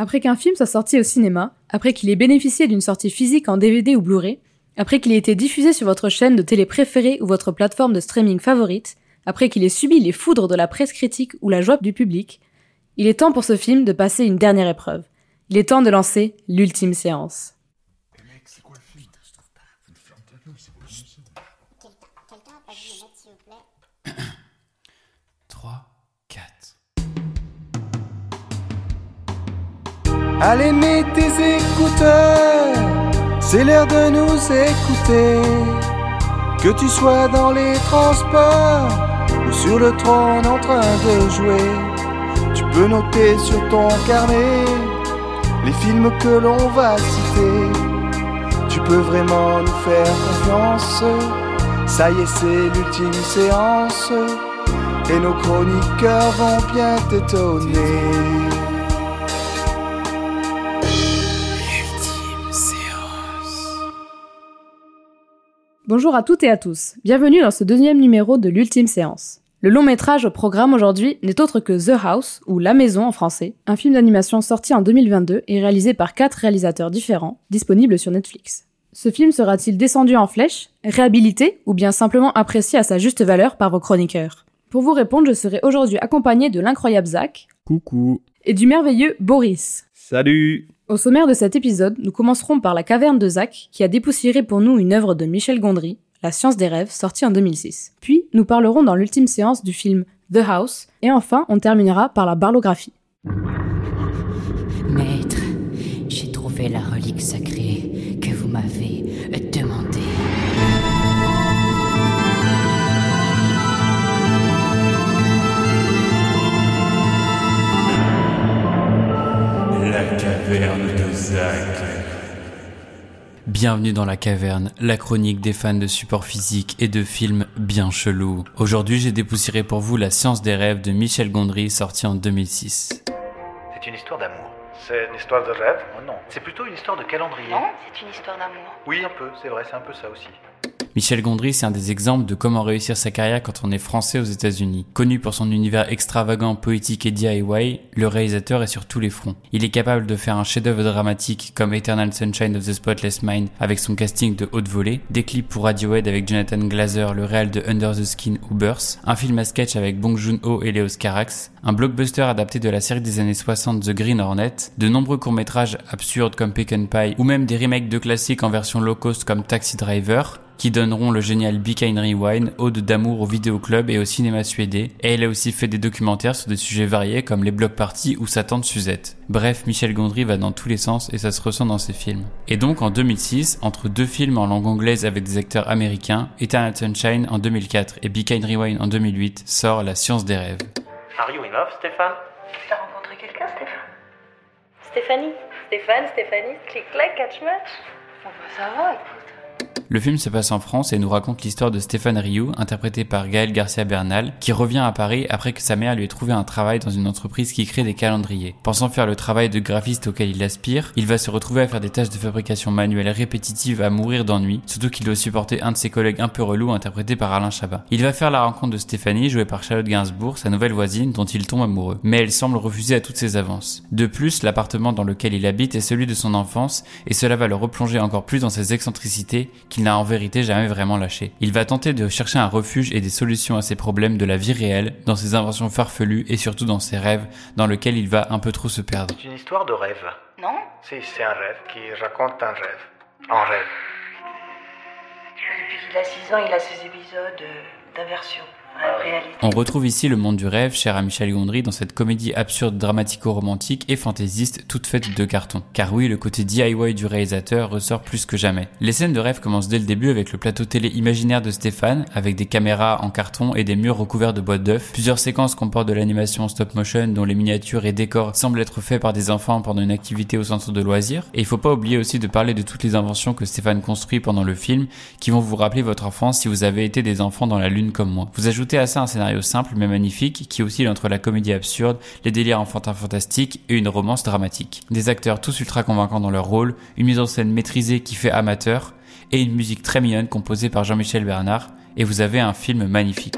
Après qu'un film soit sorti au cinéma, après qu'il ait bénéficié d'une sortie physique en DVD ou Blu-ray, après qu'il ait été diffusé sur votre chaîne de télé préférée ou votre plateforme de streaming favorite, après qu'il ait subi les foudres de la presse critique ou la joie du public, il est temps pour ce film de passer une dernière épreuve. Il est temps de lancer l'ultime séance. Allez, mets tes écouteurs, c'est l'heure de nous écouter. Que tu sois dans les transports ou sur le trône en train de jouer, tu peux noter sur ton carnet les films que l'on va citer. Tu peux vraiment nous faire confiance. Ça y est, c'est l'ultime séance. Et nos chroniqueurs vont bien t'étonner. Bonjour à toutes et à tous, bienvenue dans ce deuxième numéro de l'ultime séance. Le long métrage au programme aujourd'hui n'est autre que The House, ou La Maison en français, un film d'animation sorti en 2022 et réalisé par quatre réalisateurs différents, disponible sur Netflix. Ce film sera-t-il descendu en flèche, réhabilité ou bien simplement apprécié à sa juste valeur par vos chroniqueurs? Pour vous répondre, je serai aujourd'hui accompagné de l'incroyable Zach Coucou. et du merveilleux Boris. Salut. Au sommaire de cet épisode, nous commencerons par La caverne de Zach, qui a dépoussiéré pour nous une œuvre de Michel Gondry, La science des rêves, sortie en 2006. Puis, nous parlerons dans l'ultime séance du film The House, et enfin, on terminera par la barlographie. Maître, j'ai trouvé la relique sacrée que vous m'avez caverne de Zach. Bienvenue dans la caverne, la chronique des fans de support physique et de films bien chelous. Aujourd'hui, j'ai dépoussiéré pour vous La science des rêves de Michel Gondry, sorti en 2006. C'est une histoire d'amour. C'est une histoire de rêve? Oh non. C'est plutôt une histoire de calendrier. Non, c'est une histoire d'amour. Oui, un peu, c'est vrai, c'est un peu ça aussi. Michel Gondry, c'est un des exemples de comment réussir sa carrière quand on est français aux États-Unis. Connu pour son univers extravagant, poétique et DIY, le réalisateur est sur tous les fronts. Il est capable de faire un chef-d'œuvre dramatique comme Eternal Sunshine of the Spotless Mind avec son casting de haute volée, des clips pour Radiohead avec Jonathan Glazer, le réal de Under the Skin ou Burst, un film à sketch avec Bong Joon-ho et Léo Carax, un blockbuster adapté de la série des années 60 The Green Hornet, de nombreux courts-métrages absurdes comme Pecan Pie ou même des remakes de classiques en version low cost comme Taxi Driver, qui donneront le génial Be Kind Rewind, ode d'amour au vidéoclub et au cinéma suédé, et elle a aussi fait des documentaires sur des sujets variés comme les block parties ou sa tante Suzette. Bref, Michel Gondry va dans tous les sens et ça se ressent dans ses films. Et donc en 2006, entre deux films en langue anglaise avec des acteurs américains, Eternal Sunshine en 2004 et Be Kind Rewind en 2008, sort La science des rêves. Are you in love, Stéphane? T'as rencontré quelqu'un, Stéphane? Stéphanie. Stéphane, Stéphanie, clic-clac, catch-match. Bon bah ça va, écoute. Le film se passe en France et nous raconte l'histoire de Stéphane Rioux, interprété par Gaël Garcia Bernal, qui revient à Paris après que sa mère lui ait trouvé un travail dans une entreprise qui crée des calendriers. Pensant faire le travail de graphiste auquel il aspire, il va se retrouver à faire des tâches de fabrication manuelle répétitives à mourir d'ennui, surtout qu'il doit supporter un de ses collègues un peu relou interprété par Alain Chabat. Il va faire la rencontre de Stéphanie, jouée par Charlotte Gainsbourg, sa nouvelle voisine dont il tombe amoureux. Mais elle semble refuser à toutes ses avances. De plus, l'appartement dans lequel il habite est celui de son enfance et cela va le replonger encore plus dans ses excentricités qu'il n'a en vérité jamais vraiment lâché. Il va tenter de chercher un refuge et des solutions à ses problèmes de la vie réelle, dans ses inventions farfelues et surtout dans ses rêves, dans lesquels il va un peu trop se perdre. C'est une histoire de rêve. Non Si, c'est un rêve qui raconte un rêve. Un rêve. Depuis qu'il a 6 ans, il a ses épisodes euh, d'inversion On retrouve ici le monde du rêve, cher à Michel Gondry, dans cette comédie absurde, dramatico-romantique et fantaisiste, toute faite de carton. Car oui, le côté DIY du réalisateur ressort plus que jamais. Les scènes de rêve commencent dès le début avec le plateau télé imaginaire de Stéphane, avec des caméras en carton et des murs recouverts de boîtes d'œufs. Plusieurs séquences comportent de l'animation stop motion, dont les miniatures et décors semblent être faits par des enfants pendant une activité au centre de loisirs. Et il faut pas oublier aussi de parler de toutes les inventions que Stéphane construit pendant le film, qui vont vous rappeler votre enfance si vous avez été des enfants dans la lune comme moi. À ça un scénario simple mais magnifique qui oscille entre la comédie absurde, les délires enfantins fantastiques et une romance dramatique. Des acteurs tous ultra convaincants dans leur rôle, une mise en scène maîtrisée qui fait amateur et une musique très mignonne composée par Jean-Michel Bernard et vous avez un film magnifique.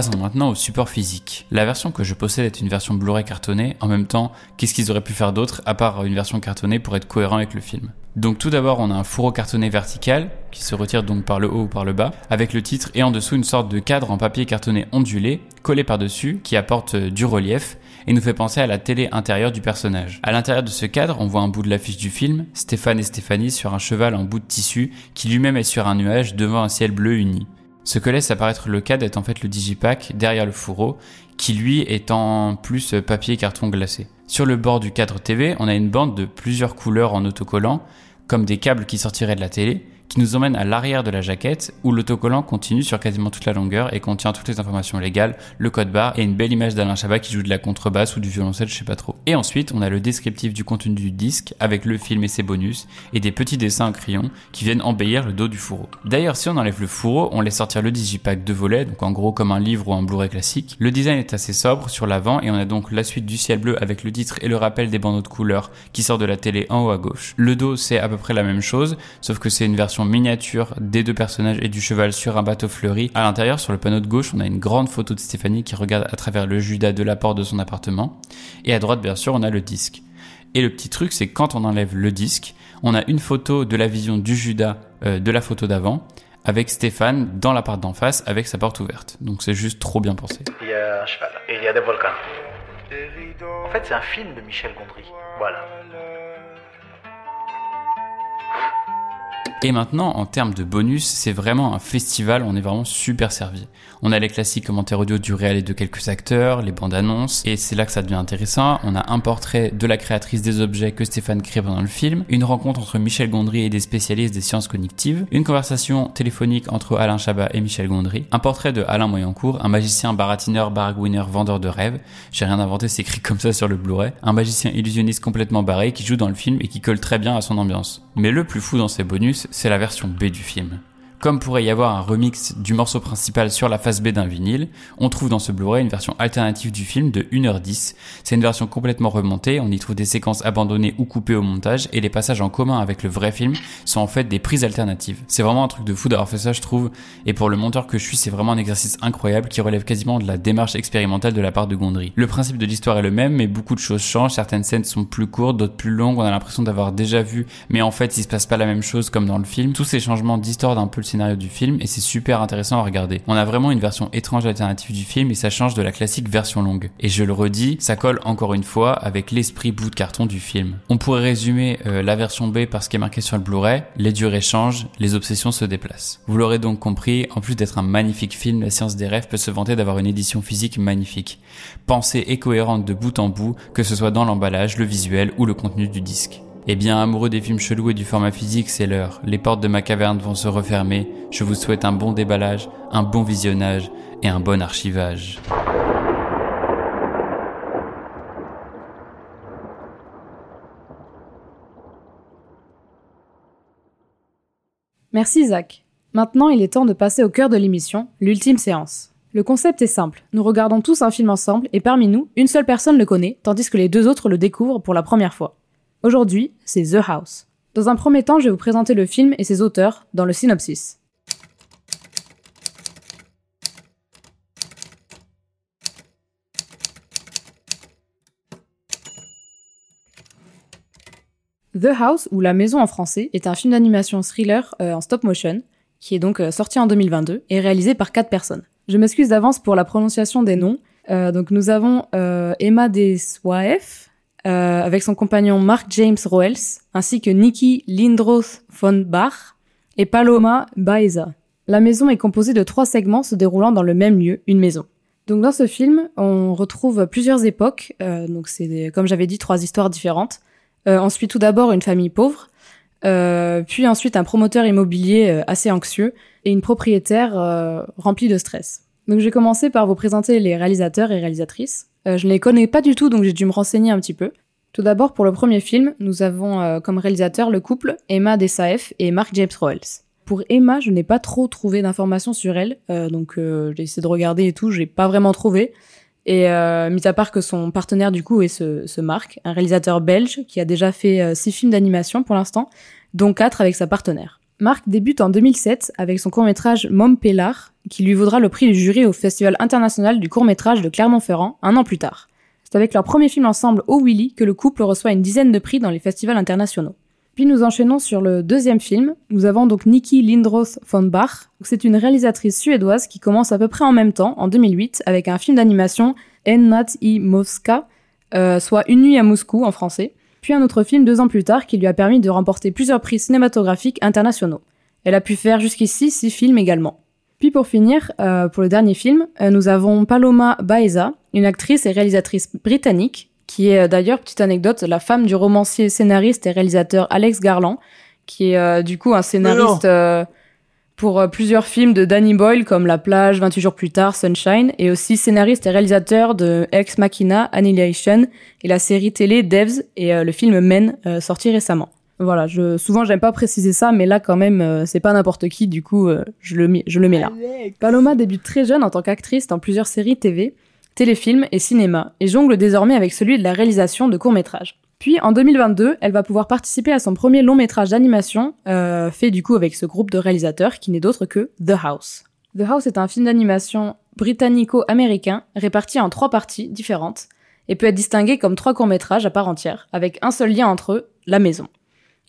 Passons maintenant au support physique. La version que je possède est une version Blu-ray cartonnée. En même temps, qu'est-ce qu'ils auraient pu faire d'autre à part une version cartonnée pour être cohérent avec le film? Donc tout d'abord, on a un fourreau cartonné vertical qui se retire donc par le haut ou par le bas, avec le titre et en dessous une sorte de cadre en papier cartonné ondulé collé par-dessus qui apporte euh, du relief et nous fait penser à la télé intérieure du personnage. À l'intérieur de ce cadre, on voit un bout de l'affiche du film, Stéphane et Stéphanie sur un cheval en bout de tissu qui lui-même est sur un nuage devant un ciel bleu uni. Ce que laisse apparaître le cadre est en fait le digipack derrière le fourreau, qui lui est en plus papier carton glacé. Sur le bord du cadre TV, on a une bande de plusieurs couleurs en autocollant, comme des câbles qui sortiraient de la télé, qui nous emmène à l'arrière de la jaquette où l'autocollant continue sur quasiment toute la longueur et contient toutes les informations légales, le code barre et une belle image d'Alain Chabat qui joue de la contrebasse ou du violoncelle, je sais pas trop. Et ensuite, on a le descriptif du contenu du disque avec le film et ses bonus et des petits dessins en crayon qui viennent embellir le dos du fourreau. D'ailleurs, si on enlève le fourreau, on laisse sortir le digipack de volets, donc en gros comme un livre ou un Blu-ray classique. Le design est assez sobre sur l'avant et on a donc la suite du ciel bleu avec le titre et le rappel des bandeaux de couleurs qui sort de la télé en haut à gauche. Le dos, c'est à peu près la même chose, sauf que c'est une version miniature des deux personnages et du cheval sur un bateau fleuri. À l'intérieur, sur le panneau de gauche, on a une grande photo de Stéphanie qui regarde à travers le judas de la porte de son appartement. Et à droite, bien sûr, on a le disque. Et le petit truc, c'est quand on enlève le disque, on a une photo de la vision du Judas euh, de la photo d'avant, avec Stéphane dans la part d'en face avec sa porte ouverte. Donc c'est juste trop bien pensé. Il y a un cheval il y a des volcans. En fait, c'est un film de Michel Gondry. Voilà. Et maintenant, en termes de bonus, c'est vraiment un festival, on est vraiment super servi. On a les classiques commentaires audio du réel et de quelques acteurs, les bandes annonces, et c'est là que ça devient intéressant. On a un portrait de la créatrice des objets que Stéphane crée pendant le film, une rencontre entre Michel Gondry et des spécialistes des sciences cognitives, une conversation téléphonique entre Alain Chabat et Michel Gondry, un portrait de Alain Moyencourt, un magicien baratineur, baragouineur, vendeur de rêves, j'ai rien inventé, c'est écrit comme ça sur le Blu-ray, un magicien illusionniste complètement barré qui joue dans le film et qui colle très bien à son ambiance. Mais le plus fou dans ces bonus, c'est la version B du film. Comme pourrait y avoir un remix du morceau principal sur la face B d'un vinyle, on trouve dans ce Blu-ray une version alternative du film de 1h10. C'est une version complètement remontée, on y trouve des séquences abandonnées ou coupées au montage, et les passages en commun avec le vrai film sont en fait des prises alternatives. C'est vraiment un truc de fou d'avoir fait ça, je trouve, et pour le monteur que je suis, c'est vraiment un exercice incroyable qui relève quasiment de la démarche expérimentale de la part de Gondry. Le principe de l'histoire est le même, mais beaucoup de choses changent, certaines scènes sont plus courtes, d'autres plus longues, on a l'impression d'avoir déjà vu, mais en fait il se passe pas la même chose comme dans le film. Tous ces changements distordent un peu le scénario du film et c'est super intéressant à regarder. On a vraiment une version étrange alternative du film et ça change de la classique version longue. Et je le redis, ça colle encore une fois avec l'esprit bout de carton du film. On pourrait résumer euh, la version B par ce qui est marqué sur le Blu-ray, les durées changent, les obsessions se déplacent. Vous l'aurez donc compris, en plus d'être un magnifique film, La science des rêves peut se vanter d'avoir une édition physique magnifique. Pensée et cohérente de bout en bout, que ce soit dans l'emballage, le visuel ou le contenu du disque. Eh bien, amoureux des films chelous et du format physique, c'est l'heure. Les portes de ma caverne vont se refermer. Je vous souhaite un bon déballage, un bon visionnage et un bon archivage. Merci Zach. Maintenant, il est temps de passer au cœur de l'émission, l'ultime séance. Le concept est simple. Nous regardons tous un film ensemble et parmi nous, une seule personne le connaît, tandis que les deux autres le découvrent pour la première fois. Aujourd'hui, c'est The House. Dans un premier temps, je vais vous présenter le film et ses auteurs dans le synopsis. The House, ou La Maison en français, est un film d'animation thriller euh, en stop motion, qui est donc euh, sorti en 2022 et réalisé par quatre personnes. Je m'excuse d'avance pour la prononciation des noms. Euh, donc nous avons Emma Deswaef, euh, avec son compagnon Mark James Roels, ainsi que Nikki Lindroth von Bach et Paloma Baeza. La maison est composée de trois segments se déroulant dans le même lieu, une maison. Donc dans ce film, on retrouve plusieurs époques, euh, donc c'est comme j'avais dit trois histoires différentes. Euh, on suit tout d'abord une famille pauvre, euh, puis ensuite un promoteur immobilier euh, assez anxieux et une propriétaire euh, remplie de stress. Donc je vais commencer par vous présenter les réalisateurs et réalisatrices. Euh, je ne les connais pas du tout, donc j'ai dû me renseigner un petit peu. Tout d'abord, pour le premier film, nous avons euh, comme réalisateur le couple Emma Desaef et Mark James Roels. Pour Emma, je n'ai pas trop trouvé d'informations sur elle, euh, donc j'ai essayé de regarder et tout, j'ai pas vraiment trouvé. Et mis à part que son partenaire du coup est ce, ce Marc, un réalisateur belge qui a déjà fait six films d'animation pour l'instant, dont quatre avec sa partenaire. Marc débute en 2007 avec son court-métrage Mom Pellar, qui lui vaudra le prix du jury au Festival international du court-métrage de Clermont-Ferrand un an plus tard. C'est avec leur premier film ensemble, Oh Willy, que le couple reçoit une dizaine de prix dans les festivals internationaux. Puis nous enchaînons sur le deuxième film. Nous avons donc Nikki Lindroth von Bach. C'est une réalisatrice suédoise qui commence à peu près en même temps, en 2008, avec un film d'animation En Nat i Moska, euh, soit Une nuit à Moscou en français. Puis un autre film deux ans plus tard qui lui a permis de remporter plusieurs prix cinématographiques internationaux. Elle a pu faire jusqu'ici six films également. Puis pour finir, euh, pour le dernier film, euh, nous avons Paloma Baeza, une actrice et réalisatrice britannique qui est euh, d'ailleurs, petite anecdote, la femme du romancier, scénariste et réalisateur Alex Garland, qui est euh, du coup un scénariste euh, pour euh, plusieurs films de Danny Boyle comme La plage, 28 jours plus tard, Sunshine, et aussi scénariste et réalisateur de Ex Machina, Annihilation, et la série télé Devs et euh, le film Men, euh, sorti récemment. Voilà, je, souvent j'aime pas préciser ça, mais là quand même, euh, c'est pas n'importe qui, du coup je, le, mets- je le mets là. Paloma débute très jeune en tant qu'actrice dans plusieurs séries TV, téléfilms et cinéma, et jongle désormais avec celui de la réalisation de courts-métrages. Puis en 2022, elle va pouvoir participer à son premier long métrage d'animation, euh, fait du coup avec ce groupe de réalisateurs qui n'est d'autre que The House. The House est un film d'animation britannico-américain réparti en trois parties différentes et peut être distingué comme trois courts-métrages à part entière, avec un seul lien entre eux, la maison.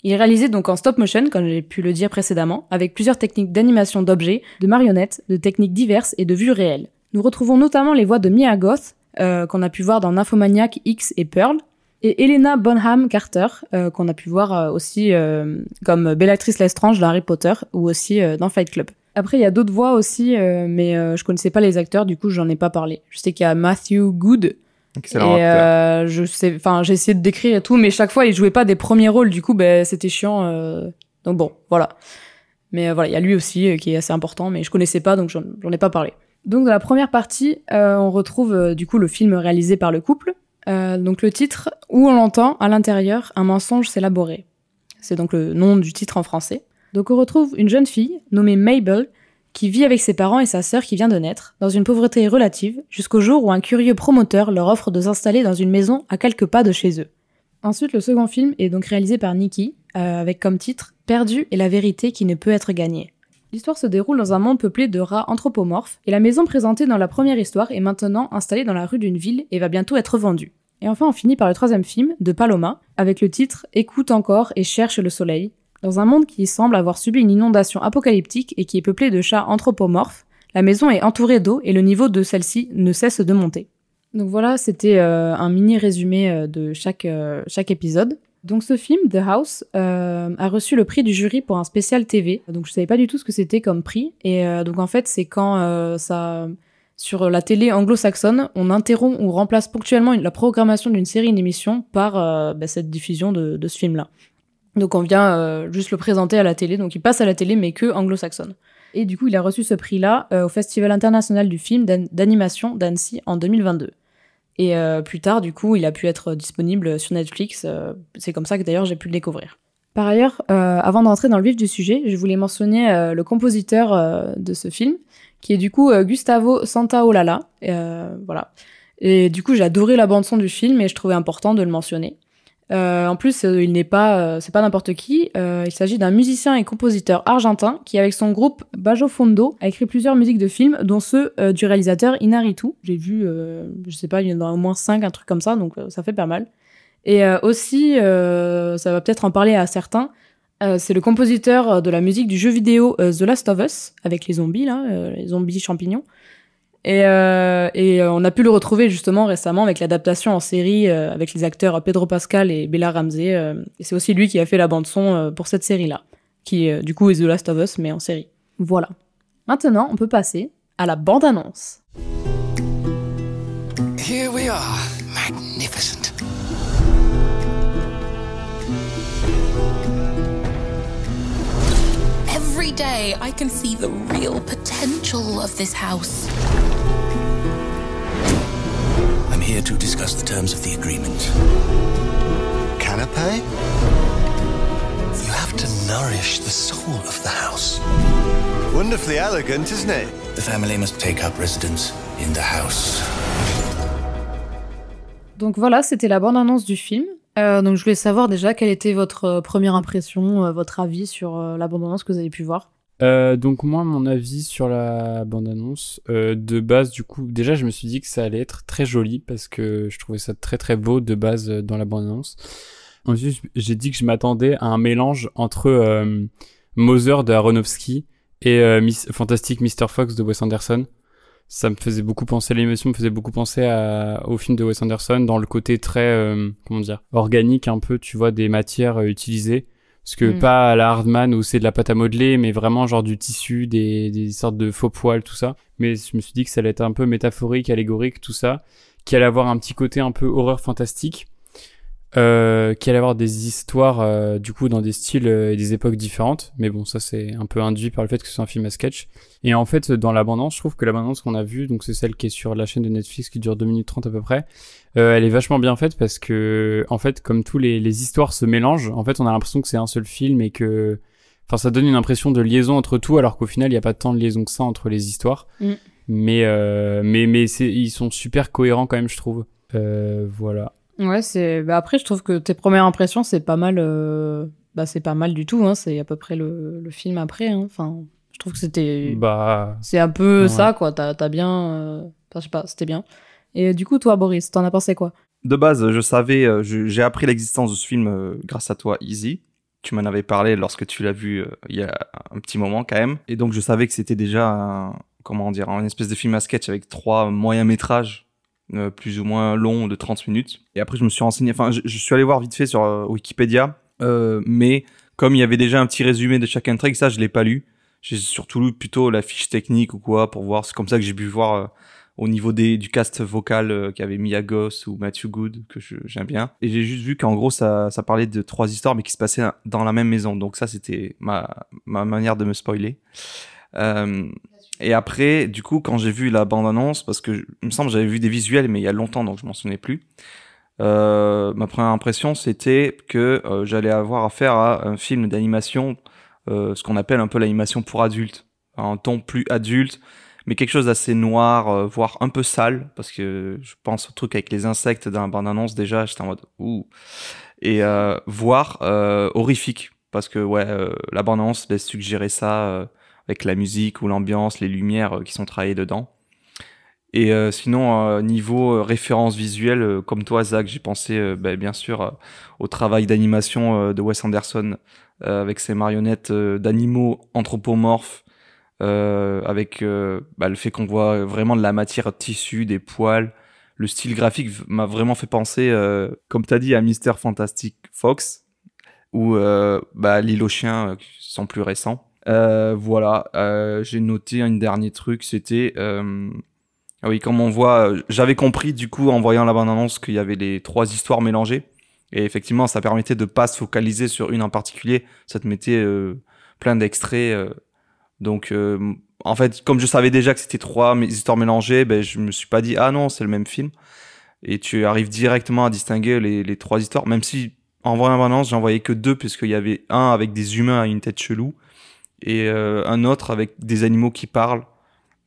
Il est réalisé donc en stop motion, comme j'ai pu le dire précédemment, avec plusieurs techniques d'animation d'objets, de marionnettes, de techniques diverses et de vues réelles. Nous retrouvons notamment les voix de Mia Goth, euh, qu'on a pu voir dans Nymphomaniac, X et Pearl, et Helena Bonham Carter, euh, qu'on a pu voir euh, aussi euh, comme Bellatrix Lestrange dans Harry Potter, ou aussi euh, dans Fight Club. Après, il y a d'autres voix aussi, euh, mais euh, je connaissais pas les acteurs, du coup, j'en ai pas parlé. Je sais qu'il y a Matthew Good, Excellent et acteur. euh, je sais, enfin, j'ai essayé de décrire et tout, mais chaque fois, il jouait pas des premiers rôles, du coup, ben, c'était chiant. euh, donc bon, voilà. Mais voilà, il y a lui aussi qui est assez important, mais je connaissais pas, donc j'en ai pas parlé. Donc dans la première partie, euh, on retrouve du coup le film réalisé par le couple. Euh, donc le titre, où on l'entend à l'intérieur, un mensonge s'élaborer. C'est donc le nom du titre en français. Donc on retrouve une jeune fille nommée Mabel qui vit avec ses parents et sa sœur qui vient de naître, dans une pauvreté relative, jusqu'au jour où un curieux promoteur leur offre de s'installer dans une maison à quelques pas de chez eux. Ensuite, le second film est donc réalisé par Nikki, euh, avec comme titre Perdu et la vérité qui ne peut être gagnée. L'histoire se déroule dans un monde peuplé de rats anthropomorphes, et la maison présentée dans la première histoire est maintenant installée dans la rue d'une ville et va bientôt être vendue. Et enfin, on finit par le troisième film, de Paloma, avec le titre Écoute encore et cherche le soleil. Dans un monde qui semble avoir subi une inondation apocalyptique et qui est peuplé de chats anthropomorphes, la maison est entourée d'eau et le niveau de celle-ci ne cesse de monter. Donc voilà, c'était euh, un mini résumé euh, de chaque, euh, chaque épisode. Donc ce film, The House, euh, a reçu le prix du jury pour un spécial TV. Donc je savais pas du tout ce que c'était comme prix. Et euh, donc en fait, c'est quand euh, ça sur la télé anglo-saxonne, on interrompt ou remplace ponctuellement la programmation d'une série, une émission par euh, bah, cette diffusion de, de ce film-là. Donc on vient juste le présenter à la télé, donc il passe à la télé mais que anglo-saxonne. Et du coup, il a reçu ce prix-là au Festival international du film d'an- d'animation d'Annecy en 2022. Et euh, plus tard, du coup, il a pu être disponible sur Netflix. euh, C'est comme ça que d'ailleurs j'ai pu le découvrir. Par ailleurs, euh, avant d'entrer dans le vif du sujet, je voulais mentionner euh, le compositeur euh, de ce film, qui est du coup euh, Gustavo Santaolalla. Euh, voilà. Et du coup, j'ai adoré la bande son du film et je trouvais important de le mentionner. Euh, en plus, euh, il n'est pas, euh, c'est pas n'importe qui. Il s'agit d'un musicien et compositeur argentin qui, avec son groupe Bajo Fondo, a écrit plusieurs musiques de films, dont ceux du réalisateur Inaritu. J'ai vu, je sais pas, il y en a au moins cinq, un truc comme ça, donc ça fait pas mal. Et aussi, ça va peut-être en parler à certains. c'est le compositeur de la musique du jeu vidéo The Last of Us avec les zombies là, les zombies champignons. Et, euh, euh, on a pu le retrouver justement récemment avec l'adaptation en série euh, avec les acteurs Pedro Pascal et Bella Ramsey. c'est aussi lui qui a fait la bande son pour cette série-là, qui du coup est The Last of Us mais en série. Voilà. Maintenant, on peut passer à la bande-annonce. Here we are, magnificent. Every day, I can see the real potential of this house. I'm here to discuss the terms of the agreement. Canapé? You have to nourish the soul of the house. Wonderfully elegant, isn't it? The family must take up residence in the house. Donc voilà, c'était la bande-annonce du film. Euh, donc je voulais savoir déjà quelle était votre euh, première impression, euh, votre avis sur la bande-annonce que vous avez pu voir. Donc moi, mon avis sur la bande-annonce, de base, du coup, déjà, je me suis dit que ça allait être très joli parce que je trouvais ça très très beau de base dans la bande-annonce. Ensuite, j'ai dit que je m'attendais à un mélange entre Mother de Aronofsky et Miss- Fantastic Mr. Fox de Wes Anderson. Ça me faisait beaucoup penser, l'émotion me faisait beaucoup penser à, au film de Wes Anderson dans le côté très, euh, comment dire, organique un peu, tu vois, des matières euh, utilisées. Parce que Mm. pas à la Hardman où c'est de la pâte à modeler, mais vraiment genre du tissu, des, des sortes de faux poils, tout ça. Mais je me suis dit que ça allait être un peu métaphorique, allégorique, tout ça. Qui allait avoir un petit côté un peu horreur fantastique. Euh, qui allait avoir des histoires, euh, du coup, dans des styles euh, et des époques différentes. Mais bon, ça c'est un peu induit par le fait que c'est un film à sketch. Et en fait, dans l'abondance, je trouve que l'abondance qu'on a vue, donc c'est celle qui est sur la chaîne de Netflix qui dure 2 minutes 30 à peu près, euh, elle est vachement bien faite parce que, en fait, comme tous les, les histoires se mélangent, en fait, on a l'impression que c'est un seul film et que, enfin, ça donne une impression de liaison entre tout, alors qu'au final, il n'y a pas tant de liaison que ça entre les histoires. Mm. Mais, euh, mais, mais c'est, ils sont super cohérents quand même, je trouve. Euh, voilà. Ouais, c'est. Bah après, je trouve que tes premières impressions, c'est pas mal. euh, Bah, c'est pas mal du tout. Hein. C'est à peu près le, le film après. hein. Enfin, je trouve que c'était. Bah, C'est un peu Ouais. ça, quoi. T'as t'as bien. euh, Enfin, je sais pas, c'était bien. Et du coup, toi, Boris, t'en as pensé quoi? De base, je savais, euh, je- j'ai appris l'existence de ce film euh, grâce à toi, Easy. Tu m'en avais parlé lorsque tu l'as vu euh, il y a un petit moment quand même. Et donc, je savais que c'était déjà un, comment dire, une espèce de film à sketch avec trois moyens métrages euh, plus ou moins longs de 30 minutes. Et après, je me suis renseigné, enfin, je, suis allé voir vite fait sur euh, Wikipédia, euh, mais comme il y avait déjà un petit résumé de chaque intrigue, ça, je l'ai pas lu. J'ai surtout lu plutôt la fiche technique ou quoi pour voir. C'est comme ça que j'ai pu voir au niveau des, du cast vocal qu'avait Mia Goss ou Matthew Good, que j'aime bien. Et j'ai juste vu qu'en gros, ça, parlait de trois histoires, mais qui se passaient dans la même maison. Donc ça, c'était ma, ma manière de me spoiler. Et après, du coup, quand j'ai vu la bande-annonce, parce que il me semble j'avais vu des visuels, mais il y a longtemps, donc je m'en souvenais plus. Euh, ma première impression, c'était que euh, j'allais avoir affaire à un film d'animation, euh, ce qu'on appelle un peu l'animation pour adultes, un ton plus adulte, mais quelque chose d'assez noir, voire un peu sale, parce que je pense au truc avec les insectes dans la bande-annonce déjà, j'étais en mode ouh, et voire horrifique, parce que ouais, la bande-annonce laisse suggérer ça avec la musique ou l'ambiance, les lumières euh, qui sont travaillées dedans. Et euh, sinon, euh, niveau euh, référence visuelle, euh, comme toi, Zach, j'ai pensé bah, bien sûr au travail d'animation de Wes Anderson avec ses marionnettes d'animaux anthropomorphes, avec bah, le fait qu'on voit vraiment de la matière tissu, des poils. Le style graphique m'a vraiment fait penser, comme tu as dit, à Mister Fantastic Fox ou bah, L'île aux chiens, qui sont plus récents. Euh, voilà, euh, j'ai noté un dernier truc, c'était... euh, ah oui, comme on voit, j'avais compris du coup en voyant la bande-annonce qu'il y avait les trois histoires mélangées. Et effectivement, ça permettait de pas se focaliser sur une en particulier. Ça te mettait plein d'extraits. donc, en fait, comme je savais déjà que c'était trois histoires mélangées, ben, je me suis pas dit, ah non, c'est le même film. Et tu arrives directement à distinguer les, les trois histoires, même si en voyant la bande-annonce, j'en voyais que deux, puisqu'il y avait un avec des humains à une tête chelou, et euh, un autre avec des animaux qui parlent.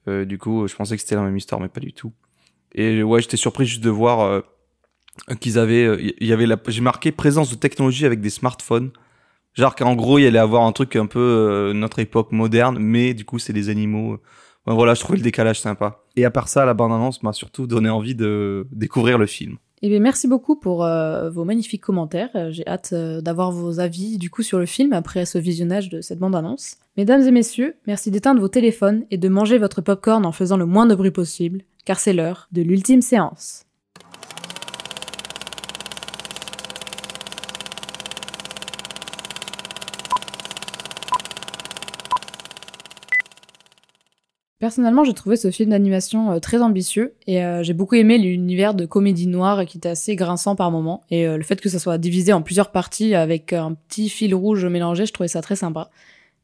Euh, du coup, je pensais que c'était la même histoire, mais pas du tout. Et ouais, j'étais surpris juste de voir euh, qu'ils avaient, y avait la, j'ai marqué présence de technologie avec des smartphones. Genre qu'en gros, il allait avoir un truc un peu notre époque moderne, mais du coup, c'est des animaux. Voilà, je trouvais le décalage sympa. Et à part ça, la bande-annonce m'a surtout donné envie de découvrir le film. Eh bien, merci beaucoup pour euh, vos magnifiques commentaires. Euh, J'ai hâte euh, d'avoir vos avis du coup sur le film après ce visionnage de cette bande-annonce. Mesdames et messieurs, merci d'éteindre vos téléphones et de manger votre popcorn en faisant le moins de bruit possible, car c'est l'heure de l'ultime séance. Personnellement, j'ai trouvé ce film d'animation euh, très ambitieux et euh, j'ai beaucoup aimé l'univers de comédie noire qui était assez grinçant par moments et euh, le fait que ça soit divisé en plusieurs parties avec un petit fil rouge mélangé, je trouvais ça très sympa.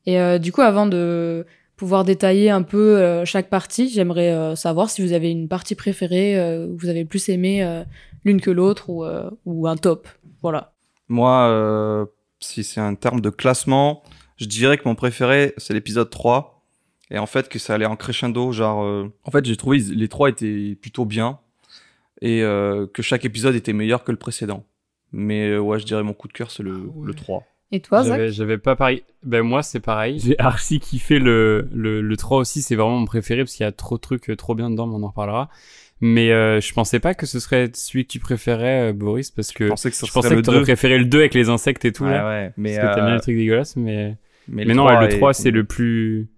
Et du coup, avant de pouvoir détailler un peu chaque partie, j'aimerais savoir si vous avez une partie préférée, vous avez plus aimé l'une que l'autre ou, ou un top. Voilà. Moi, si c'est un terme de classement, je dirais que mon préféré, c'est l'épisode 3. Et en fait, que ça allait en crescendo. Genre, euh, en fait, j'ai trouvé les trois étaient plutôt bien. Et euh, que chaque épisode était meilleur que le précédent. Mais euh, ouais, je dirais mon coup de cœur, c'est le, le 3. Et toi, Zach J'avais j'avais pas pareil. Ben moi c'est pareil. J'ai archi kiffé le, le, le 3 aussi, c'est vraiment mon préféré parce qu'il y a trop de trucs euh, trop bien dedans, mais on en reparlera. Mais euh, je pensais pas que ce serait celui que tu préférais, euh, Boris, parce que Je pensais que ça je pensais serait que le t'aurais 2. préféré le 2 avec les insectes et tout. Ouais, là, ouais. Mais, parce que t'aimes bien euh, les trucs dégueulasses, mais... mais Mais non, ouais, le est- 3 c'est le plus...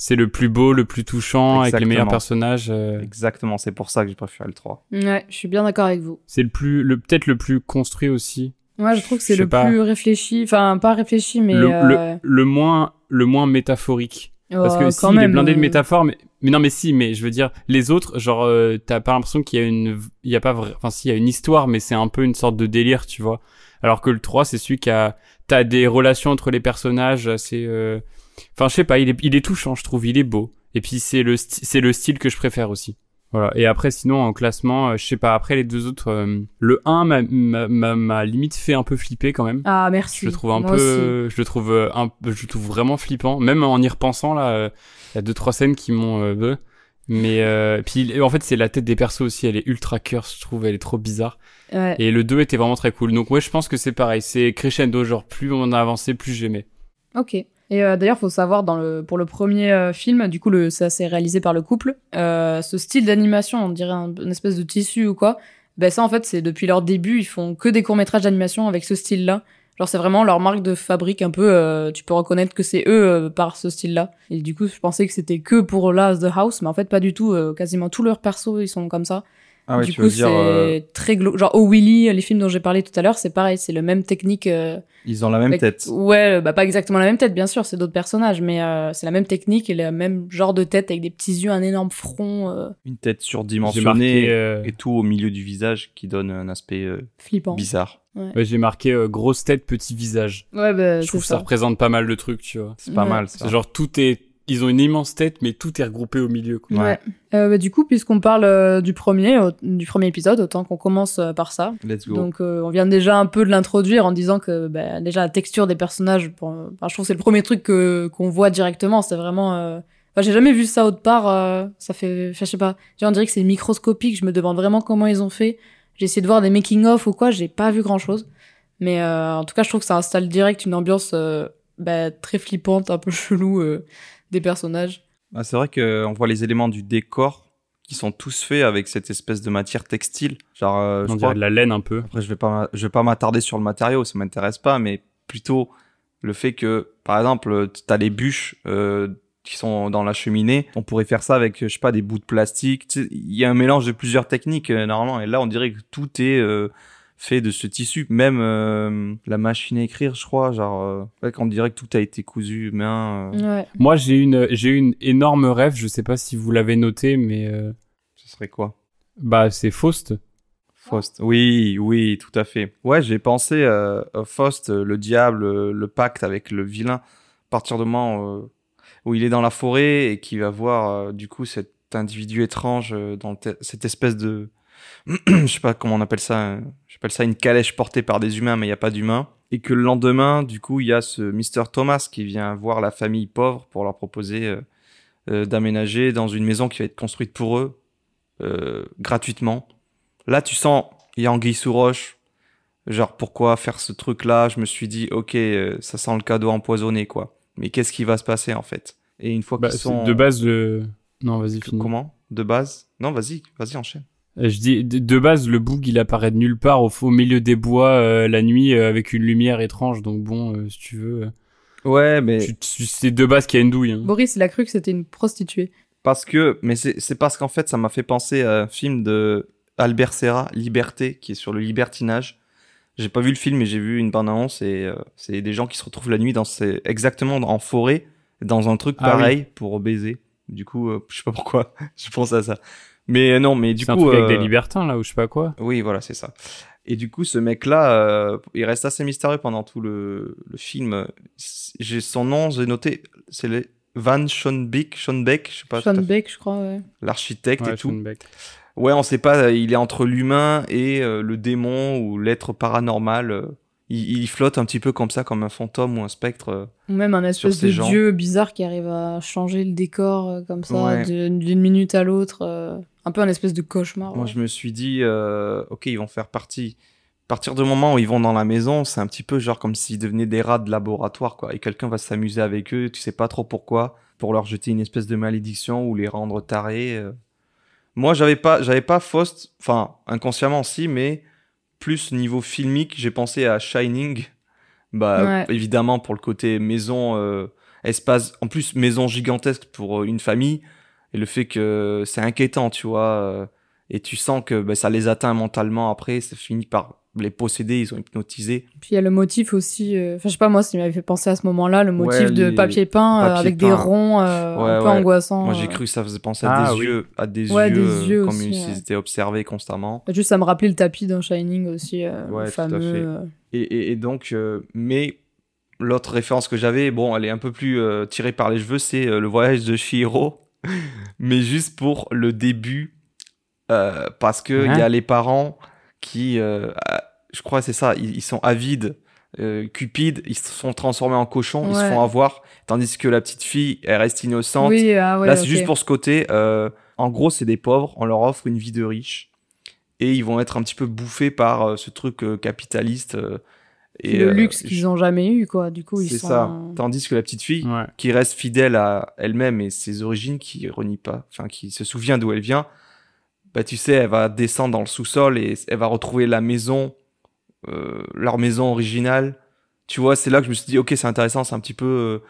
C'est le plus beau, le plus touchant, avec les meilleurs personnages. euh, Exactement, c'est pour ça que j'ai préféré le 3. Ouais, je suis bien d'accord avec vous. C'est le plus, le peut-être le plus construit aussi. Moi, je trouve que c'est le pas. plus réfléchi. Enfin, pas réfléchi, mais. le, le- euh, le moins, le moins métaphorique. Parce que si, quand il est même, blindé de euh, métaphores, mais, mais non, mais si, mais je veux dire, les autres, genre, euh, t'as pas l'impression qu'il y a une, il y a pas vrai, enfin, si, il y a une histoire, mais c'est un peu une sorte de délire, tu vois. Alors que le 3, c'est celui qui a, t'as des relations entre les personnages assez, euh, enfin, je sais pas, il est, il est touchant, je trouve, il est beau. Et puis, c'est le, c'est le style que je préfère aussi. Voilà. Et après, sinon, en classement, euh, je sais pas, après les deux autres, euh, le 1 m'a, m'a, m'a- m'a limite fait un peu flipper quand même. Ah, merci. Je le trouve un Moi peu, aussi. je le trouve euh, un, je le trouve vraiment flippant. Même en y repensant là, euh, il y a deux trois scènes qui m'ont. euh, mais euh, puis en fait c'est la tête des persos aussi, elle est ultra curse, je trouve, elle est trop bizarre. Ouais. Et le 2 était vraiment très cool. Donc ouais, je pense que c'est pareil, c'est crescendo, genre plus on a avancé, plus j'aimais. Ok. Et euh, d'ailleurs, faut savoir dans le pour le premier euh, film, du coup, le ça s'est réalisé par le couple. euh, ce style d'animation, on dirait un- une espèce de tissu ou quoi. Ben ça, en fait, c'est depuis leur début, ils font que des courts métrages d'animation avec ce style-là. Genre, c'est vraiment leur marque de fabrique un peu. euh, tu peux reconnaître que c'est eux euh, par ce style-là. Et du coup, je pensais que c'était que pour là The House, mais en fait, pas du tout. quasiment tous leurs persos, ils sont comme ça. Ah ouais, du tu coup, dire, c'est euh, très glo- genre Oh Willy, les films dont j'ai parlé tout à l'heure, c'est pareil, c'est le même technique. euh, ils ont la même avec- tête. Ouais, bah pas exactement la même tête, bien sûr, c'est d'autres personnages, mais euh, c'est la même technique et le même genre de tête avec des petits yeux, un énorme front euh, Une tête surdimensionnée marqué, euh, et tout au milieu du visage qui donne un aspect euh, flippant. bizarre. ouais, j'ai marqué euh, grosse tête, petit visage. Ouais, bah, je trouve que ça ça. représente pas mal de trucs, tu vois. C'est pas Ouais. mal ça. C'est genre tout est, ils ont une immense tête, mais tout est regroupé au milieu. Quoi. Ouais. Euh, bah, du coup, puisqu'on parle euh, du premier, du premier épisode, autant qu'on commence euh, par ça. Let's go. Donc, euh, on vient déjà un peu de l'introduire en disant que bah, déjà la texture des personnages, pour- enfin, je trouve que c'est le premier truc que qu'on voit directement. C'est vraiment. euh, Enfin, j'ai jamais vu ça autre part. euh, Ça fait, enfin, je sais pas. On dirait que c'est microscopique. Je me demande vraiment comment ils ont fait. J'ai essayé de voir des making of ou quoi. J'ai pas vu grand chose. Mais euh, en tout cas, je trouve que ça installe direct une ambiance euh, bah, très flippante, un peu chelou euh, des personnages. Ah, c'est vrai qu'on voit les éléments du décor qui sont tous faits avec cette espèce de matière textile. Genre, euh, je On crois dirait de la laine un peu. Après, je vais pas, m'a- je vais pas m'attarder sur le matériau, ça m'intéresse pas, mais plutôt le fait que, par exemple, tu as les bûches euh, qui sont dans la cheminée. On pourrait faire ça avec, je sais pas, des bouts de plastique. Il y a un mélange de plusieurs techniques euh, normalement, et là, on dirait que tout est euh, fait de ce tissu. Même euh, la machine à écrire, je crois, genre, euh, ouais, on dirait que tout a été cousu main. euh, Ouais. Moi, j'ai une, j'ai une énorme rêve. Je sais pas si vous l'avez noté, mais euh, ce serait quoi? bah c'est Faust. Faust. Oui, oui, tout à fait. Ouais, j'ai pensé euh, à Faust, le diable, le pacte avec le vilain, à partir du moment euh, où il est dans la forêt et qu'il va voir euh, du coup cet individu étrange euh, dans te- cette espèce de, je sais pas comment on appelle ça, j'appelle ça une calèche portée par des humains, mais il y a pas d'humains. Et que le lendemain, du coup, il y a ce Mr. Thomas qui vient voir la famille pauvre pour leur proposer euh, euh, d'aménager dans une maison qui va être construite pour eux euh, gratuitement. Là, tu sens, il y a anguille sous roche. Genre, pourquoi faire ce truc-là? Je me suis dit, ok, euh, ça sent le cadeau empoisonné, quoi. Mais qu'est-ce qui va se passer, en fait? Et une fois Bah, qu'ils sont... De base, le. Non, vas-y. Comment? De base? Non, vas-y, vas-y, enchaîne. Euh, Je dis, de, base, le boug, il apparaît de nulle part au, au milieu des bois euh, la nuit euh, avec une lumière étrange. Donc bon, euh, si tu veux, Ouais, mais... c'est de base qu'il y a une douille. hein. Boris, il a cru que c'était une prostituée. Parce que... Mais c'est parce qu'en fait, ça m'a fait penser à un film de Albert Serra, Liberté, qui est sur le libertinage. J'ai pas vu le film, mais j'ai vu une bande-annonce et euh, c'est des gens qui se retrouvent la nuit dans ces... exactement en forêt, dans un truc Ah oui. pareil pour baiser. Du coup, euh, je sais pas pourquoi, je pense à ça. Mais euh, non, mais du C'est un coup... truc avec des euh, libertins là ou je sais pas quoi. Oui, voilà, c'est ça. Et du coup, ce mec-là, euh, il reste assez mystérieux pendant tout le, le film. J'ai son nom, j'ai noté, c'est le Van Schoenbeek, Schoenbeck, je sais pas, Sean tout à fait, Beck, je crois, ouais. l'architecte Ouais, et tout. Schoenbeck. Ouais, on sait pas, il est entre l'humain et euh, le démon ou l'être paranormal. Il, il flotte un petit peu comme ça, comme un fantôme ou un spectre. euh. Ou même un espèce de gens. dieu bizarre qui arrive à changer le décor euh, comme ça Ouais. d'une minute à l'autre. euh, un peu un espèce de cauchemar. Moi, ouais. je me suis dit, euh, ok, ils vont faire partie. À partir du moment où ils vont dans la maison, c'est un petit peu genre comme s'ils devenaient des rats de laboratoire, quoi. Et quelqu'un va s'amuser avec eux, tu sais pas trop pourquoi, pour leur jeter une espèce de malédiction ou les rendre tarés. Moi, j'avais pas, j'avais pas Faust, enfin, inconsciemment si, mais plus niveau filmique, j'ai pensé à Shining. Bah, Ouais. évidemment, pour le côté maison, euh, espace, en plus, maison gigantesque pour euh, une famille. Et le fait que c'est inquiétant, tu vois. Euh, et tu sens que bah, ça les atteint mentalement après, ça finit par les posséder, ils ont hypnotisé. Puis il y a le motif aussi. euh, Enfin, je sais pas, moi, ça m'avait fait penser à ce moment-là, le motif Ouais, de les papier peint euh, papier avec peint. des ronds euh, Ouais, un peu ouais. angoissants. Moi j'ai euh. cru que ça faisait penser à Ah, des oui. yeux, à des Ouais, yeux, des euh, yeux comme aussi, s'ils ouais. étaient observés constamment. Bah, Juste, ça me rappelait le tapis dans Shining aussi, euh, Ouais, le tout à fameux. fait. euh. Et, et- et donc, euh, mais l'autre référence que j'avais, bon, elle est un peu plus euh, tirée par les cheveux, c'est euh, le voyage de Shihiro, mais juste pour le début, euh, parce que il y a les parents qui, euh, je crois c'est ça, ils, ils sont avides, euh, cupides, ils se sont transformés en cochons, ils se font avoir, tandis que la petite fille, elle reste innocente. Oui, ah ouais. Là, c'est juste pour ce côté. euh, en gros, c'est des pauvres, on leur offre une vie de riche. Et ils vont être un petit peu bouffés par euh, ce truc euh, capitaliste. euh, et le euh, luxe qu'ils ont jamais eu, quoi. Du coup, ils C'est sont. ça. Tandis que la petite fille, Ouais. qui reste fidèle à elle-même et ses origines, qui renie pas, enfin, qui se souvient d'où elle vient, bah, tu sais, elle va descendre dans le sous-sol et elle va retrouver la maison, euh, leur maison originale. Tu vois, c'est là que je me suis dit, ok, c'est intéressant, c'est un petit peu.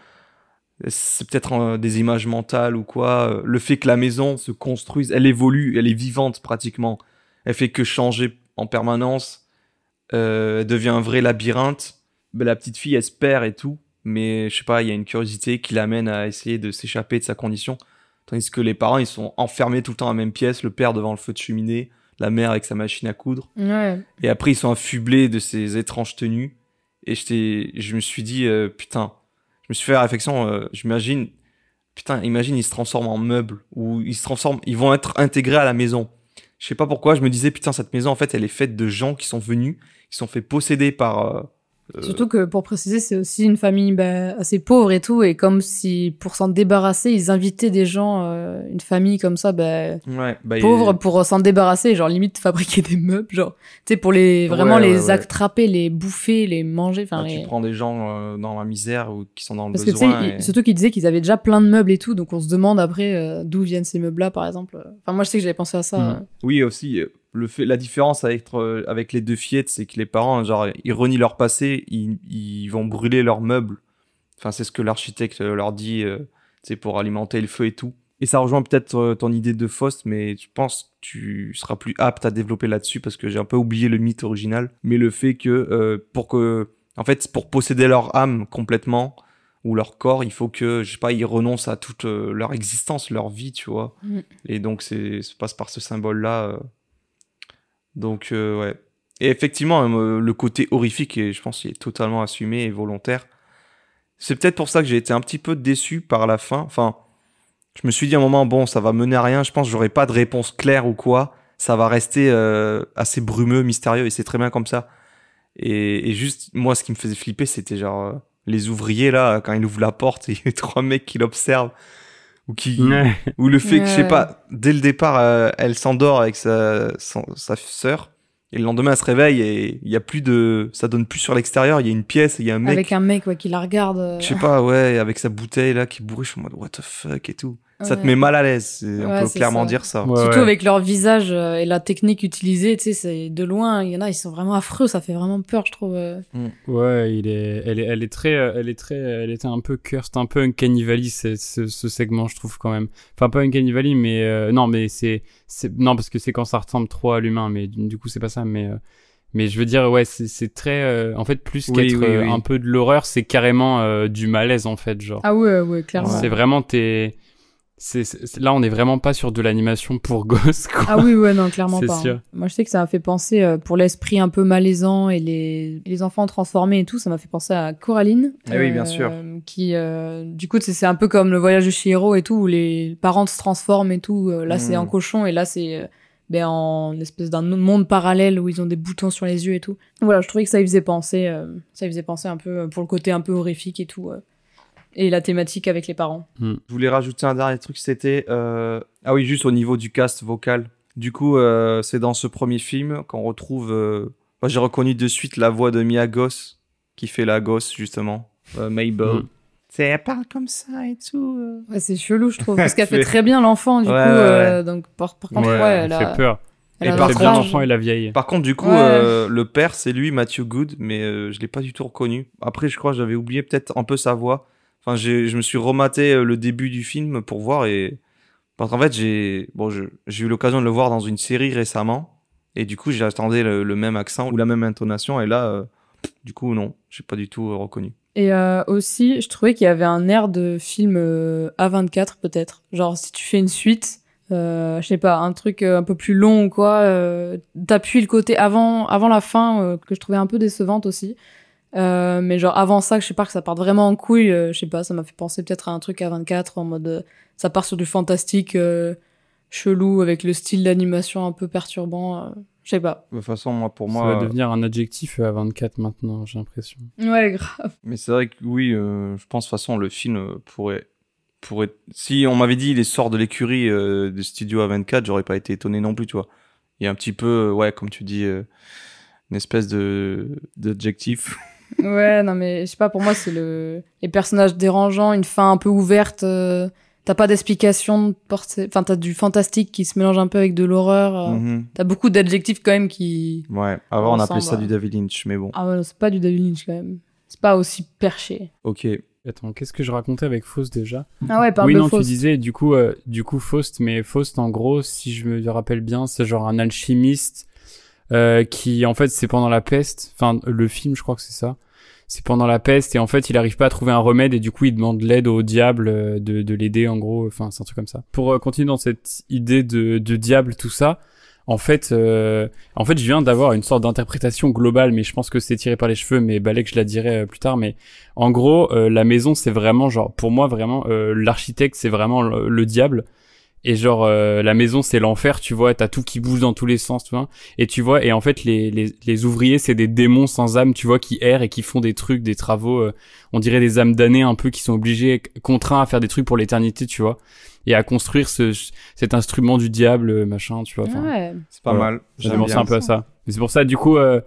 euh, c'est peut-être des images mentales ou quoi. euh, le fait que la maison se construise, elle évolue, elle est vivante pratiquement. Elle fait que changer en permanence. Elle devient un vrai labyrinthe. Ben, la petite fille, elle se perd et tout. Mais je sais pas, il y a une curiosité qui l'amène à essayer de s'échapper de sa condition. Tandis que les parents, ils sont enfermés tout le temps dans la même pièce. Le père devant le feu de cheminée, la mère avec sa machine à coudre. Ouais. Et après, ils sont affublés de ces étranges tenues. Et j'étais, je me suis dit, euh, putain, je me suis fait la réflexion, euh, j'imagine, putain, imagine, ils se transforment en meubles, ou ils se transforment, ils vont être intégrés à la maison. Je sais pas pourquoi, je me disais, putain, cette maison, en fait, elle est faite de gens qui sont venus, qui sont fait posséder par. euh, Surtout que pour préciser, c'est aussi une famille bah, assez pauvre et tout, et comme si pour s'en débarrasser, ils invitaient des gens, euh, une famille comme ça, bah, ouais, bah, il- pauvre pour s'en débarrasser, genre limite fabriquer des meubles, genre, tu sais, pour les vraiment Ouais, les ouais, attraper, les bouffer, les manger, enfin. bah, les- tu prends des gens euh, dans la misère ou qui sont dans le Parce que besoin. il- et- surtout qu'ils disaient qu'ils avaient déjà plein de meubles et tout, donc on se demande après euh, d'où viennent ces meubles-là, par exemple. Enfin, moi je sais que j'avais pensé à ça. Euh. Oui, aussi, euh, le fait, la différence avec, euh, avec les deux fillettes, c'est que les parents, genre, ils renient leur passé, ils, ils vont brûler leurs meubles. Enfin, c'est ce que l'architecte euh, leur dit, euh, sais, pour alimenter le feu et tout. Et ça rejoint peut-être euh, ton idée de Faust, mais je pense que tu seras plus apte à développer là-dessus parce que j'ai un peu oublié le mythe original. Mais le fait que, pour que, en fait, pour posséder leur âme complètement, ou leur corps, il faut que, je sais pas, ils renoncent à toute leur existence, leur vie, tu vois. Mm. Et donc, c'est, ça passe par ce symbole-là. Donc, euh, ouais. Et effectivement, euh, le côté horrifique, et je pense qu'il est totalement assumé et volontaire. C'est peut-être pour ça que j'ai été un petit peu déçu par la fin. Enfin, je me suis dit à un moment, bon, ça va mener à rien. Je pense que j'aurai pas de réponse claire ou quoi. Ça va rester euh, assez brumeux, mystérieux, et c'est très bien comme ça. Et, juste, moi, ce qui me faisait flipper, c'était genre les ouvriers là, quand ils ouvrent la porte, il y a trois mecs qui l'observent. Ou qui, Ouais. ou le fait que, je sais pas, dès le départ, euh, elle s'endort avec sa, son- sa sœur. Et le lendemain, elle se réveille et il y a plus de, ça donne plus sur l'extérieur. Il y a une pièce, et il y a un mec, Avec un mec ouais, qui la regarde. euh. je sais pas, ouais, avec sa bouteille là qui suis en mode what the fuck et tout. Ça te met mal à l'aise. On peut clairement ça. dire ça. Ouais, Surtout ouais. avec leur visage euh, et la technique utilisée, tu sais, c'est de loin. Il y en a, ils sont vraiment affreux. Ça fait vraiment peur, je trouve. euh. Ouais, il est, elle est, elle est très, euh, elle est très, elle était un peu cursed, un peu un cannibali ce, ce, ce segment, je trouve quand même. Enfin, pas un cannibali, mais euh, non, mais c'est, non, parce que c'est quand ça ressemble trop à l'humain, mais du, coup c'est pas ça, mais, euh, mais je veux dire, ouais, c'est, très, euh, en fait, plus Oui, qu'être oui, oui. un peu de l'horreur, c'est carrément euh, du malaise en fait, genre. Ah ouais, ouais, clairement. c'est vraiment tes, c'est, c'est- là on est vraiment pas sur de l'animation pour gosses, quoi. Ah oui, ouais, non, clairement C'est pas. hein. sûr. Moi, je sais que ça m'a fait penser, euh, pour l'esprit un peu malaisant et les, les enfants transformés et tout, ça m'a fait penser à Coraline. Ah oui, bien sûr. Qui, euh, du coup, c'est c'est un peu comme le voyage de Chihiro et tout, où les parents se transforment et tout. Euh, Là, c'est en cochon et là, c'est euh, ben, en espèce d'un monde parallèle où ils ont des boutons sur les yeux et tout. Voilà, je trouvais que ça y faisait penser, euh, ça y faisait penser un peu euh, pour le côté un peu horrifique et tout. Euh, et la thématique avec les parents. Je voulais rajouter un dernier truc, c'était... euh, Ah oui, juste au niveau du cast vocal. Du coup, euh, c'est dans ce premier film qu'on retrouve... euh, Moi, j'ai reconnu de suite la voix de Mia Goss, qui fait la gosse, justement. Euh, Mabel. Mm. C'est, elle parle comme ça et tout. euh. Ouais, c'est chelou, je trouve, parce qu'elle fait très bien l'enfant, du Ouais, coup. ouais, euh, donc, par, par contre, ouais, Ouais, elle elle a, fait peur. elle Et a par rage. l'enfant et la vieille. Par contre, du coup, Ouais. euh, le père, c'est lui, Matthew Good, mais euh, je l'ai pas du tout reconnu. Après, je crois que j'avais oublié peut-être un peu sa voix. Je me suis rematé euh, le début du film pour voir et parce qu'en fait, j'ai bon, eu l'occasion de le voir dans une série récemment et du coup, j'attendais le, même accent ou la même intonation et là, euh, du coup, non, j'ai pas du tout euh, reconnu. Et aussi, je trouvais qu'il y avait un air de film euh, A24 peut-être. Genre si tu fais une suite, euh, je sais pas, un truc un peu plus long ou quoi, t'appuies le côté avant, avant la fin que je trouvais un peu décevante aussi. Euh, mais genre avant ça, je sais pas que ça parte vraiment en couille, euh, je sais pas, ça m'a fait penser peut-être à un truc A24 en mode euh, ça part sur du fantastique euh, chelou avec le style d'animation un peu perturbant. euh, je sais pas. De toute façon, moi, pour Ça moi, va devenir un adjectif à 24 maintenant, j'ai l'impression. Ouais, grave. Mais c'est vrai que oui, euh, je pense de toute façon le film pourrait pourrait si on m'avait dit il sort de l'écurie euh, des studios A24, j'aurais pas été étonné non plus, tu vois. Il y a un petit peu ouais, comme tu dis euh, une espèce de d'adjectif. Ouais, non, mais je sais pas, pour moi, c'est le... les personnages dérangeants, une fin un peu ouverte. euh, T'as pas d'explication de portée. Enfin, t'as du fantastique qui se mélange un peu avec de l'horreur. euh, Mhm. T'as beaucoup d'adjectifs quand même qui. Ouais, avant on appelait ça du David Lynch, mais bon. Ah ouais, non, c'est pas du David Lynch quand même. C'est pas aussi perché. OK. Attends, qu'est-ce que je racontais avec Faust déjà? Ah ouais, parle Oui, de non, Faust. tu disais du coup, euh, du coup Faust, mais Faust en gros, si je me rappelle bien, c'est genre un alchimiste euh, qui, en fait, c'est pendant la peste. Enfin, le film, je crois que c'est ça. C'est pendant la peste et en fait, il arrive pas à trouver un remède et du coup, il demande l'aide au diable euh, de, de l'aider en gros. Enfin, c'est un truc comme ça. Pour euh, continuer dans cette idée de, de diable, tout ça. En fait, euh, en fait, je viens d'avoir une sorte d'interprétation globale, mais je pense que c'est tiré par les cheveux, mais Balek, je la dirai plus tard. Mais en gros, euh, la maison, c'est vraiment genre, pour moi, vraiment, l'architecte, c'est vraiment le diable. Et genre, euh, la maison, c'est l'enfer, tu vois, t'as tout qui bouge dans tous les sens, tu vois. Et tu vois, et en fait, les, les, les ouvriers, c'est des démons sans âme, tu vois, qui errent et qui font des trucs, des travaux, euh, on dirait des âmes damnées un peu, qui sont obligés, contraints à faire des trucs pour l'éternité, tu vois. Et à construire ce, cet instrument du diable, euh, machin, tu vois. Ouais. C'est pas Voilà. mal. j'ai pensé un peu à ça. Mais c'est pour ça, du coup, euh,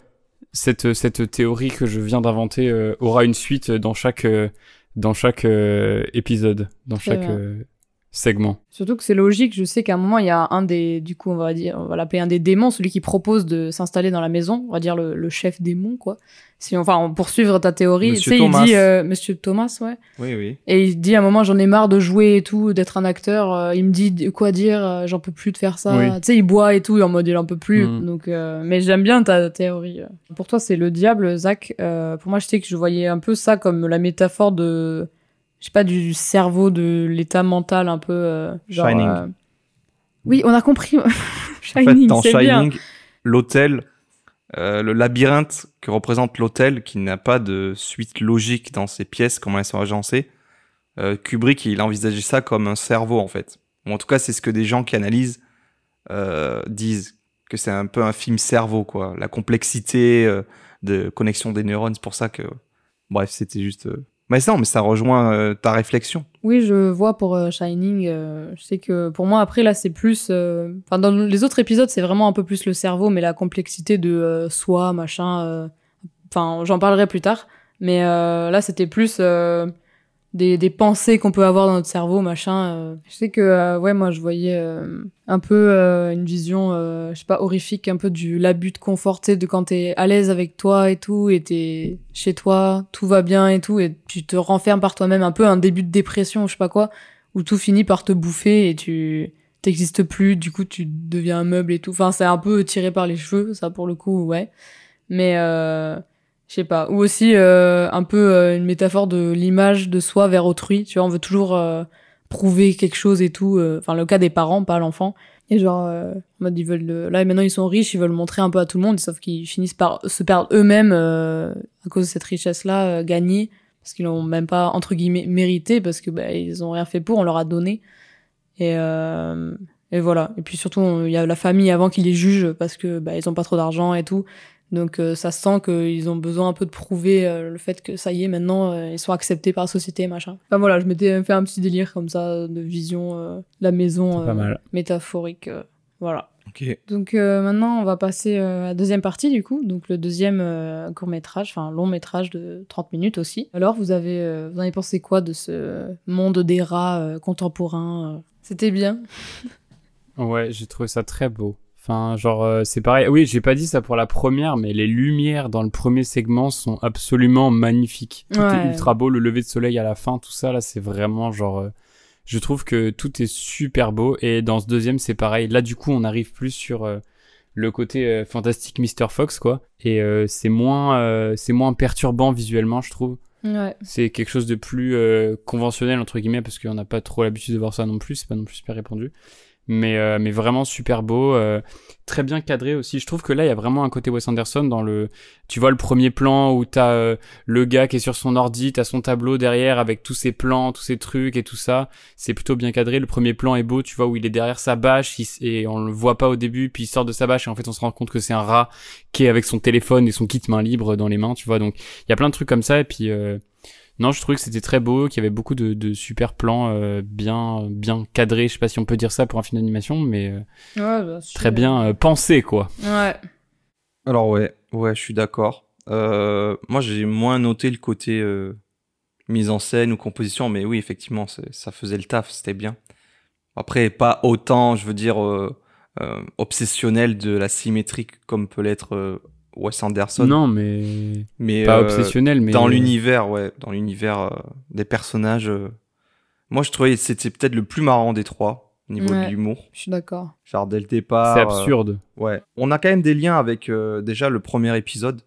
cette, cette théorie que je viens d'inventer euh, aura une suite dans chaque, euh, dans chaque euh, épisode, dans chaque euh, segment. Surtout que c'est logique, je sais qu'à un moment, il y a un des, du coup, on va dire, on va l'appeler un des démons, celui qui propose de s'installer dans la maison, on va dire le, le chef démon, quoi. Si, enfin, on poursuivre ta théorie, Monsieur tu sais, il Thomas. dit, euh, Monsieur Thomas, ouais. Oui, oui. Et il dit à un moment, j'en ai marre de jouer et tout, d'être un acteur. euh, il me dit de- quoi dire, euh, j'en peux plus de faire ça. Oui. Tu sais, il boit et tout, en mode il en peut plus. Mm. Donc, euh, mais j'aime bien ta théorie. Pour toi, c'est le diable, Zach. Euh, pour moi, je sais que je voyais un peu ça comme la métaphore de, je sais pas, du cerveau, de l'état mental un peu. euh, genre, Shining. euh, Oui, on a compris. En fait, Shining, dans c'est bien. Shining, l'hôtel, euh, le labyrinthe que représente l'hôtel, qui n'a pas de suite logique dans ses pièces, comment elles sont agencées, euh, Kubrick, il envisageait ça comme un cerveau, en fait. Ou en tout cas, c'est ce que des gens qui analysent euh, disent, que c'est un peu un film cerveau, quoi. La complexité euh, de connexion des neurones, c'est pour ça que... Bref, c'était juste... Mais non, mais ça rejoint euh, ta réflexion. Oui, je vois pour euh, Shining. euh, je sais que pour moi, après, là, c'est plus. Enfin, dans les autres épisodes, c'est vraiment un peu plus le cerveau, mais la complexité de soi, machin. Enfin, j'en parlerai plus tard. Mais là, c'était plus des, des pensées qu'on peut avoir dans notre cerveau, machin. euh. Je sais que, euh, ouais, moi, je voyais euh, un peu une vision, je sais pas, horrifique, un peu du l'abus de confort, de quand t'es à l'aise avec toi et tout, et t'es chez toi, tout va bien et tout, et tu te renfermes par toi-même, un peu un début de dépression, je sais pas quoi, où tout finit par te bouffer et tu t'existes plus, du coup tu deviens un meuble et tout. Enfin, c'est un peu tiré par les cheveux, ça pour le coup, ouais. Mais euh, je sais pas. Ou aussi euh, un peu euh, une métaphore de l'image de soi vers autrui. Tu vois, on veut toujours euh, prouver quelque chose et tout. euh, Enfin, le cas des parents, pas l'enfant. Et genre, euh, mode, ils veulent le- là maintenant ils sont riches, ils veulent montrer un peu à tout le monde, sauf qu'ils finissent par se perdre eux-mêmes euh, à cause de cette richesse-là gagnée, parce qu'ils l'ont même pas entre guillemets mérité, parce que bah, ils ont rien fait pour, on leur a donné. Et, Et voilà. Et puis surtout, il y a la famille avant qui les juge parce que bah, ils ont pas trop d'argent et tout. Donc euh, ça se sent qu'ils ont besoin un peu de prouver euh, le fait que ça y est, maintenant euh, ils sont acceptés par la société, machin. Enfin voilà, je m'étais fait un petit délire comme ça de vision euh, de la maison C'est pas mal. métaphorique. euh, voilà. Ok. Donc euh, maintenant on va passer euh, à la deuxième partie du coup, donc le deuxième court métrage, enfin long métrage de 30 minutes aussi. Alors vous avez, euh, vous en avez pensé quoi de ce monde des rats euh, contemporain euh? C'était bien. Ouais, j'ai trouvé ça très beau. Enfin, genre, euh, c'est pareil. Oui, j'ai pas dit ça pour la première, mais les lumières dans le premier segment sont absolument magnifiques. Tout Ouais. est ultra beau, le lever de soleil à la fin, tout ça, là, c'est vraiment genre. euh, je trouve que tout est super beau. Et dans ce deuxième, c'est pareil. Là, du coup, on arrive plus sur euh, le côté euh, fantastique Mr. Fox, quoi. Et c'est moins, euh, c'est moins perturbant visuellement, je trouve. Ouais. C'est quelque chose de plus conventionnel entre guillemets parce qu'on n'a pas trop l'habitude de voir ça non plus, c'est pas non plus super répandu. Mais euh, mais vraiment super beau, euh, très bien cadré aussi. Je trouve que là il y a vraiment un côté Wes Anderson dans le tu vois le premier plan où t'as euh, le gars qui est sur son ordi, t'as son tableau derrière avec tous ses plans, tous ses trucs et tout ça. C'est plutôt bien cadré. Le premier plan est beau, tu vois où il est derrière sa bâche et on le voit pas au début, puis il sort de sa bâche et en fait on se rend compte que c'est un rat qui est avec son téléphone et son kit main libre dans les mains, tu vois. Donc il y a plein de trucs comme ça et puis euh, non, je trouvais que c'était très beau, qu'il y avait beaucoup de, de super plans euh, bien bien cadrés. Je sais pas si on peut dire ça pour un film d'animation, mais euh, Ouais, bah, très bien euh, pensé quoi. Ouais. Alors ouais, ouais, je suis d'accord. Euh, moi, j'ai moins noté le côté euh, mise en scène ou composition, mais oui, effectivement, ça faisait le taf, c'était bien. Après, pas autant, je veux dire, euh, euh, obsessionnel de la symétrie comme peut l'être Wes Anderson. Non, mais mais pas euh, obsessionnel, mais dans l'univers, ouais, dans l'univers euh, des personnages. euh, moi, je trouvais que c'était peut-être le plus marrant des trois au niveau Ouais. de l'humour. Je suis d'accord. Genre dès le départ. c'est euh, absurde. Ouais. On a quand même des liens avec euh, déjà le premier épisode.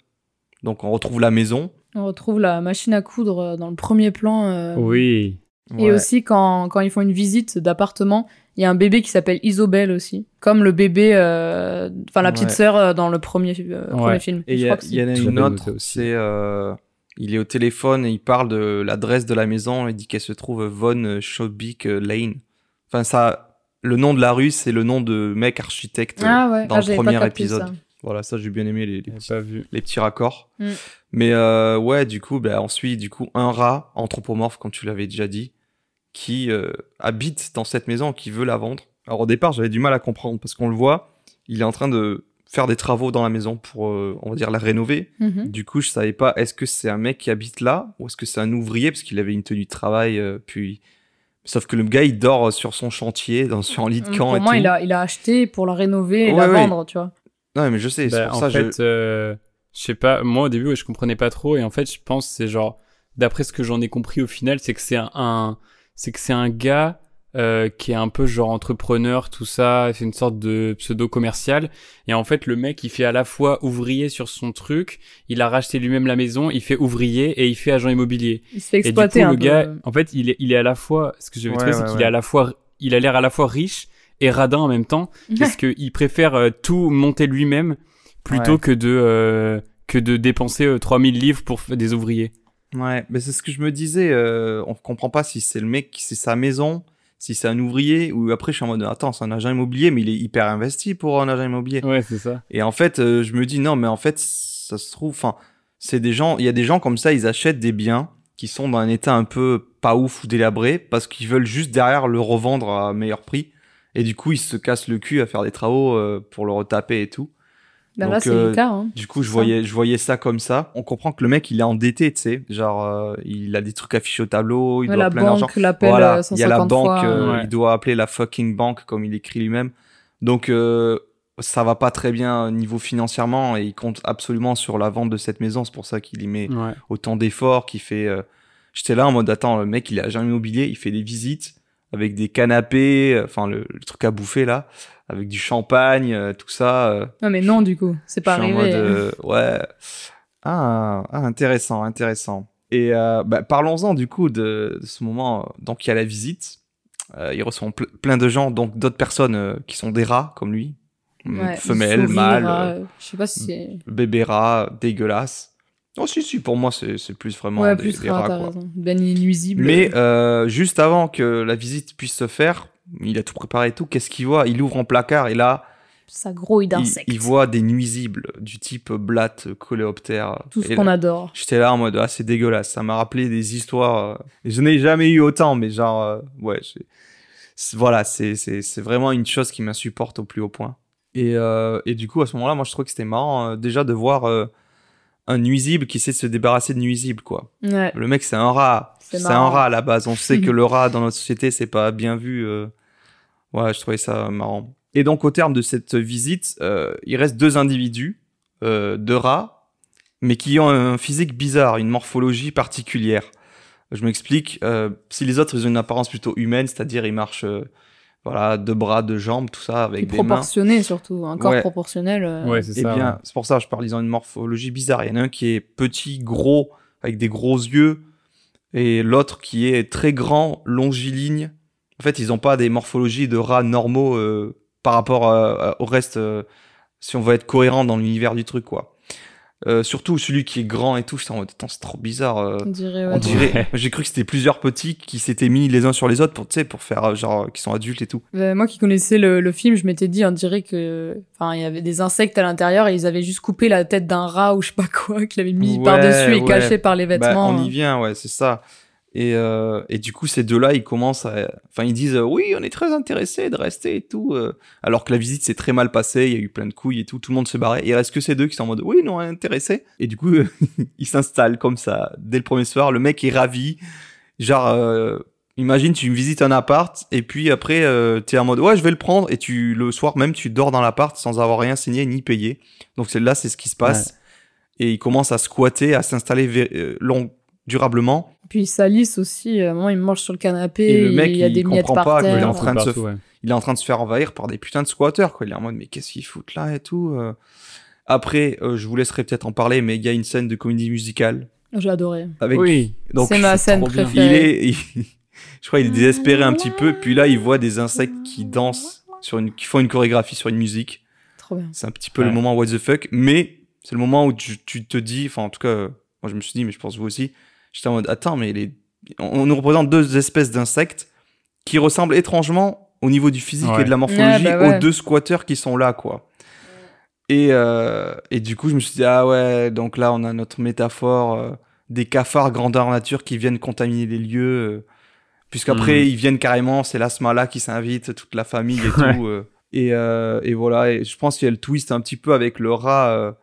Donc on retrouve la maison. On retrouve la machine à coudre euh, dans le premier plan. euh, Oui. Et Ouais. aussi, quand, quand ils font une visite d'appartement, il y a un bébé qui s'appelle Isobel aussi. Comme le bébé, euh, enfin la petite Ouais. sœur euh, dans le premier, euh, Ouais. premier film. Et il y, en a une autre, c'est euh, il est au téléphone et il parle de l'adresse de la maison. Il dit qu'elle se trouve Von Schobik Lane. Enfin ça, le nom de la rue, c'est le nom de mec architecte Ah ouais, dans ah, le premier épisode. ça. Voilà, ça j'ai bien aimé les, les petits, pas vu. les petits raccords. Mm. Mais euh, ouais, du coup, ben, on suit du coup un rat anthropomorphe, comme tu l'avais déjà dit, qui euh, habite dans cette maison, qui veut la vendre. Alors au départ, j'avais du mal à comprendre parce qu'on le voit, il est en train de faire des travaux dans la maison pour, euh, on va dire, la rénover. Mhm. Du coup, je savais pas, est-ce que c'est un mec qui habite là ou est-ce que c'est un ouvrier parce qu'il avait une tenue de travail. euh, puis, sauf que le gars, il dort sur son chantier, dans sur un lit de camp Pour et moi, tout. il a, il a acheté pour la rénover et Ouais, la ouais. vendre, tu vois. Non, mais je sais, c'est Bah, pour en ça fait, je. euh, je sais pas, moi au début, ouais, je comprenais pas trop, et en fait, je pense que c'est genre, d'après ce que j'en ai compris au final, c'est que c'est un, un- c'est que c'est un gars euh, qui est un peu genre entrepreneur, tout ça, c'est une sorte de pseudo commercial, et en fait, le mec, il fait à la fois ouvrier sur son truc, il a racheté lui-même la maison, il fait ouvrier et il fait agent immobilier. Il se fait Et du exploiter coup, un le peu. gars, en fait, il est, il est à la fois, ce que j'avais Ouais, trouvé, c'est qu'il ouais. est à la fois, il a l'air à la fois riche et radin en même temps, parce qu'il préfère euh, tout monter lui-même plutôt Ouais. que de euh, que de dépenser euh, 3000 livres pour des ouvriers. Ouais, mais c'est ce que je me disais. Euh, on comprend pas si c'est le mec, qui c'est sa maison, si c'est un ouvrier, ou après je suis en mode attends, c'est un agent immobilier, mais il est hyper investi pour un agent immobilier. Ouais, c'est ça. Et en fait, euh, je me dis non, mais en fait, ça se trouve, enfin, c'est des gens, il y a des gens comme ça, ils achètent des biens qui sont dans un état un peu pas ouf ou délabré parce qu'ils veulent juste derrière le revendre à meilleur prix. Et du coup, ils se cassent le cul à faire des travaux euh, pour le retaper et tout. Ben là, Donc, c'est euh, le cas. Hein. Du coup, je voyais, je voyais ça comme ça. On comprend que le mec, il est endetté, tu sais. Genre, euh, il a des trucs affichés au tableau, il Ouais, doit la plein d'argent. banque l'appelle Voilà, euh, il y a la 150 banque, fois. euh, Ouais. il doit appeler la fucking banque, comme il écrit lui-même. Donc, euh, ça va pas très bien niveau financièrement et il compte absolument sur la vente de cette maison. C'est pour ça qu'il y met Ouais. autant d'efforts, qu'il fait. euh, J'étais là en mode, attends, le mec, il est agent immobilier, il fait des visites avec des canapés, euh, enfin, le, le truc à bouffer là, avec du champagne, euh, tout ça. euh, Non, mais non, du coup, c'est pas suis en arrivé. mode, euh, ouais. Ah, ah, intéressant, intéressant. Et bah, parlons-en du coup de, de ce moment. Donc il y a la visite. Il reçoit ple- plein de gens, donc d'autres personnes qui sont des rats comme lui, Mm, Ouais, mâles, rat, euh, Je sais pas si c'est. bébé rat, dégueulasse. Oh si si, pour moi c'est plus vraiment Ouais, des, plus des rat, rats t'as quoi. raison. Ben nuisible. Mais euh, juste avant que la visite puisse se faire, il a tout préparé et tout. Qu'est-ce qu'il voit? Il ouvre un placard et là, Ça grouille il, d'insectes. il voit des nuisibles du type blatte, coléoptère. Tout ce qu'on adore. J'étais là en mode, ah, c'est dégueulasse. Ça m'a rappelé des histoires. euh, je n'ai jamais eu autant, mais genre, euh, ouais, voilà, c'est, vraiment une chose qui m'insupporte au plus haut point. Et, euh, et du coup, à ce moment-là, moi, je trouvais que c'était marrant, euh, déjà, de voir un nuisible qui de se débarrasser de nuisible, quoi. Ouais. Le mec, c'est un rat. C'est un rat à la base. On sait que le rat dans notre société, c'est pas bien vu. euh. Ouais, je trouvais ça marrant. Et donc, au terme de cette visite, euh, il reste deux individus, euh, deux rats, mais qui ont un physique bizarre, une morphologie particulière. Je m'explique. euh, si les autres, ils ont une apparence plutôt humaine, c'est-à-dire ils marchent, euh, voilà, deux bras, deux jambes, tout ça, avec des mains. proportionné surtout, un corps Ouais. proportionnel. euh, Ouais, c'est Eh ça. bien, ouais. c'est pour ça que je parle, ils ont une morphologie bizarre. Il y en a un qui est petit, gros, avec des gros yeux, et l'autre qui est très grand, longiligne. En fait, ils n'ont pas des morphologies de rats normaux euh, par rapport euh, au reste, euh, si on veut être cohérent dans l'univers du truc, quoi. Euh, surtout celui qui est grand et tout, j'étais en mode, attends, c'est trop bizarre. euh. On dirait, ouais, On des- dirait, Ouais. j'ai cru que c'était plusieurs petits qui s'étaient mis les uns sur les autres pour, tu sais, pour faire euh, genre, qui sont adultes et tout. Euh, moi qui connaissais le, le film, je m'étais dit, on dirait que, enfin, il y avait des insectes à l'intérieur et ils avaient juste coupé la tête d'un rat ou je sais pas quoi, qu'ils avaient mis Ouais, par-dessus et ouais. caché par les Bah, vêtements. on y vient, ouais, c'est ça. Et, euh, et du coup, ces deux-là, ils commencent à. Enfin, ils disent euh, Oui, on est très intéressés de rester et tout. euh. alors que la visite s'est très mal passée, il y a eu plein de couilles et tout, tout le monde se barrait. Et il reste que ces deux qui sont en mode Oui, non, intéressés. Et du coup, ils s'installent comme ça dès le premier soir. Le mec est ravi. Genre, euh, imagine, tu visites un appart et puis après, euh, t'es en mode Ouais, je vais le prendre. Et tu le soir même, tu dors dans l'appart sans avoir rien signé ni payé. Donc là, c'est ce qui se passe. Et ils commencent à squatter, à s'installer long, durablement. Puis ils salissent aussi, à un moment ils mangent sur le canapé, Et le mec, il y a il des miettes par pas terre. il est en train de se- ouais. Il est en train de se faire envahir par des putains de squatteurs, quoi. Il est en mode, mais qu'est-ce qu'ils foutent là et tout. euh. Après, euh, je vous laisserai peut-être en parler, mais il y a une scène de comédie musicale. J'ai adoré. Avec... Oui. Donc, C'est ma scène bien. il préférée. est, il- je crois, il est désespéré un petit peu. Puis là, il voit des insectes qui dansent sur une, qui font une chorégraphie sur une musique. Trop bien. C'est un petit peu Ouais. le moment what the fuck, mais c'est le moment où tu, tu te dis, enfin en tout cas, moi je me suis dit, mais je pense vous aussi, j'étais en mode, attends, mais les... on, on nous représente deux espèces d'insectes qui ressemblent étrangement au niveau du physique Ouais. et de la morphologie Ouais, bah ouais. aux deux squatteurs qui sont là, quoi. Et, euh, et du coup, je me suis dit, ah ouais, donc là, on a notre métaphore euh, des cafards grandeur nature qui viennent contaminer les lieux. euh, Puisqu'après, Mhm. ils viennent carrément, c'est l'asmala qui s'invite, toute la famille et tout. euh. et, euh, et voilà, et je pense qu'il y a le twist un petit peu avec le rat.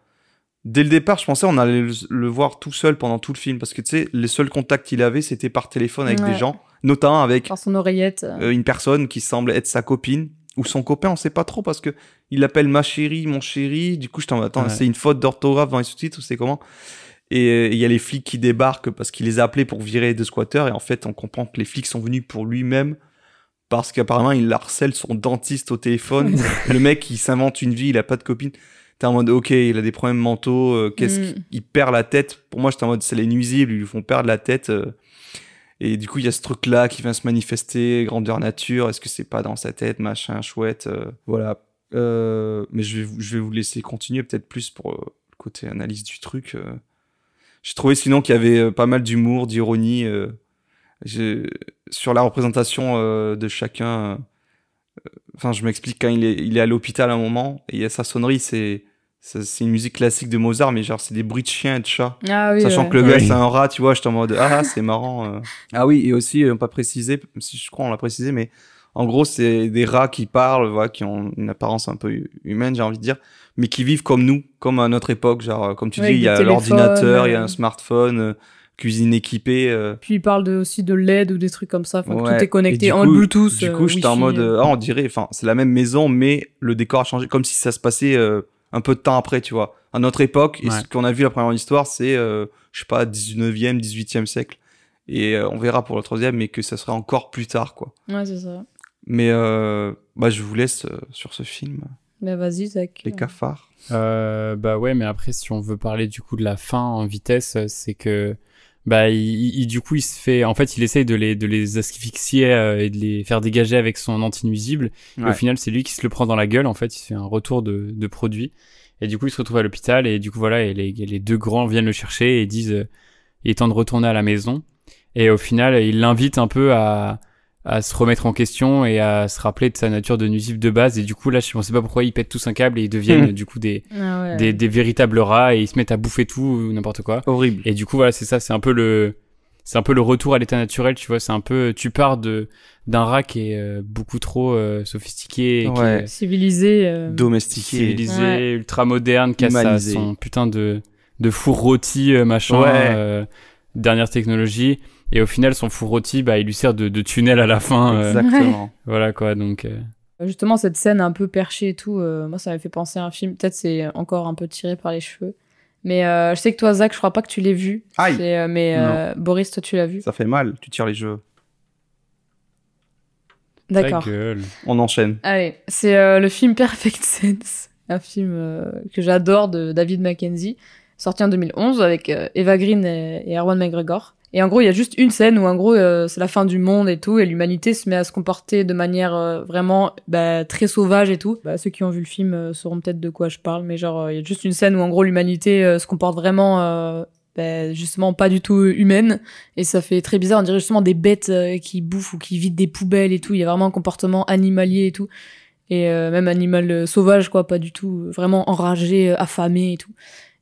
Dès le départ, je pensais on allait le, le voir tout seul pendant tout le film. Parce que tu sais, les seuls contacts qu'il avait, c'était par téléphone avec Ouais. des gens. Notamment avec Par son oreillette. euh, euh, une personne qui semble être sa copine ou son copain, on sait pas trop parce que il l'appelle ma chérie, mon chéri. Du coup, je t'en attends, Ouais. c'est une faute d'orthographe dans les sous-titres ou c'est comment? Et euh, il y a les flics qui débarquent parce qu'il les a appelés pour virer deux squatteurs et en fait, on comprend que les flics sont venus pour lui-même parce qu'apparemment, il harcèle son dentiste au téléphone. le mec, il s'invente une vie, il a pas de copine. T'es en mode, ok, il a des problèmes mentaux, euh, qu'est-ce Mm. qu'il il perd la tête. Pour moi, j'étais en mode, c'est les nuisibles, ils lui font perdre la tête. euh, et du coup, il y a ce truc-là qui vient se manifester, grandeur nature, est-ce que c'est pas dans sa tête, machin, chouette, euh, voilà. Mais je vais, vous- je vais vous laisser continuer peut-être plus pour le côté analyse du truc. J'ai trouvé sinon qu'il y avait pas mal d'humour, d'ironie sur la représentation de chacun. Enfin, je m'explique quand il est, il est à l'hôpital à un moment et il y a sa sonnerie, c'est c'est c'est une musique classique de Mozart, mais genre c'est des bruits de chiens et de chats. Ah oui, Sachant ouais. que le gars Oui. c'est un rat, tu vois, j'étais en mode ah c'est marrant. euh. Ah oui et aussi euh, pas précisé, si je crois on l'a précisé, mais en gros c'est des rats qui parlent, voilà, qui ont une apparence un peu humaine, j'ai envie de dire, mais qui vivent comme nous, comme à notre époque, genre euh, comme tu Ouais, dis, il y a l'ordinateur, il y a un smartphone, euh, cuisine équipée. euh, Puis il parle de, aussi de LED ou des trucs comme ça. Enfin, Ouais. tout est connecté en coup- Bluetooth. Du euh, coup, j'étais en mode, ah, on dirait, enfin, c'est la même maison, mais le décor a changé, comme si ça se passait euh, un peu de temps après, tu vois. À notre époque, et ce qu'on a vu la première histoire, c'est, euh, je sais pas, 19e, 18e siècle. Et euh, on verra pour le troisième, mais que ça sera encore plus tard, quoi. Ouais, c'est ça. Mais euh, bah, je vous laisse euh, sur ce film, Bah vas-y, Zach. Les cafards. Euh, bah ouais, mais après, si on veut parler du coup de la fin en vitesse, c'est que bah il, il- du coup il se fait, en fait, il essaye de les de les asphyxier euh, et de les faire dégager avec son anti-nuisible. Ouais. au final, c'est lui qui se le prend dans la gueule. En fait, il fait un retour de, de produit. Et du coup, il se retrouve à l'hôpital. Et du coup, voilà, et les, les deux grands viennent le chercher et disent euh, il est temps de retourner à la maison. Et au final, il l'invite un peu à à se remettre en question et à se rappeler de sa nature de nuisible de base. Et du coup, là, je ne sais pas pourquoi ils pètent tous un câble et ils deviennent Hmm. du coup des, Ah ouais. des, des véritables rats et ils se mettent à bouffer tout ou n'importe quoi. Horrible. Et du coup, voilà, c'est ça, c'est un peu le, c'est un peu le retour à l'état naturel, tu vois. C'est un peu, tu pars de d'un rat qui est euh, beaucoup trop euh, sophistiqué, qui est Civilisé. euh, Domestiqué. civilisé, Ouais. ultra moderne, qui a son putain de de four rôti machin, Ouais. euh, dernière technologie. Et au final, son four rôti, bah, il lui sert de, de tunnel à la fin. euh, Exactement. voilà quoi, donc. euh, Justement, cette scène un peu perchée et tout, euh, moi, ça m'a fait penser à un film. Peut-être c'est encore un peu tiré par les cheveux. Mais euh, je sais que toi, Zach, je crois pas que tu l'aies vu. Aïe. Euh, mais euh, Boris, toi, tu l'as vu? Ça fait mal, tu tires les jeux. D'accord. On enchaîne. Allez, c'est euh, le film Perfect Sense, un film euh, que j'adore de David Mackenzie, sorti en 2011 avec euh, Eva Green et, et Erwan McGregor. Et en gros, il y a juste une scène où en gros, euh, c'est la fin du monde et tout, et l'humanité se met à se comporter de manière euh, vraiment bah, très sauvage et tout. Bah, ceux qui ont vu le film euh, sauront peut-être de quoi je parle, mais genre, euh, il y a juste une scène où en gros, l'humanité euh, se comporte vraiment... euh, bah, justement pas du tout humaine. Et ça fait très bizarre on dirait justement des bêtes qui bouffent ou qui vident des poubelles et tout. Il y a vraiment un comportement animalier et tout. Et même animal sauvage quoi pas du tout vraiment enragé affamé et tout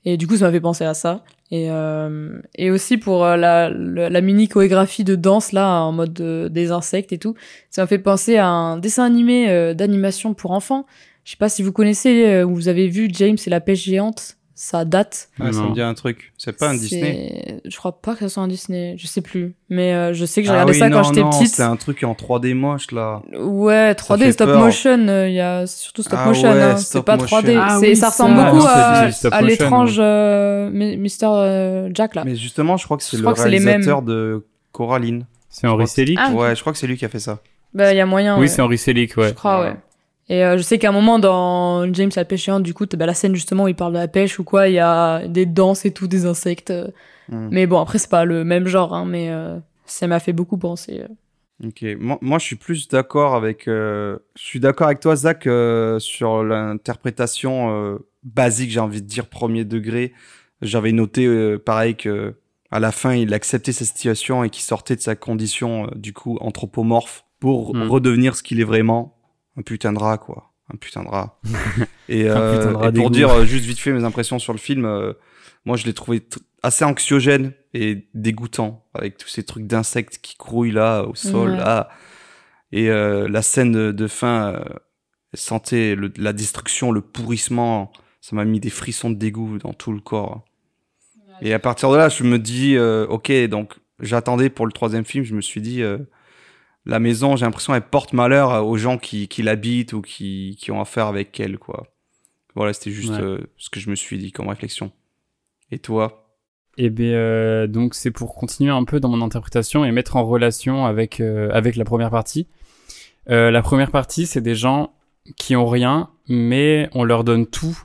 et du coup ça m'a fait penser à ça. Et euh, et aussi pour euh, la, la, mini chorégraphie de danse là en mode euh, des insectes et tout ça m'a fait penser à un dessin animé euh, d'animation pour enfants. Je sais pas si vous connaissez ou vous avez vu James et la pêche géante ça date Ouais, ça me dit un truc. C'est pas un Disney. je crois pas que ça soit un Disney je sais plus mais euh, je sais que j'ai Ah regardé oui, ça quand j'étais non, petite C'est un truc en 3D moche là. Ouais, Ça 3D, fait stop peur. motion, euh, il y a surtout stop Ah motion, ouais, hein, c'est pas motion. 3D. Ah oui, ça ressemble beaucoup à, l'étrange euh, Mister euh, Jack là. Mais justement, je crois que c'est le réalisateur de Coraline. C'est Henri Selick Ah. Ouais, je crois que c'est lui qui a fait ça. Bah, il y a moyen. Oui, c'est Henri Selick, ouais. Je crois, ouais. Et euh, je sais qu'à un moment dans James la pêche géante, du coup, bah, la scène justement où il parle de la pêche ou quoi, il y a des danses et tout, des insectes. euh. Hmm. Mais bon, après, c'est pas le même genre, hein, mais euh, ça m'a fait beaucoup penser. Ok, moi, moi je suis plus d'accord avec. euh, je suis d'accord avec toi, Zach, euh, sur l'interprétation euh, basique, j'ai envie de dire premier degré. J'avais noté euh, pareil que à la fin, il acceptait sa situation et qu'il sortait de sa condition euh, du coup anthropomorphe pour Mm. redevenir ce qu'il est vraiment, un putain de rat quoi, un putain de rat. et, Un euh, putain de rat et pour dire euh, juste vite fait mes impressions sur le film, euh, moi je l'ai trouvé tr- assez anxiogène et dégoûtant avec tous ces trucs d'insectes qui grouillent là au sol Ouais. là. Et euh, la scène de, de fin, euh, sentait le- la destruction, le pourrissement, ça m'a mis des frissons de dégoût dans tout le corps. Et à partir de là, je me dis, euh, ok, donc j'attendais pour le troisième film, je me suis dit, euh, la maison, j'ai l'impression, elle porte malheur aux gens qui, qui l'habitent ou qui, qui ont affaire avec elle, quoi. Voilà, c'était juste Ouais. euh, ce que je me suis dit comme réflexion. Et toi? Et bien, euh, donc c'est pour continuer un peu dans mon interprétation et mettre en relation avec euh, avec la première partie. Euh, la première partie, c'est des gens qui ont rien, mais on leur donne tout.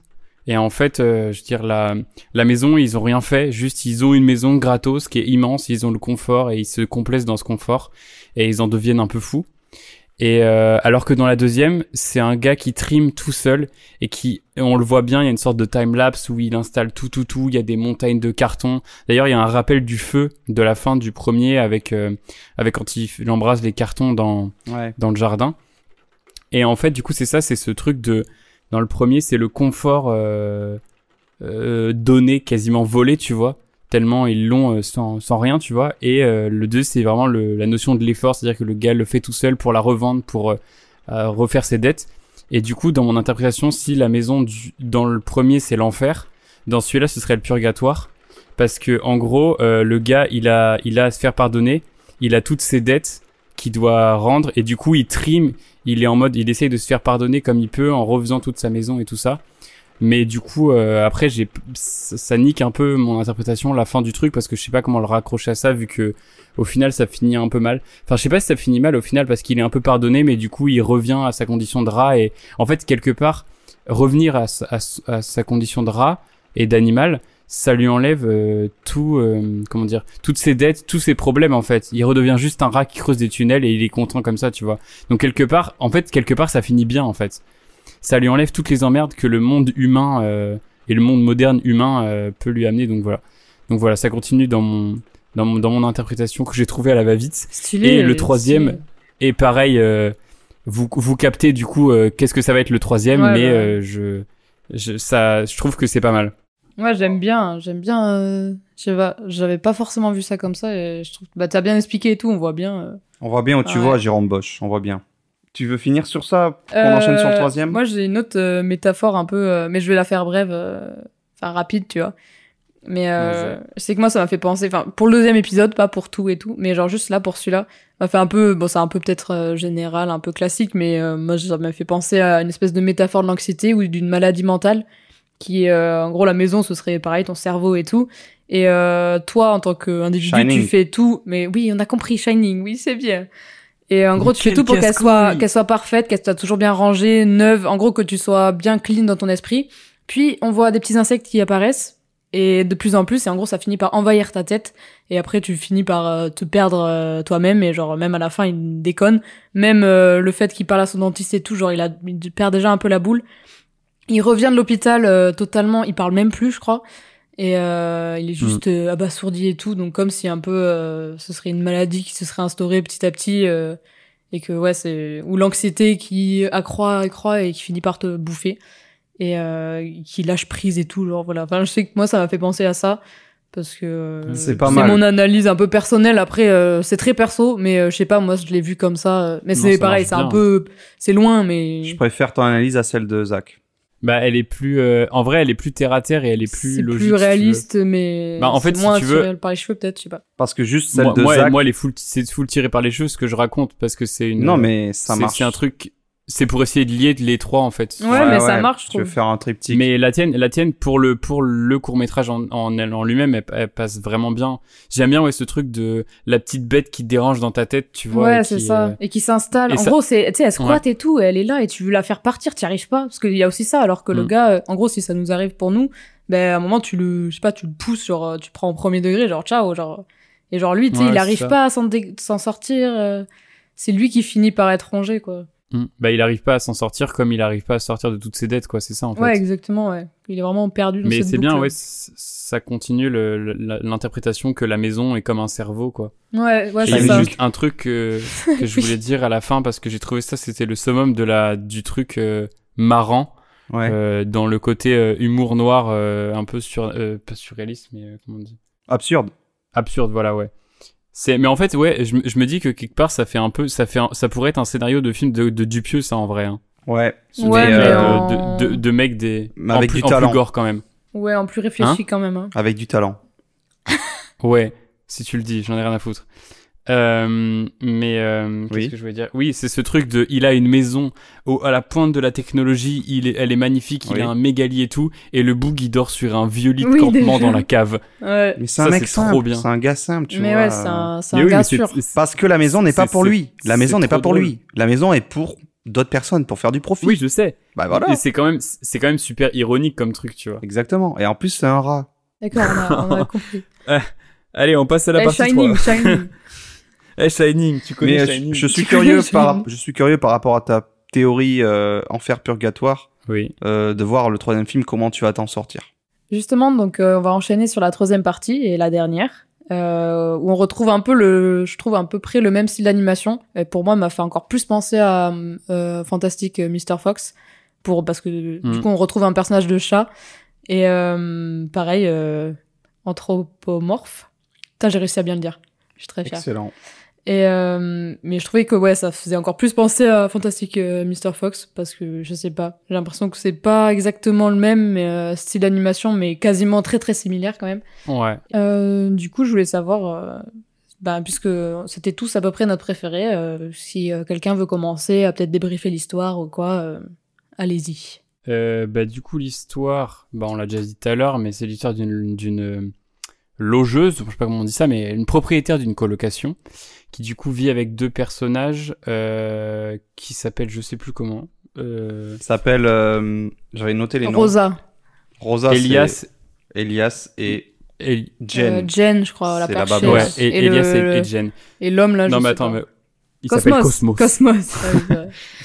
Et en fait, euh, je veux dire, la, la maison, ils ont rien fait, juste ils ont une maison gratos qui est immense, ils ont le confort et ils se complaisent dans ce confort et ils en deviennent un peu fous. Et euh, alors que dans la deuxième, c'est un gars qui trime tout seul et qui, on le voit bien, il y a une sorte de time lapse où il installe tout, tout, tout. Il y a des montagnes de cartons. D'ailleurs, il y a un rappel du feu de la fin du premier avec euh, avec quand il, il embrasse les cartons dans Ouais. dans le jardin. Et en fait, du coup, c'est ça, c'est ce truc de dans le premier, c'est le confort euh, euh, donné, quasiment volé, tu vois, tellement ils l'ont euh, sans, rien, tu vois. Et euh, le 2, c'est vraiment la notion de l'effort, c'est-à-dire que le gars le fait tout seul pour la revendre, pour euh, refaire ses dettes. Et du coup, dans mon interprétation, si la maison dans le premier c'est l'enfer, dans celui-là ce serait le purgatoire, parce que en gros, le gars il a il a à se faire pardonner, il a toutes ses dettes qu'il doit rendre, et du coup il trime, il est en mode, il essaye de se faire pardonner comme il peut en refaisant toute sa maison et tout ça. Mais du coup, euh, après, j'ai, ça, nique un peu mon interprétation, la fin du truc, parce que je sais pas comment le raccrocher à ça, vu que au final, ça finit un peu mal. Enfin, je sais pas si ça finit mal au final, parce qu'il est un peu pardonné, mais du coup, il revient à sa condition de rat. Et en fait, quelque part, revenir à, à sa condition de rat et d'animal, ça lui enlève euh, tout, euh, comment dire, toutes ses dettes, tous ses problèmes en fait. Il redevient juste un rat qui creuse des tunnels et il est content comme ça, tu vois. Donc quelque part, en fait, quelque part, ça finit bien en fait. Ça lui enlève toutes les emmerdes que le monde humain euh, et le monde moderne humain euh, peut lui amener. Donc voilà. Donc voilà, ça continue dans mon dans mon, dans mon interprétation que j'ai trouvé à la va-vite. Stylé. Et le euh, troisième, stylé. Et pareil, euh, vous, vous captez du coup euh, qu'est-ce que ça va être le troisième, Ouais, mais ouais. euh, je, je, ça, je trouve que c'est pas mal. Ouais, j'aime bien, j'aime bien. euh, je sais pas, j'avais pas forcément vu ça comme ça et je trouve. Bah, t'as bien expliqué et tout, on voit bien. euh. On voit bien où tu Ouais. vois Jérôme Bosch, on voit bien. Tu veux finir sur ça qu'on Euh, enchaîne sur le troisième? Moi, j'ai une autre euh, métaphore un peu, euh, mais je vais la faire brève, euh, enfin rapide, tu vois. Mais euh, sais que moi, ça m'a fait penser, enfin, pour le deuxième épisode, pas pour tout et tout, mais genre juste là pour celui-là, m'a fait un peu, bon, c'est un peu peut-être euh, général, un peu classique, mais euh, moi, ça m'a fait penser à une espèce de métaphore de l'anxiété ou d'une maladie mentale, qui est, euh, en gros, la maison, ce serait pareil, ton cerveau et tout. Et euh, toi, en tant qu'individu, tu fais tout, mais oui, on a compris, Shining, oui, c'est bien. Et en gros, tu fais tout pour qu'elle soit, qu'elle soit parfaite, qu'elle soit toujours bien rangée, neuve. En gros, que tu sois bien clean dans ton esprit. Puis, on voit des petits insectes qui apparaissent. Et de plus en plus, et en gros, ça finit par envahir ta tête. Et après, tu finis par euh, te perdre euh, toi-même. Et genre, même à la fin, il déconne. Même euh, le fait qu'il parle à son dentiste et tout, genre, il, a, il perd déjà un peu la boule. Il revient de l'hôpital totalement, il parle même plus, je crois. Et euh, il est juste euh, abasourdi et tout, donc comme si un peu euh, ce serait une maladie qui se serait instaurée petit à petit euh, et que ouais c'est ou l'anxiété qui accroît accroît et qui finit par te bouffer et euh, qui lâche prise et tout genre voilà. Enfin je sais que moi ça m'a fait penser à ça parce que euh, C'est pas mal. mon analyse un peu personnelle après euh, c'est très perso mais euh, je sais pas moi je l'ai vu comme ça mais c'est pareil c'est un peu c'est loin mais Je préfère ton analyse à celle de Zach. Bah, elle est plus, euh, en vrai, elle est plus terre à terre et elle est plus c'est logique. plus si réaliste mais Bah, en fait, c'est si moins tu veux- par les cheveux peut-être je sais pas Parce que juste celle Moi, de moi, Zach. moi, elle est full, c'est full tiré par les cheveux ce que je raconte parce que c'est une. non, mais ça marche. C'est un truc. C'est pour essayer de lier les trois en fait. Ouais, mais ça marche, je Tu veux trouve. faire un triptyque. Mais la tienne, la tienne pour le pour le court métrage en en, elle- en lui-même, elle, elle passe vraiment bien. J'aime bien ouais ce truc de la petite bête qui te dérange dans ta tête, tu vois. ouais, et c'est qui, ça. euh, Et qui s'installe. En ça- gros, c'est, tu sais, elle squatte et tout, et elle est là, et tu veux la faire partir, t'y arrives pas. Parce qu'il y a aussi ça, alors que le Mm. gars, euh, en gros, si ça nous arrive pour nous, ben, à un moment, tu le, je sais pas, tu le pousses, genre, euh, tu prends au premier degré, genre, ciao, genre. Et genre, lui, tu sais, Ouais, il arrive ça. pas à s'en, dé- s'en sortir. euh, c'est lui qui finit par être rongé, quoi. Hmm. Bah il arrive pas à s'en sortir comme il arrive pas à sortir de toutes ses dettes quoi. C'est ça en fait. Ouais, exactement, ouais. Il est vraiment perdu dans Mais c'est bien, ouais, ça continue l'interprétation que la maison est comme un cerveau, quoi. Ouais, ouais, Et il y c'est avait ça. juste un truc euh, que je voulais dire à la fin parce que j'ai trouvé ça, c'était le summum de la du truc euh, marrant Ouais. euh, dans le côté euh, humour noir, euh, un peu sur, euh, pas surréaliste, mais euh, comment on dit? Absurde. Absurde, voilà, ouais. C'est, mais en fait, ouais, je, me- je me dis que quelque part, ça fait un peu, ça fait, un- ça pourrait être un scénario de film de, de Dupieux, ça en vrai. Hein. Ouais. Ouais, Des, mais euh, en- de, de, de mecs des, Mais en avec plus, du en talent. plus gore quand même. Ouais, en plus réfléchi Hein quand même. Hein. Avec du talent. Ouais, si tu le dis, j'en ai rien à foutre. Euh, mais euh, qu'est-ce Oui. que je voulais dire? Oui, c'est ce truc de, il a une maison au, à la pointe de la technologie, il est, elle est magnifique, il Oui. a un méga lit et tout, et le boug il dort sur un vieux lit de Oui, campement déjà. dans la cave. Ouais. Mais c'est Ça, un mec simple. bien. C'est un gars simple, tu mais vois. ouais, c'est un, Mais un oui, gars mais sûr. Parce que la maison n'est pas pour lui. La maison n'est pas pour drôle. lui. La maison est pour d'autres personnes, pour faire du profit. Oui, je sais. Bah voilà. Et c'est quand même, c'est quand même super ironique comme truc, tu vois. Exactement. Et en plus, c'est un rat. D'accord, on a, on a compris. Allez, on passe à la Eh, partie Shining, 3. Shining. Eh, Shining, tu connais Mais euh, Shining je, je suis curieux par, Shining je suis curieux par rapport à ta théorie euh, enfer purgatoire Oui. euh, de voir le troisième film comment tu vas t'en sortir. Justement, donc euh, on va enchaîner sur la troisième partie et la dernière, euh, où on retrouve un peu le, je trouve à peu près le même style d'animation. Et pour moi, m'a fait encore plus penser à euh, Fantastic Mr. Fox, pour parce que Mm. du coup on retrouve un personnage de chat et euh, pareil euh, anthropomorphe. Putain, j'ai réussi à bien le dire. Je suis très fière. Excellent. Et euh, mais je trouvais que ouais, ça faisait encore plus penser à Fantastic euh, Mr. Fox parce que je sais pas, j'ai l'impression que c'est pas exactement le même mais, euh, style d'animation, mais quasiment très très similaire quand même. Ouais. Euh, du coup, je voulais savoir, bah, puisque c'était tous à peu près notre préféré, si quelqu'un veut commencer à peut-être débriefer l'histoire ou quoi, allez-y. Bah, du coup, l'histoire, bah, on l'a déjà dit tout à l'heure, mais c'est l'histoire d'une, logeuse, je sais pas comment on dit ça, mais une propriétaire d'une colocation, qui du coup vit avec deux personnages, euh, qui s'appellent, je sais plus comment, euh, s'appelle. euh, J'avais noté les noms. Rosa, Rosa. Elias Elias et et, Jen. euh, Jen, je crois, la C'est la ouais, et, et Elias le- et, et Jen. Et l'homme là, non, je mais sais attends, pas. mais il s'appelle Cosmos. Cosmos.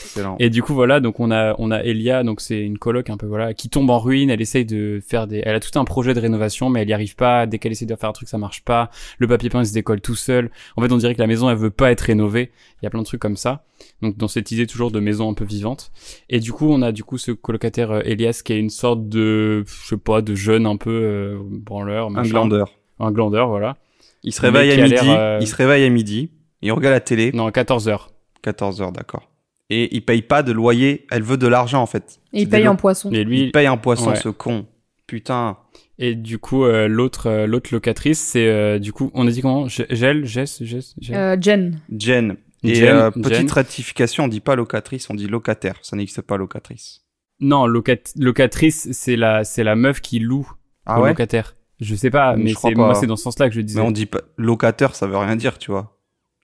Excellent. Et du coup voilà, donc on a on a Elia, donc c'est une coloc un peu voilà qui tombe en ruine. Elle essaye de faire des, elle a tout un projet de rénovation, mais elle y arrive pas. Dès qu'elle essaie de faire un truc, ça marche pas. Le papier peint il se décolle tout seul. En fait, on dirait que la maison elle veut pas être rénovée. Il y a plein de trucs comme ça. Donc dans cette idée toujours de maison un peu vivante. Et du coup on a du coup ce colocataire euh, Elias qui est une sorte de je sais pas de jeune un peu euh, branleur, Un machin. glandeur. un glandeur voilà. Il se réveille à midi. euh, Il se réveille à midi. Il regarde la télé. Non 14 heures. 14 heures, d'accord. Et il paye pas de loyer. Elle veut de l'argent en fait. Et il paye en poisson. Et lui Il paye un poisson, Ouais. ce con. Putain. Et du coup, euh, l'autre, euh, l'autre locatrice, c'est euh, du coup, on a dit comment? Gel, Jess, Jess, Jen. Jen. Et Jen, euh, petite Jen. rectification, on dit pas locatrice, on dit locataire. Ça n'existe pas locatrice. Non, locat- locatrice, c'est la, c'est la meuf qui loue Ah au ouais? locataire. Je sais pas, mais pas. moi, c'est dans ce sens-là que je disais. Mais on dit pas locataire, ça veut rien dire, tu vois.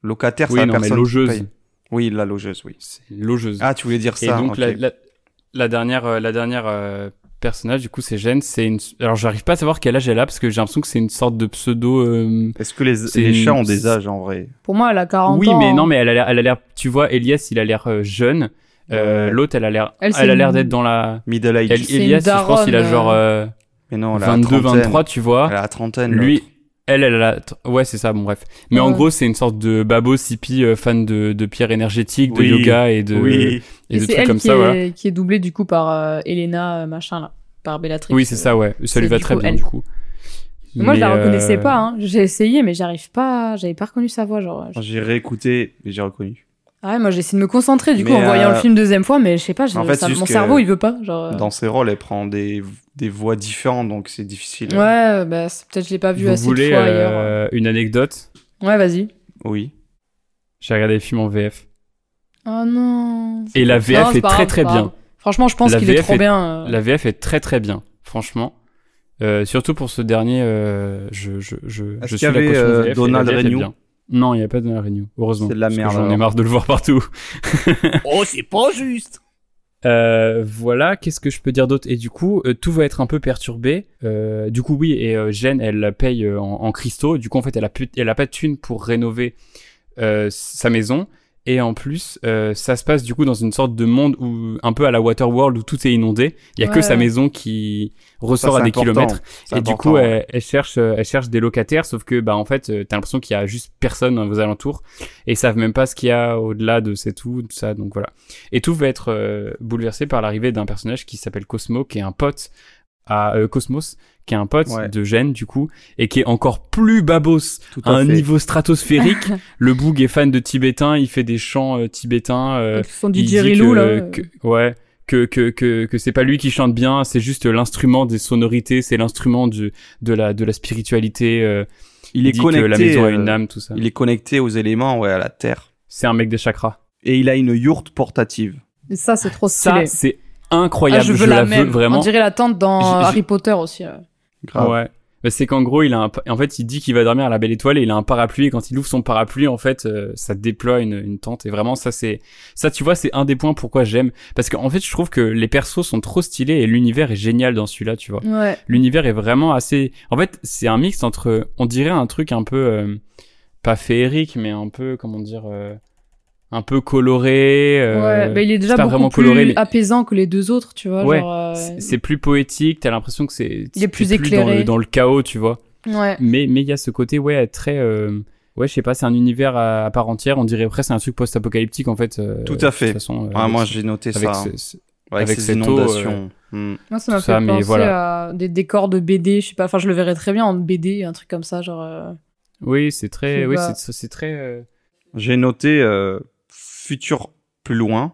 Locataire, oui, c'est la non, mais qui logeuse. paye. Oui, la logeuse, oui. C'est logeuse. Ah, tu voulais dire Et ça. donc ok. la, la, la dernière, euh, la dernière euh, personnage, du coup, c'est Jen. C'est une. Alors, j'arrive pas à savoir quel âge elle a parce que j'ai l'impression que c'est une sorte de pseudo. euh, Est-ce que les, les une- chats ont des âges en vrai? Pour moi, elle a 40 Oui, ans. mais hein. non, mais elle a l'air, a. Tu vois, Elias, il a l'air euh, jeune. Euh. L'autre, elle a l'air, Elle, elle, a l'air d'être dans la. Middle age. Elle, Elias, je pense qu'il a genre euh, Mais non, elle a la 22, trentaine. 23, tu vois. Elle a la trentaine. Lui. Elle, elle a la... Ouais, c'est ça, bon, bref. Mais en gros, c'est une sorte de babo sipi euh, fan de, de pierre énergétique, de Oui. yoga et de, Oui. et Et de c'est trucs elle comme qui, ça, est, voilà. qui est doublée du coup par euh, Elena, euh, machin là. Par Bellatrix. Oui, c'est ça, ouais. Ça lui va très coup bien, elle. du coup. Mais Moi, je la Mais, reconnaissais euh, pas. Hein. J'ai essayé, mais j'arrive pas. J'avais pas reconnu sa voix. Genre. J'ai réécouté et j'ai reconnu. Ah ouais, moi, j'ai essayé de me concentrer du coup Mais, en voyant le film deuxième fois, mais je sais pas. en fait, ça- mon que cerveau, il veut pas. Genre. Dans ses rôles, elle prend des, des voix différentes, donc c'est difficile. Ouais, bah peut-être je l'ai pas vu Vous assez voulez de fois ailleurs. euh, une anecdote? Ouais, vas-y. Oui. J'ai regardé le film en VF. Oh non. Et la VF c'est est très grave, très bien. grave. Franchement, je pense La qu'il est trop est- bien. euh. La VF est très très bien, franchement. Euh, surtout pour ce dernier, euh, je, je, je, je suis y la avait, caution euh, VF et la Donald VF Renew? Bien. Non, il n'y a pas de Donald Renew, heureusement. C'est de la merde, J'en ai marre de le voir partout. Oh, c'est pas juste Euh, voilà, qu'est-ce que je peux dire d'autre? Et du coup, euh, tout va être un peu perturbé. Euh, du coup, oui, et elle paye en, cristaux. Du coup, en fait, elle a, pas de thune pour rénover sa maison. Et en plus, euh, ça se passe du coup dans une sorte de monde où un peu à la Waterworld où tout est inondé. Il y a que sa maison qui ressort Ça, à des important. kilomètres. Et du coup, elle, elle cherche, euh, elle cherche des locataires, sauf que bah en fait, euh, t'as l'impression qu'il y a juste personne dans vos alentours et ils savent même pas ce qu'il y a au-delà de c'est tout, tout ça. Donc voilà. Et tout va être euh, bouleversé par l'arrivée d'un personnage qui s'appelle Cosmo, qui est un pote à euh, Cosmos, qui est un pote Ouais. de Jen du coup et qui est encore plus babos Tout à à un fait. niveau stratosphérique. le boug est fan de tibétain, il fait des chants euh, tibétains. euh, Son il DJ dit Rilou, que- là. que- ouais. Que, que, que, que c'est pas lui qui chante bien, c'est juste l'instrument des sonorités, c'est l'instrument du, de la, de la spiritualité. euh, Il est dit connecté. que la maison a une euh, âme, tout ça. Il est connecté aux éléments, ouais, à la terre. C'est un mec des chakras. Et il a une yourte portative. Et ça, c'est trop Ça, stylé. c'est incroyable. je je veux la, la même. veux vraiment. On dirait la tente dans Harry Potter aussi. là. Grave. Ouais. Bah, c'est qu'en gros, il a un, en fait, il dit qu'il va dormir à la belle étoile et il a un parapluie et quand il ouvre son parapluie, en fait, euh, ça déploie une, une tente et vraiment, ça, c'est, ça, tu vois, c'est un des points pourquoi j'aime. Parce qu'en fait, je trouve que les persos sont trop stylés et l'univers est génial dans celui-là, tu vois. Ouais. L'univers est vraiment assez, en fait, c'est un mix entre, on dirait un truc un peu, euh, pas féerique, mais un peu, comment dire, euh, un peu coloré. euh, ouais. Bah, il est déjà c'est beaucoup vraiment plus coloré, mais apaisant que les deux autres, tu vois. Ouais, euh, c'est- c'est plus poétique, t'as l'impression que c'est, Il est plus dans éclairé. le, dans le chaos, tu vois. Ouais. Mais mais il y a ce côté ouais très euh, ouais je sais pas c'est un univers à, à part entière on dirait presque un truc post-apocalyptique en fait. euh, Tout à fait. De toute façon, Ah, avec moi, j'ai noté avec ça. ce- ce- avec, avec ces eau, inondations. Hmm. Moi, ça m'a fait ça, penser voilà. à des décors de BD, je sais pas. Enfin, je le verrais très bien en BD, un truc comme ça, genre. euh, Oui c'est très oui c'est c'est très euh, J'ai noté euh, futur plus loin,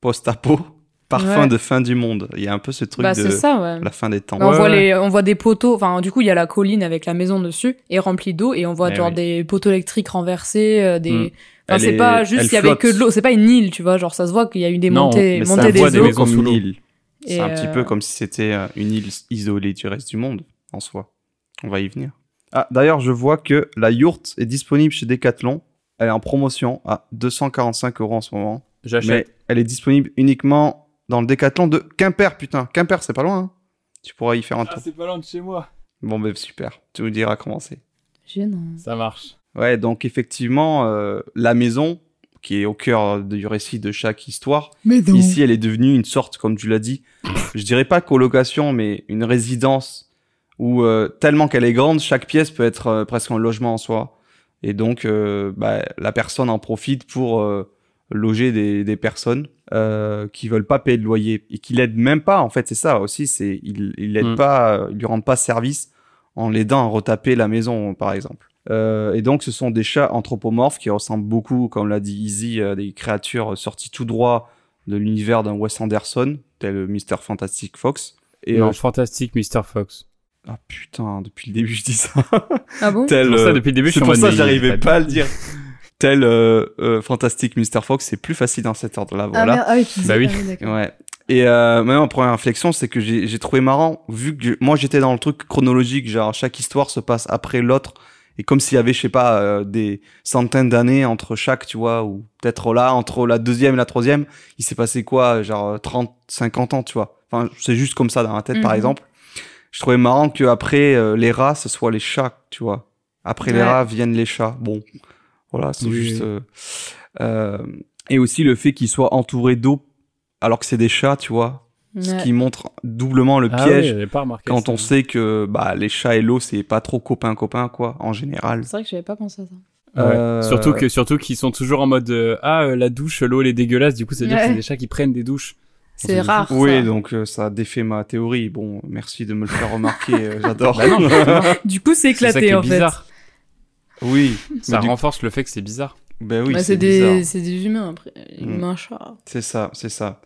post-apo, parfum Ouais. de fin du monde. Il y a un peu ce truc Bah, de c'est ça, ouais. la fin des temps. on, Ouais, voit ouais. les, on voit des poteaux, enfin, du coup, il y a la colline avec la maison dessus, et remplie d'eau, et on voit Eh genre oui. des poteaux électriques renversés, euh, des. Mm. Enfin, Elle c'est est- pas juste, elle il y avait que de l'eau, c'est pas une île, tu vois, genre ça se voit qu'il y a eu des Non, montées, Mais montées ça des voit des eaux. comme une île. C'est un petit euh, peu comme si c'était euh, une île isolée du reste du monde, en soi. On va y venir. Ah, d'ailleurs, je vois que la yourte est disponible chez Decathlon. Elle est en promotion à 245 euros en ce moment. Mais j'achète. elle est disponible uniquement dans le Decathlon de Quimper, putain. Quimper, c'est pas loin. hein. Tu pourras y faire un tour. Ah, c'est pas loin de chez moi. Bon, ben super. Tu nous diras comment c'est. Gênant. Ça marche. Ouais, donc effectivement, euh, la maison qui est au cœur du récit de chaque histoire. Mais Ici, elle est devenue une sorte, comme tu l'as dit, je dirais pas colocation, mais une résidence où euh, tellement qu'elle est grande, chaque pièce peut être euh, presque un logement en soi. Et donc, euh, bah, la personne en profite pour euh, loger des, des personnes euh, qui veulent pas payer de loyer et qui l'aident même pas. En fait, c'est ça aussi. C'est ils il l'aident Mm. pas, euh, lui rendent pas service en l'aidant à retaper la maison, par exemple. Et donc, ce sont des chats anthropomorphes qui ressemblent beaucoup, comme l'a dit Easy, à des créatures sorties tout droit de l'univers d'un Wes Anderson, tel Mr. Fantastic Fox. Et non, fantastique Mr. Fox. Ah putain, depuis le début je dis ça. Ah bon tel, C'est pour ça, euh, depuis le début, je c'est suis en pour ça que j'arrivais pas à le dire. tel euh, euh, Fantastic Mr. Fox, c'est plus facile dans cet ordre-là. Ah, Voilà. merde, ah oui, Bah oui. ah. Ouais. Et euh, maintenant, ma première réflexion, c'est que j'ai j'ai trouvé marrant, vu que je- moi j'étais dans le truc chronologique, genre chaque histoire se passe après l'autre, et comme s'il y avait, je sais pas, euh, des centaines d'années entre chaque, tu vois, ou peut-être là, entre la deuxième et la troisième, il s'est passé quoi, genre 30, 50 ans, tu vois. Enfin, c'est juste comme ça dans la tête, par Mhm. exemple. Je trouvais marrant que après euh, les rats, ce soit les chats, tu vois. Après les rats viennent les chats. Bon, voilà, c'est Oui, juste. euh, euh, et aussi le fait qu'ils soient entourés d'eau alors que c'est des chats, tu vois. Ce qui montre doublement le Ah piège pas quand ça. on sait que bah, les chats et l'eau, c'est pas trop copain-copain, quoi, en général. C'est vrai que j'avais pas pensé à ça. Ouais. Euh, Surtout que surtout qu'ils sont toujours en mode euh, ah euh, la douche l'eau elle est dégueulasse du coup ça veut dire que Ouais. c'est des chats qui prennent des douches. C'est rare. Oui, ça. donc euh, ça défait ma théorie. Bon, merci de me le faire remarquer, euh, j'adore. Bah non, Du coup, c'est c'est ça qui éclaté est en fait. bizarre. oui, Ça du- renforce le fait que c'est bizarre. ben oui, Bah, c'est des, c'est des humains après. Mm. Humains chats. C'est ça, c'est ça.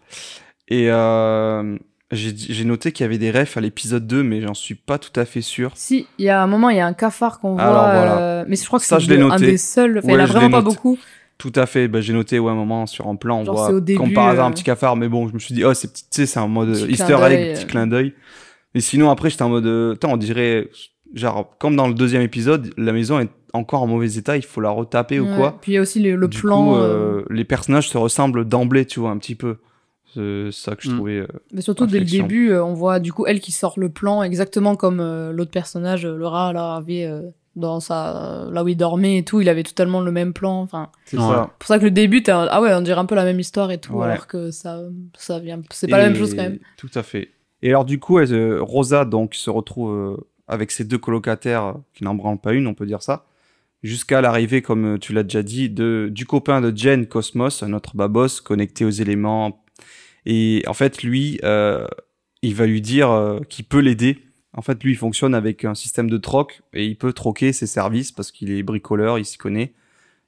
Et euh, j'ai noté qu'il y avait des refs à l'épisode 2, mais j'en suis pas tout à fait sûr. Si, il y a un moment, il y a un cafard qu'on voit. Voilà. euh, Mais je crois que c'est un des seuls. Enfin, il Ouais, a je vraiment pas beaucoup. Tout à fait. Ben, j'ai noté ouais, un moment sur un plan, on Genre, voit au comme début, par hasard un euh, petit cafard, mais bon, je me suis dit, oh, c'est petit, tu sais, c'est en mode Easter egg, petit euh. clin d'œil. Mais sinon, après, j'étais en mode, euh, Attends, on dirait, genre, comme dans le deuxième épisode, la maison est encore en mauvais état, il faut la retaper ou quoi. Puis il y a aussi le, le du plan. coup, euh, euh, les personnages se ressemblent d'emblée, tu vois, un petit peu. C'est ça que je Mm. trouvais. euh, Mais surtout dès le début, on voit du coup elle qui sort le plan exactement comme euh, l'autre personnage, rat là avait euh, dans sa là où il dormait et tout, il avait totalement le même plan. Enfin, C'est ça. pour ça que le début, un- ah ouais, on dirait un peu la même histoire et tout, Ouais. alors que ça, ça vient, c'est pas la même chose quand même. Tout à fait. Et alors du coup, elle, euh, Rosa donc se retrouve euh, avec ses deux colocataires euh, qui n'en branlent pas une, on peut dire ça, jusqu'à l'arrivée, comme tu l'as déjà dit, de du copain de Jen, Cosmos, un autre babos connecté aux éléments. Et en fait, lui, euh, il va lui dire euh, qu'il peut l'aider. En fait, lui, il fonctionne avec un système de troc et il peut troquer ses services parce qu'il est bricoleur, il s'y connaît.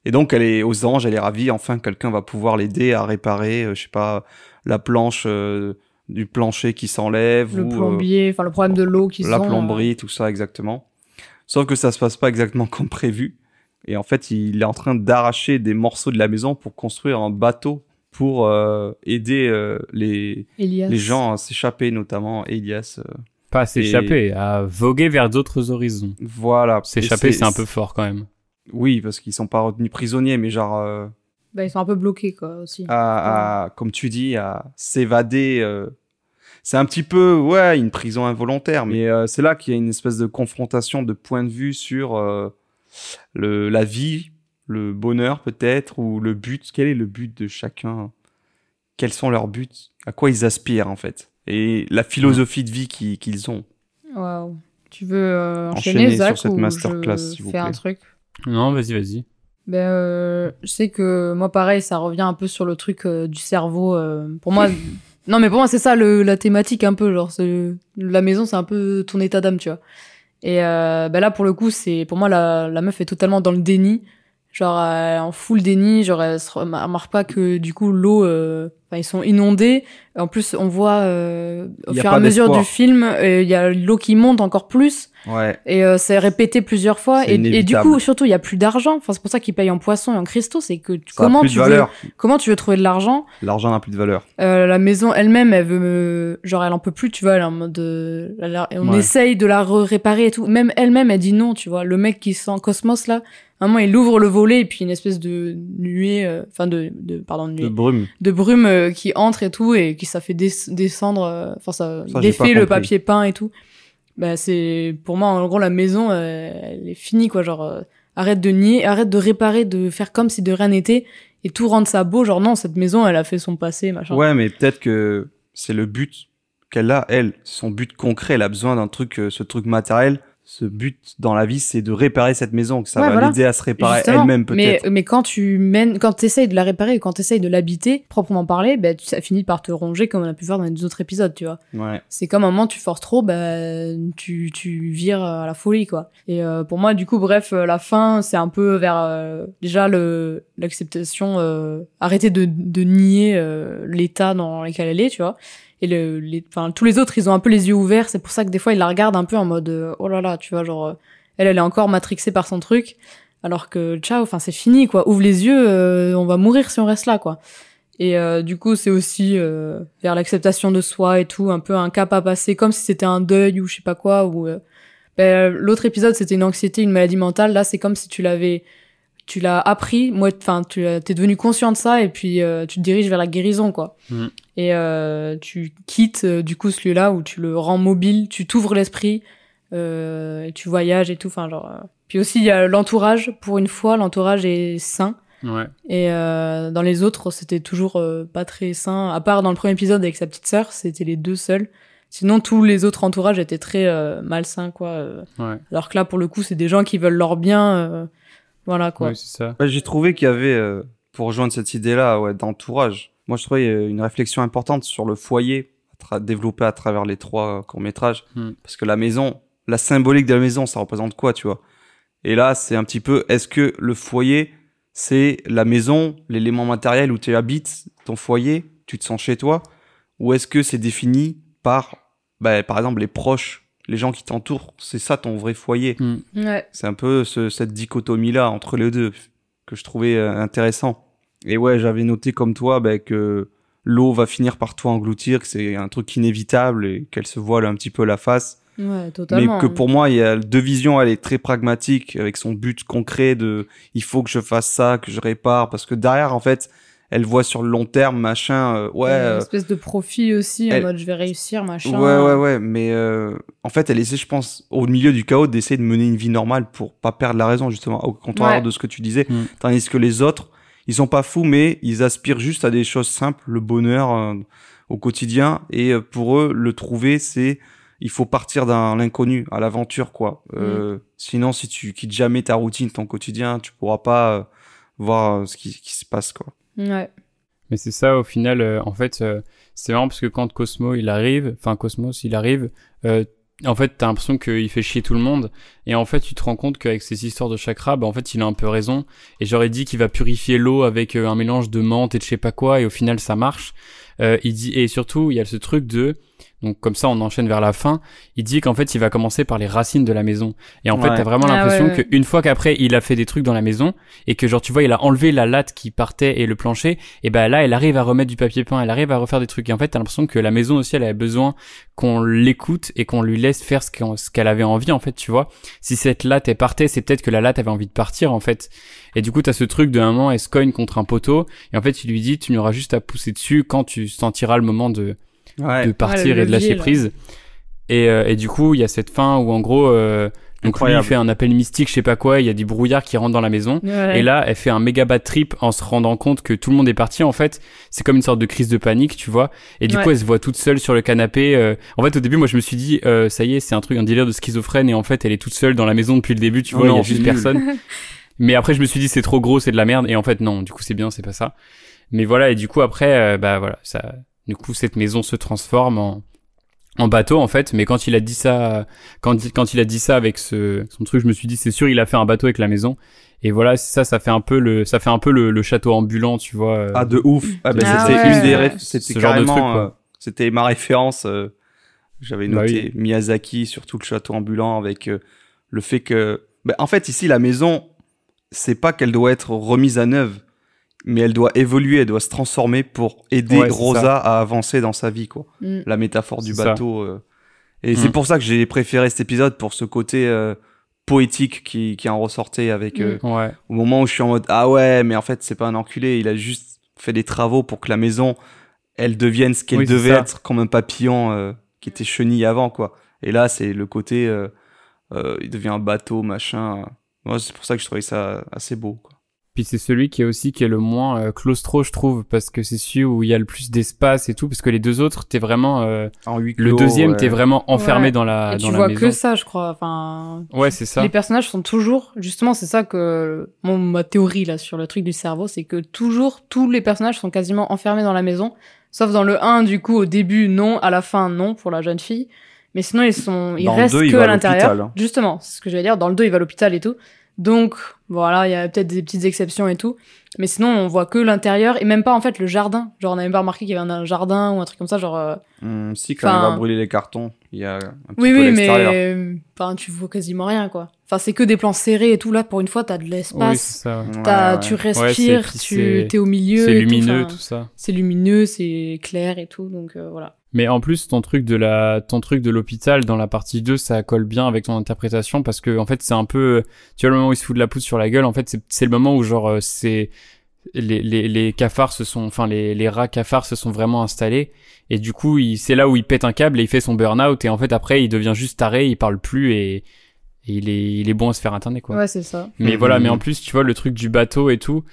Et donc, elle est aux anges, elle est ravie. Enfin, quelqu'un va pouvoir l'aider à réparer, euh, je sais pas, la planche euh, du plancher qui s'enlève Le ou euh, plombier, enfin le problème de l'eau qui la sont, euh, plomberie, tout ça exactement. Sauf que ça se passe pas exactement comme prévu. Et en fait, il est en train d'arracher des morceaux de la maison pour construire un bateau pour aider les, Elias. les gens à s'échapper, notamment Elias. Pas à s'échapper, à voguer vers d'autres horizons. voilà. S'échapper c'est un peu fort quand même. Oui, parce qu'ils sont pas retenus prisonniers, mais genre euh, Bah, ils sont un peu bloqués quoi aussi. à, à- comme tu dis, à s'évader. euh, c'est un petit peu, ouais, une prison involontaire, mais euh, c'est là qu'il y a une espèce de confrontation de point de vue sur euh, le, la vie, le bonheur peut-être, ou le but. Quel est le but de chacun? Quels sont leurs buts? À quoi ils aspirent en fait? Et la philosophie de vie qui- qu'ils ont. Waouh. Tu veux euh, Enchaîner enchaîner, sur Zach, cette ou masterclass, s'il vous fais un plaît. truc Non, vas-y, vas-y. Ben, euh, je sais que moi, pareil, ça revient un peu sur le truc euh, du cerveau. euh, pour moi, non, mais pour moi, c'est ça le, la thématique un peu. Genre, la maison, c'est un peu ton état d'âme, tu vois. Et euh, ben là, pour le coup, c'est pour moi, la, la meuf est totalement dans le déni. Genre, euh, en full déni. Genre, elle se remar- remarque pas que du coup, l'eau, euh, ils sont inondés. En plus, on voit euh, au fur et à mesure du film, euh, il y a l'eau qui monte encore plus. Ouais. Et euh, c'est répété plusieurs fois. Et, et du coup, surtout, il y a plus d'argent. Enfin, c'est pour ça qu'ils payent en poisson et en cristaux. C'est que tu- Ça a comment tu de veux, comment tu veux trouver de l'argent? L'argent n'a plus de valeur. Euh, La maison elle-même, elle veut genre, elle en peut plus. Tu vois, elle est en mode, a- on Ouais. essaye de la re- réparer et tout. Même elle-même, elle dit non. Tu vois, le mec qui sent Cosmos là, moment, il ouvre le volet et puis une espèce de nuée, euh, enfin de, de, pardon, de nuée, De brume. de brume euh, qui entre et tout et qui ça fait des- descendre euh, enfin ça, défait le papier peint et tout bah c'est pour moi en gros la maison elle est finie quoi genre arrête de nier arrête de réparer de faire comme si de rien n'était et tout rendre ça beau. Genre non, cette maison, elle a fait son passé, machin. Ouais, mais peut-être que c'est le but qu'elle a, elle. Son but concret, elle a besoin d'un truc, ce truc matériel. Ce but dans la vie, c'est de réparer cette maison, que ça Ouais, va voilà. l'aider à se réparer elle-même mais, peut-être. mais quand tu mènes, quand t'essayes de la réparer, quand t'essayes de l'habiter, proprement parlé, ben, tu- ça finit par te ronger comme on a pu voir dans les deux autres épisodes, tu vois. Ouais. C'est comme un moment tu forces trop, ben tu, tu vires à la folie quoi. Et euh, pour moi du coup bref euh, la fin c'est un peu vers euh, déjà le l'acceptation, euh, arrêter de, de nier euh, l'état dans lequel elle est tu vois. Et le, les, enfin tous les autres ils ont un peu les yeux ouverts, c'est pour ça que des fois ils la regardent un peu en mode euh, oh là là tu vois genre euh, elle elle est encore matrixée par son truc alors que ciao enfin c'est fini quoi ouvre les yeux euh, on va mourir si on reste là quoi. Et du coup, c'est aussi vers l'acceptation de soi et tout, un peu un cap à passer, comme si c'était un deuil ou je sais pas quoi. Ou ben, l'autre épisode, c'était une anxiété, une maladie mentale. Là, c'est comme si tu l'avais, tu l'as appris. Moi, enfin, tu t'es devenu conscient de ça et puis euh, tu te diriges vers la guérison, quoi. Mhm. Et euh, tu quittes euh, du coup ce lieu-là où tu le rends mobile, tu t'ouvres l'esprit, euh, et tu voyages et tout. Enfin, genre. euh. Puis aussi, il y a l'entourage. Pour une fois, l'entourage est sain. Ouais. Et euh, dans les autres, c'était toujours pas très sain. À part dans le premier épisode avec sa petite sœur, c'était les deux seuls. Sinon, tous les autres entourages étaient très malsains, quoi. Ouais. Alors que là, pour le coup, c'est des gens qui veulent leur bien. Voilà, quoi. Ouais, c'est ça. Ouais, J'ai trouvé qu'il y avait, euh, pour rejoindre cette idée-là, ouais, d'entourage. Moi, je trouvais euh, une réflexion importante sur le foyer à tra- développé à travers les trois euh, courts-métrages. Hmm. Parce que la maison, la symbolique de la maison, ça représente quoi, tu vois? Et là, c'est un petit peu, est-ce que le foyer, c'est la maison, l'élément matériel où tu habites, ton foyer, tu te sens chez toi? Ou est-ce que c'est défini par, bah, par exemple, les proches, les gens qui t'entourent C'est ça ton vrai foyer. Ouais. c'est un peu ce- cette dichotomie-là entre les deux que je trouvais euh, intéressant. Et ouais, j'avais noté comme toi bah, que l'eau va finir par tout engloutir, que c'est un truc inévitable et qu'elle se voile un petit peu la face. Ouais, totalement. Mais que pour moi, il y a deux visions, elle est très pragmatique avec son but concret de il faut que je fasse ça, que je répare, parce que derrière, en fait, elle voit sur le long terme, machin, euh, ouais. Il y a euh, Une espèce de profit aussi, elle- en mode je vais réussir, machin. Ouais, ouais, ouais, mais euh, en fait, elle essaie, je pense, au milieu du chaos, d'essayer de mener une vie normale pour pas perdre la raison, justement, au contraire Ouais. de ce que tu disais. Mm. Tandis que les autres, ils sont pas fous, mais ils aspirent juste à des choses simples, le bonheur euh, au quotidien. Et euh, pour eux, le trouver, c'est il faut partir d'un l'inconnu, à l'aventure, quoi. Euh, Sinon, si tu quittes jamais ta routine, ton quotidien, tu pourras pas euh, voir ce qui, qui se passe, quoi. Ouais. Mais c'est ça, au final, euh, en fait, euh, c'est marrant parce que quand Cosmo il arrive, enfin Cosmos il arrive, euh, en fait, t'as l'impression qu'il fait chier tout le monde. Et en fait, tu te rends compte qu'avec ces histoires de chakra, bah, en fait, il a un peu raison. Et j'aurais dit qu'il va purifier l'eau avec euh, un mélange de menthe et de je sais pas quoi, et au final, ça marche. Euh, il dit, et surtout, il y a ce truc de, donc comme ça, on enchaîne vers la fin. Il dit qu'en fait, il va commencer par les racines de la maison. Et en fait, Ouais. t'as vraiment Ah l'impression ouais, ouais. qu'une fois qu'après, il a fait des trucs dans la maison, et que genre, tu vois, il a enlevé la latte qui partait et le plancher, et ben là, elle arrive à remettre du papier peint, elle arrive à refaire des trucs. Et en fait, t'as l'impression que la maison aussi, elle avait besoin qu'on l'écoute et qu'on lui laisse faire ce qu'elle avait envie, en fait, tu vois. Si cette latte, elle partait, c'est peut-être que la latte avait envie de partir, en fait. Et du coup, t'as ce truc de un moment, elle se cogne contre un poteau, et en fait, il lui dit, tu n'auras juste à pousser dessus quand tu sentiras le moment de, Ouais. de partir le et de lâcher prise. Et, euh, et du coup, il y a cette fin où en gros, euh, donc lui, il fait un appel mystique, je sais pas quoi, il y a des brouillards qui rentrent dans la maison. Ouais. Et là, elle fait un méga bad trip en se rendant compte que tout le monde est parti. En fait, c'est comme une sorte de crise de panique, tu vois. Et du Ouais. coup, elle se voit toute seule sur le canapé. euh. En fait, au début, moi, je me suis dit, euh, ça y est, c'est un truc, un délire de schizophrène. Et en fait, elle est toute seule dans la maison depuis le début, tu Oh vois, il y non, a juste personne. Mais après, je me suis dit, c'est trop gros, c'est de la merde. Et en fait, non, du coup, c'est bien, c'est pas ça. Mais voilà, et du coup, après, euh, bah voilà, ça, du coup, cette maison se transforme en, en bateau, en fait. Mais quand il a dit ça, quand, quand il a dit ça avec ce, son truc, je me suis dit, c'est sûr, il a fait un bateau avec la maison. Et voilà, ça, ça fait un peu le, ça fait un peu le, le château ambulant, tu vois. euh. Ah, de ouf. Ah, ben, Ah c'était ouais. une des c'était carrément, euh, c'était ma référence. euh, J'avais Bah noté Miyazaki sur tout le château ambulant avec euh, le fait que, ben, en fait, ici, la maison, c'est pas qu'elle doit être remise à neuve, mais elle doit évoluer, elle doit se transformer pour aider Ouais, Rosa à avancer dans sa vie, quoi. Mm. La métaphore du bateau. euh. Et Mm. c'est pour ça que j'ai préféré cet épisode pour ce côté euh, poétique qui, qui en ressortait avec Mm. euh, Ouais. au moment où je suis en mode ah ouais mais en fait c'est pas un enculé il a juste fait des travaux pour que la maison elle devienne ce qu'elle Oui, devait être comme un papillon euh, qui était chenille avant quoi et là c'est le côté euh, euh, il devient un bateau machin ouais, c'est pour ça que je trouvais ça assez beau quoi. Puis c'est celui qui est aussi qui est le moins euh, claustro, je trouve, parce que c'est celui où il y a le plus d'espace et tout, parce que les deux autres, t'es vraiment euh, En huis le deuxième, ouais. t'es vraiment enfermé Ouais. dans la Et dans tu la vois maison. que ça, je crois. Enfin, Ouais, c'est ça. les personnages sont toujours, justement, c'est ça que mon ma théorie là sur le truc du cerveau, c'est que toujours tous les personnages sont quasiment enfermés dans la maison, sauf dans le 1 du coup au début non, à la fin non pour la jeune fille, mais sinon ils sont ils Dans le restent deux, que va à l'intérieur. hein. Justement, c'est ce que je vais dire. Dans le 2 il va à l'hôpital et tout, donc voilà, il y a peut-être des petites exceptions et tout, mais sinon on voit que l'intérieur et même pas en fait le jardin. Genre on n'a même pas remarqué qu'il y avait un jardin ou un truc comme ça, genre. euh, Hum, si, quand il va brûler les cartons, il y a un petit Oui, peu oui, mais enfin, tu vois quasiment rien, quoi. Enfin, c'est que des plans serrés et tout. Là, pour une fois, t'as de Oui, l'espace. ouais. Ouais, tu respires, tu t'es au milieu. C'est tout, lumineux, enfin, tout ça. C'est lumineux, c'est clair et tout. Donc euh, voilà. Mais en plus, ton truc de la, ton truc de l'hôpital dans la partie 2, ça colle bien avec ton interprétation parce que, en fait, c'est un peu, tu vois, le moment où il se fout de la poudre sur la gueule, en fait, c'est, le moment où, genre, euh, c'est, les, les, les cafards se sont, enfin, les, les rats cafards se sont vraiment installés. Et du coup, il, c'est là où il pète un câble et il fait son burn-out. Et en fait, après, il devient juste taré, il parle plus et, et il est, il est bon à se faire interner, quoi. Ouais, c'est ça. Mais Mhm. voilà, mais en plus, tu vois, le truc du bateau et tout.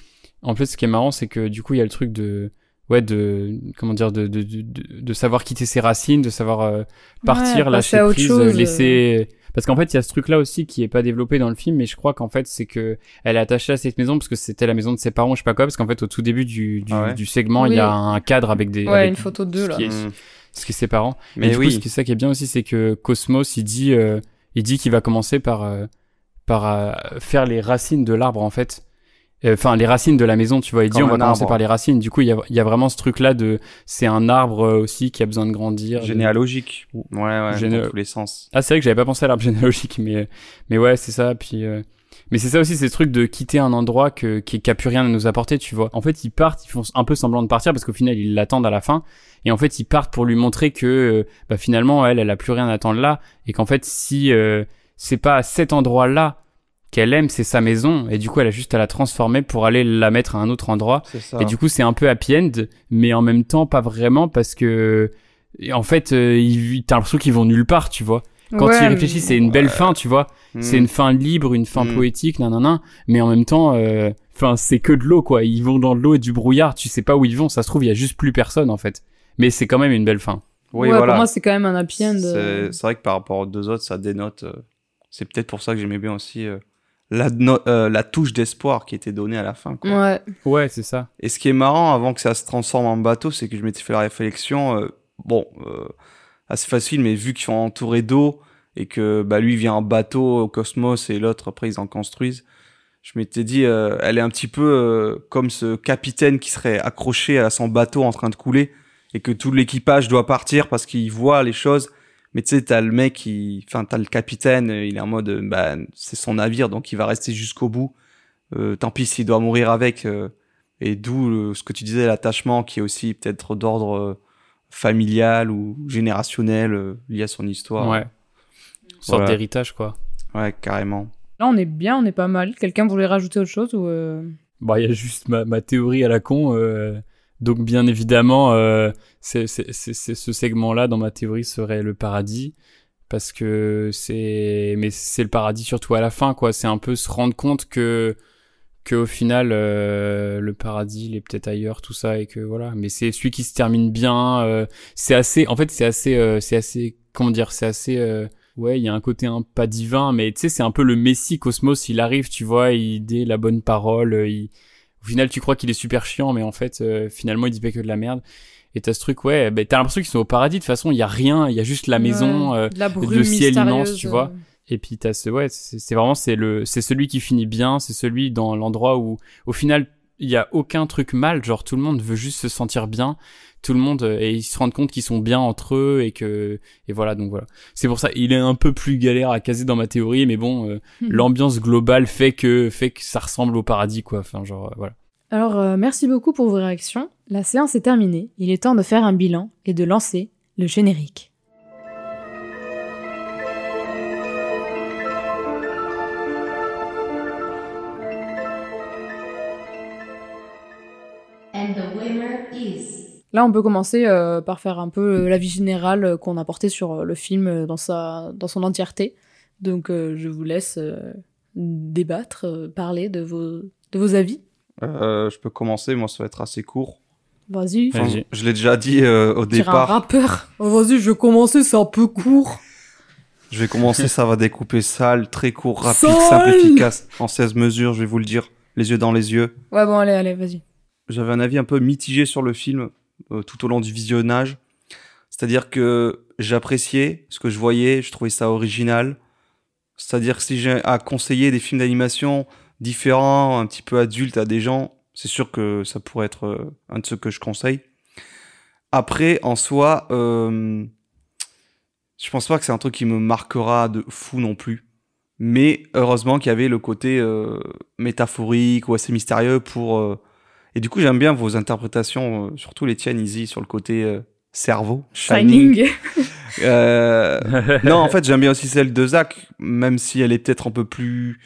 En fait, ce qui est marrant, c'est que du coup, il y a le truc de, ouais, de, comment dire, de, de, de, de- de savoir quitter ses racines, de savoir euh, partir, Ouais, lâcher prise, chose, euh, laisser. Parce qu'en fait, il y a ce truc-là aussi qui est pas développé dans le film, mais je crois qu'en fait, c'est que elle est attachée à cette maison parce que c'était la maison de ses parents, je sais pas quoi, parce qu'en fait, au tout début du, du, Ah ouais du segment, il y a un cadre avec des. Ouais, avec une photo d'eux, ce là. qui est- ce qui est ses parents. Mais et du coup, oui. ce qui est ça qui est bien aussi, c'est que Cosmos, il dit, euh, il dit qu'il va commencer par, euh, par euh, faire les racines de l'arbre en fait. Euh, Enfin, les racines de la maison, tu vois. Il dit, on va commencer arbre. par les racines. Du coup, il y a, il y a vraiment ce truc-là de, c'est un arbre aussi qui a besoin de grandir. Généalogique. Ouais, ouais, Géné- dans tous les sens. Ah, c'est vrai que j'avais pas pensé à l'arbre généalogique, mais, mais ouais, c'est ça. Puis, mais c'est ça aussi, ces trucs de quitter un endroit que, qui, qui a plus rien à nous apporter, tu vois. En fait, ils partent, ils font un peu semblant de partir parce qu'au final, ils l'attendent à la fin. Et en fait, ils partent pour lui montrer que, euh, bah, finalement, elle, elle a plus rien à attendre là. Et qu'en fait, si, euh, c'est pas à cet endroit-là qu'elle aime, c'est sa maison. Et du coup, elle a juste à la transformer pour aller la mettre à un autre endroit. Et du coup, c'est un peu happy end, mais en même temps, pas vraiment parce que, et en fait, euh, t'as l'impression qu'ils vont nulle part, tu vois. Quand Ouais, il réfléchit, mais- c'est une belle fin, tu vois. Hum. C'est une fin libre, une fin Mm. poétique, nanana. Mais en même temps, euh, enfin, c'est que de l'eau, quoi. Ils vont dans de l'eau et du brouillard. Tu sais pas où ils vont. Ça se trouve, il y a juste plus personne, en fait. Mais c'est quand même une belle fin. Oui, ouais, voilà. pour moi, c'est quand même un happy end. euh. C'est vrai que par rapport aux deux autres, ça dénote. euh, c'est peut-être pour ça que j'aimais bien aussi euh, la, no- euh, la touche d'espoir qui était donnée à la fin. Quoi. Ouais. Ouais, c'est ça. Et ce qui est marrant, avant que ça se transforme en bateau, c'est que je m'étais fait la réflexion, euh, bon, euh, assez facile, mais vu qu'ils sont entourés d'eau et que bah, lui vient en bateau au cosmos et l'autre après ils en construisent, je m'étais dit, euh, elle est un petit peu euh, comme ce capitaine qui serait accroché à son bateau en train de couler et que tout l'équipage doit partir parce qu'il voit les choses. Mais tu sais, t'as le mec qui, enfin, t'as le capitaine, il est en mode, euh, bah, c'est son navire, donc il va rester jusqu'au bout. Euh, tant pis s'il doit mourir avec. euh, et d'où ce que tu disais, l'attachement qui est aussi peut-être d'ordre euh, familial ou générationnel euh, lié à son histoire. Ouais. Une sorte Voilà. d'héritage, quoi. Ouais, carrément. Là, on est bien, on est pas mal. Quelqu'un voulait rajouter autre chose ou euh, Bah, il y a juste ma, ma théorie à la con. euh, donc, bien évidemment, euh, c'est, c'est, c'est, c'est- ce segment-là, dans ma théorie, serait le paradis. Parce que c'est. Mais c'est le paradis surtout à la fin, quoi. C'est un peu se rendre compte que. Que au final, euh, le paradis, il est peut-être ailleurs, tout ça, et que voilà. Mais c'est celui qui se termine bien. euh, c'est assez. En fait, c'est assez. euh, c'est assez. Comment dire C'est assez. euh, Ouais, il y a un côté un pas divin, mais tu sais, c'est un peu le Messie Cosmos. Il arrive, tu vois, il dit la bonne parole. euh, Il... Au final, tu crois qu'il est super chiant, mais en fait, euh, finalement, il dit pas que de la merde. Et t'as ce truc, ouais, bah, t'as l'impression qu'ils sont au paradis. De toute façon, il y a rien, il y a juste la maison, ouais, euh, la le ciel immense, tu vois. Et puis t'as ce, ouais, c'est vraiment c'est le, c'est celui qui finit bien, c'est celui dans l'endroit où, au final, il y a aucun truc mal. Genre tout le monde veut juste se sentir bien, tout le monde euh, et ils se rendent compte qu'ils sont bien entre eux et que, et voilà donc voilà. C'est pour ça, il est un peu plus galère à caser dans ma théorie, mais bon, euh, l'ambiance globale fait que, fait que ça ressemble au paradis quoi. Enfin genre euh, voilà. Alors, euh, merci beaucoup pour vos réactions. La séance est terminée. Il est temps de faire un bilan et de lancer le générique. Là, on peut commencer euh, par faire un peu euh, l'avis général euh, qu'on a porté sur le film dans, sa, dans son entièreté. Donc, euh, je vous laisse euh, débattre, euh, parler de vos, de vos avis. Euh, je peux commencer, moi ça va être assez court. Vas-y. Enfin, je l'ai déjà dit euh, au Tire un départ. rappeur. Oh, vas-y, je vais commencer, c'est un peu court. Je vais commencer, ça va découper sale, très court, rapide, Sale simple, efficace, en 16 mesures, je vais vous le dire, les yeux dans les yeux. Ouais, bon, allez, allez, vas-y. J'avais un avis un peu mitigé sur le film euh, tout au long du visionnage. C'est-à-dire que j'appréciais ce que je voyais, je trouvais ça original. C'est-à-dire que si j'ai à conseiller des films d'animation différents, un petit peu adultes à des gens, c'est sûr que ça pourrait être euh, un de ceux que je conseille. Après, en soi, euh, je pense pas que c'est un truc qui me marquera de fou non plus. Mais heureusement qu'il y avait le côté euh, métaphorique ou assez mystérieux pour. Et du coup, j'aime bien vos interprétations, euh, surtout les tiennes, Izzy, sur le côté euh, cerveau. Shining. Euh, non, en fait, j'aime bien aussi celle de Zach, même si elle est peut-être un peu plus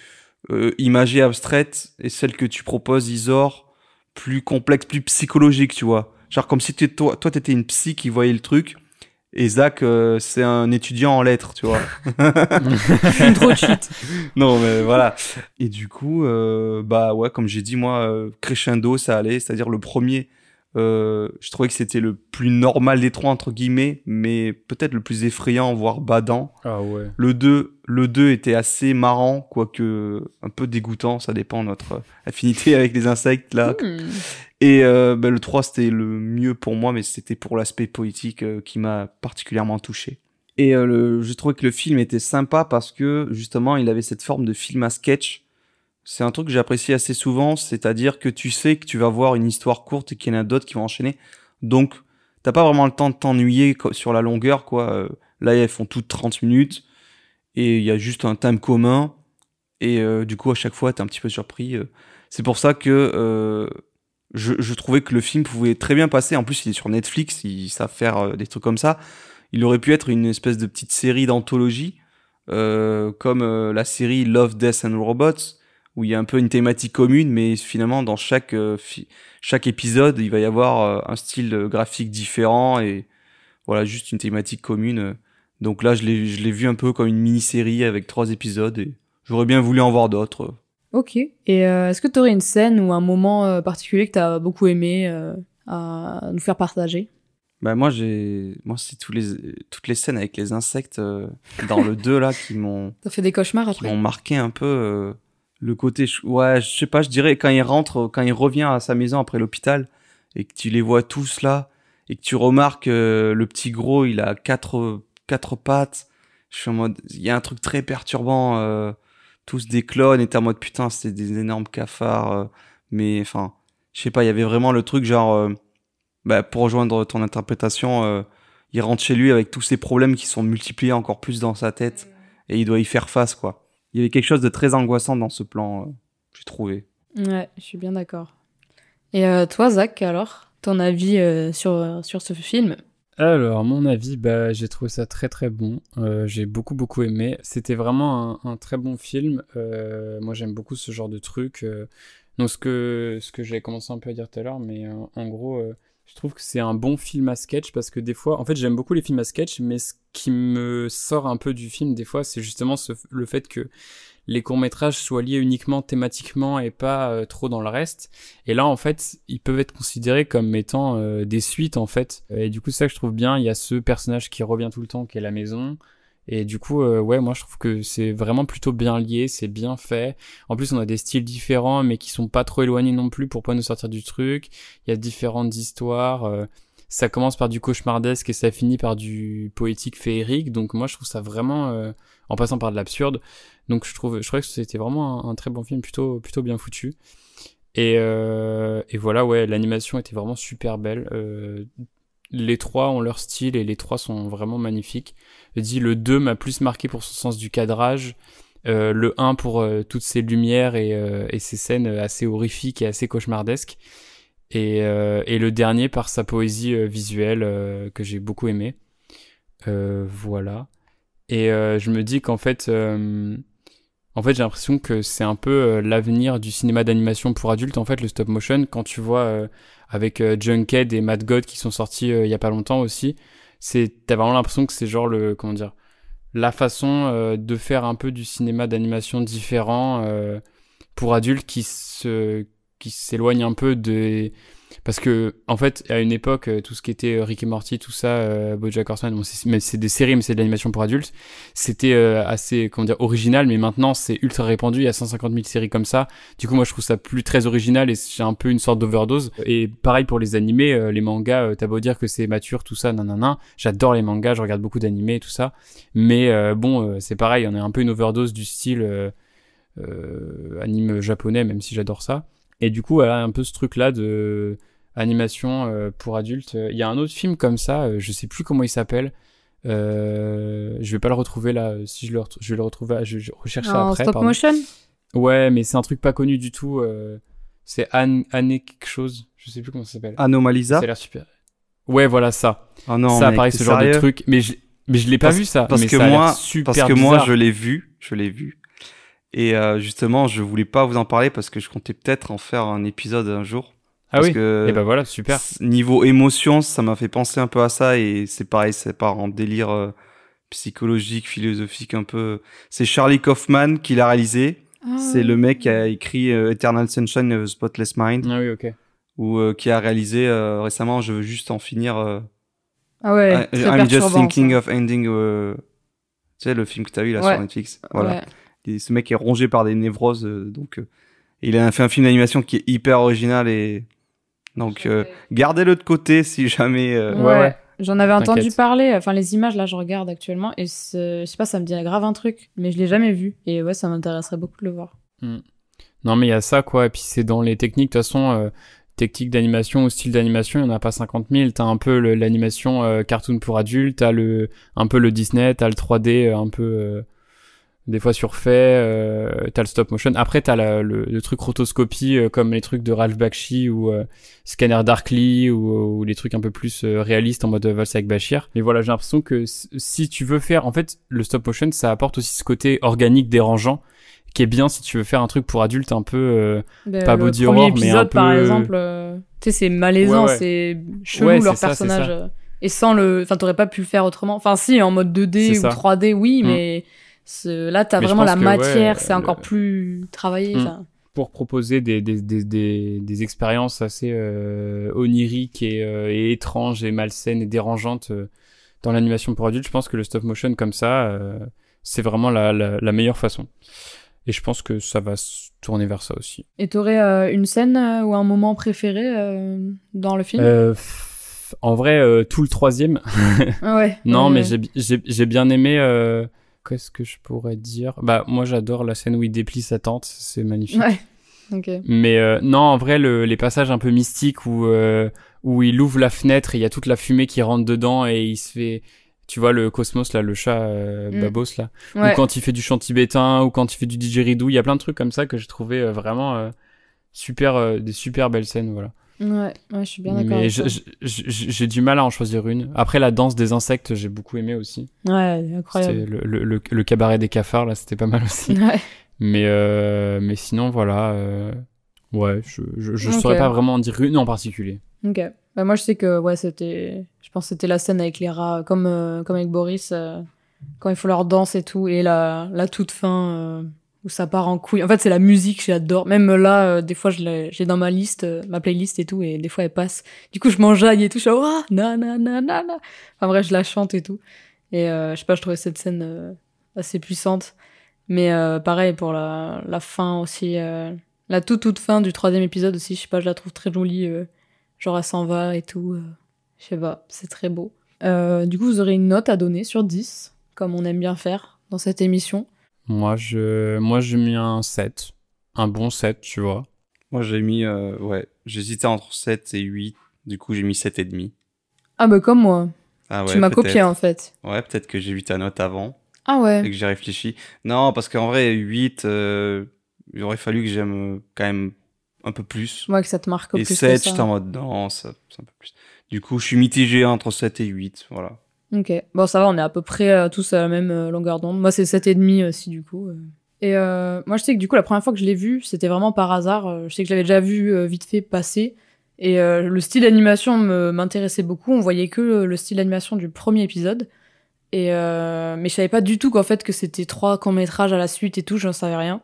euh, imagée, abstraite, et celle que tu proposes, Isor, plus complexe, plus psychologique, tu vois. Genre comme si toi, toi, t'étais une psy qui voyait le truc, et Zach, euh, c'est un étudiant en lettres, tu vois. Une trop shit. non, mais voilà. Et du coup, euh, bah ouais, comme j'ai dit, moi, euh, crescendo, ça allait. C'est-à-dire le premier, euh, je trouvais que c'était le plus normal des trois, entre guillemets, mais peut-être le plus effrayant, voire badant. Ah ouais. Le 2, le 2 était assez marrant, quoique un peu dégoûtant, ça dépend de notre affinité avec les insectes, là. Hmm. Et euh, bah, le 3, c'était le mieux pour moi, mais c'était pour l'aspect poétique euh, qui m'a particulièrement touché. Et euh, le, je trouvais que le film était sympa parce que justement, il avait cette forme de film à sketch. C'est un truc que j'apprécie assez souvent, c'est-à-dire que tu sais que tu vas voir une histoire courte et qu'il y en a d'autres qui vont enchaîner. Donc, t'as pas vraiment le temps de t'ennuyer sur la longueur, quoi. Euh, Là, elles font toutes 30 minutes et il y a juste un thème commun. Et euh, du coup, à chaque fois, t'es un petit peu surpris. euh. C'est pour ça que je, trouvais que le film pouvait très bien passer. En plus, il est sur Netflix, ils savent faire des trucs comme ça. Il aurait pu être une espèce de petite série d'anthologie, comme la série Love, Death and Robots, où il y a un peu une thématique commune, mais finalement, dans chaque, euh, chaque épisode, il va y avoir euh, un style graphique différent et voilà, juste une thématique commune. Donc là, je l'ai je l'ai vu un peu comme une mini-série avec trois épisodes et j'aurais bien voulu en voir d'autres. Ok. Et euh, est-ce que tu aurais une scène ou un moment particulier que tu as beaucoup aimé euh, à nous faire partager? Bah moi j'ai moi c'est tous les toutes les scènes avec les insectes euh, dans le 2 là qui m'ont T'as fait des cauchemars qui après m'ont marqué un peu le côté ouais, je sais pas, je dirais quand il rentre quand il revient à sa maison après l'hôpital et que tu les vois tous là et que tu remarques euh, le petit gros, il a quatre quatre pattes. Je suis en mode il y a un truc très perturbant euh, tous des clones et t'es en mode putain, c'est des énormes cafards euh, mais enfin, je sais pas, il y avait vraiment le truc genre bah, pour rejoindre ton interprétation, il rentre chez lui avec tous ces problèmes qui sont multipliés encore plus dans sa tête et il doit y faire face, quoi. Il y avait quelque chose de très angoissant dans ce plan, euh, j'ai trouvé. Ouais, je suis bien d'accord. Et euh, toi, Zach, alors Ton avis euh, sur, sur ce film? Alors, mon avis, bah, j'ai trouvé ça très très bon. Euh, j'ai beaucoup beaucoup aimé. C'était vraiment un, un très bon film. Euh, moi, j'aime beaucoup ce genre de truc. euh. donc, ce que, ce que j'avais commencé un peu à dire tout à l'heure, mais euh, en gros, euh, je trouve que c'est un bon film à sketch parce que des fois, en fait, j'aime beaucoup les films à sketch, mais ce qui me sort un peu du film, des fois, c'est justement le fait que les courts-métrages soient liés uniquement thématiquement et pas euh, trop dans le reste. Et là, en fait, ils peuvent être considérés comme étant euh, des suites, en fait. Et du coup, ça que je trouve bien. Il y a ce personnage qui revient tout le temps, qui est la maison. Et du coup, euh, ouais, moi, je trouve que c'est vraiment plutôt bien lié, c'est bien fait. En plus, on a des styles différents, mais qui sont pas trop éloignés non plus pour pas nous sortir du truc. Il y a différentes histoires. euh, ça commence par du cauchemardesque et ça finit par du poétique féerique. Donc moi, je trouve ça vraiment, euh, en passant par de l'absurde. Donc je trouve, je trouvais que c'était vraiment un, un très bon film, plutôt, plutôt bien foutu. Et, euh, et voilà, ouais, l'animation était vraiment super belle. Les trois ont leur style et les trois sont vraiment magnifiques. Je dis le 2 m'a plus marqué pour son sens du cadrage. Euh, le 1 pour euh, toutes ces lumières et, euh, et ces scènes assez horrifiques et assez cauchemardesques. Et, euh, et le dernier par sa poésie euh, visuelle que j'ai beaucoup aimé. Voilà. Et je me dis qu'en fait, en fait, j'ai l'impression que c'est un peu euh, l'avenir du cinéma d'animation pour adultes. En fait, le stop motion, quand tu vois euh, avec euh, Junkhead et Mad God qui sont sortis il y a pas longtemps aussi, c'est t'as vraiment l'impression que c'est genre le comment dire la façon de faire un peu du cinéma d'animation différent pour adultes qui se qui s'éloigne un peu des parce que en fait à une époque euh, tout ce qui était euh, Rick et Morty tout ça euh, BoJack Horseman bon, c'est des séries mais c'est de l'animation pour adultes c'était euh, assez comment dire original mais maintenant c'est ultra répandu il y a 150 000 séries comme ça. Du coup moi je trouve ça plus très original et c'est un peu une sorte d'overdose. Et pareil pour les animés les mangas t'as beau dire que c'est mature tout ça nanana j'adore les mangas je regarde beaucoup d'animés et tout ça. Mais bon c'est pareil on est un peu une overdose du style anime japonais même si j'adore ça et du coup elle a un peu ce truc là de animation euh, pour adultes. Il y a un autre film comme ça, euh, je sais plus comment il s'appelle. Euh, je vais pas le retrouver là. Si je le, je vais le retrouver, je, je recherche ça En après. stop pardon. motion? Ouais, mais c'est un truc pas connu du tout. euh, c'est Anne, Anne quelque chose. Je sais plus comment ça s'appelle. Anomalisa? Ça a l'air super. Ouais, voilà ça. Ah non, ça, t'es ce genre de truc. Mais je, mais je l'ai pas Parce- vu ça. Parce mais que ça a moi, super parce que moi, je l'ai vu, je l'ai vu. Et euh, justement, je voulais pas vous en parler parce que je comptais peut-être en faire un épisode un jour. Ah Parce oui. que Et ben voilà, super. Niveau émotion, ça m'a fait penser un peu à ça et c'est pareil, c'est pas en délire euh, psychologique, philosophique un peu. C'est Charlie Kaufman qui l'a réalisé. Ah. C'est le mec qui a écrit euh, Eternal Sunshine of the Spotless Mind Ah oui, ok. ou euh, qui a réalisé euh, récemment. Je veux juste en finir. euh, Ah ouais, I'm just thinking ça. of ending. euh, Tu sais le film que t'as vu là Ouais. sur Netflix. Voilà. Ouais. Et ce mec est rongé par des névroses, euh, donc euh, il a fait un film d'animation qui est hyper original et donc euh, gardez-le de côté si jamais. euh, Ouais, Ouais. J'en avais entendu parler, enfin les images là je regarde actuellement et je sais pas ça me dit grave un truc mais je l'ai jamais vu et ouais ça m'intéresserait beaucoup de le voir. Non, mais il y a ça, quoi. Et puis c'est dans les techniques, de toute façon, euh, techniques d'animation ou style d'animation, il n'y en a pas 50 000. T'as un peu l'animation euh, cartoon pour adultes, t'as le, un peu le Disney, t'as le 3D euh, un peu, euh, des fois surfait, euh, t'as le stop motion. Après, t'as la- le, le truc rotoscopie, euh, comme les trucs de Ralph Bakshi ou euh, Scanner Darkly ou, ou les trucs un peu plus euh, réalistes en mode Valse avec Bashir. Mais voilà, j'ai l'impression que si tu veux faire, en fait, le stop motion, ça apporte aussi ce côté organique dérangeant qui est bien si tu veux faire un truc pour adultes un peu euh, Ben, Pas body horror, mais épisode un par peu- exemple, euh, tu sais c'est malaisant, Ouais, ouais. c'est chelou Ouais, leur ça, personnage et sans le, enfin t'aurais pas pu le faire autrement. Enfin si en mode 2D C'est ou ça. 3D oui Mm. mais là Mais je vraiment la ouais, matière, c'est le- encore plus travaillé. Mm. enfin. pour proposer des, des, des, des, des expériences assez euh, oniriques et, euh, et étranges et malsaines et dérangeantes euh, dans l'animation pour adultes. Je pense que le stop motion comme ça, euh, c'est vraiment la, la, la meilleure façon. Et je pense que ça va se tourner vers ça aussi. Et t'aurais euh, une scène euh, ou un moment préféré euh, dans le film? Euh, en vrai, euh, tout le troisième. Ouais. non, mais j'ai j'ai bien aimé. Qu'est-ce que je pourrais dire? Bah, moi, j'adore la scène où il déplie sa tente. C'est magnifique. Ouais. Ok. Mais euh, non, en vrai, le, les passages un peu mystiques où, euh, où il ouvre la fenêtre et il y a toute la fumée qui rentre dedans et il se fait. Tu vois, le cosmos, là, le chat euh, Mm. Babos, là. Ouais. Ou quand il fait du chant tibétain, ou quand il fait du didgeridoo. Il y a plein de trucs comme ça que j'ai trouvé vraiment super, des super belles scènes, voilà. Ouais, ouais, je suis bien d'accord. Mais j'ai du mal à en choisir une. Après, la danse des insectes, j'ai beaucoup aimé aussi. Ouais, incroyable. le, le, le, le cabaret des cafards, là, c'était pas mal aussi. Ouais. Mais, euh, mais sinon, voilà. euh, Ouais, je, je, saurais pas vraiment en dire une en particulier. Ok. Bah, moi, je sais que ouais, c'était. Je pense que c'était la scène avec les rats, comme, euh, comme avec Boris, quand il faut leur danse et tout, et la, la toute fin où ça part en couille. En fait, c'est la musique, j'adore. Même là, euh, des fois, je j'ai dans ma liste, euh, ma playlist et tout, et des fois, elle passe. Du coup, je m'enjaille et tout, je suis Ouah, na na na na na. Enfin, bref, je la chante et tout. Et euh, je sais pas, je trouvais cette scène euh, assez puissante. Mais euh, pareil pour la, la fin aussi. la toute toute fin du troisième épisode aussi, je sais pas, je la trouve très jolie. genre elle s'en va et tout. je sais pas, c'est très beau. Du coup, vous aurez une note à donner sur 10, comme on aime bien faire dans cette émission. Moi, je, moi, j'ai mis un 7. Un bon 7, tu vois. Moi j'ai mis euh, ouais, j'hésitais entre 7 et 8. Du coup, j'ai mis 7 et demi. Ah bah comme moi, Ah tu m'as copié en fait. Ouais, peut-être que j'ai vu ta note avant Ah et ouais. que j'ai réfléchi. Non, parce qu'en vrai 8 euh, il aurait fallu que j'aime quand même un peu plus. Moi que ça te marque et plus 7, que j'étais ça. en mode non, ça- c'est un peu plus. Du coup, je suis mitigé entre 7 et 8, voilà. Ok, bon ça va, on est à peu près euh, tous à la même euh, longueur d'onde. Moi c'est 7,5 aussi du coup. euh. Et euh, moi je sais que du coup la première fois que je l'ai vu, c'était vraiment par hasard. Euh, Je sais que je l'avais déjà vu euh, vite fait passer. Et euh, le style d'animation m'intéressait beaucoup. On voyait que le, le style d'animation du premier épisode. Et euh, mais je savais pas du tout qu'en fait que c'était trois courts métrages à la suite et tout, j'en savais rien.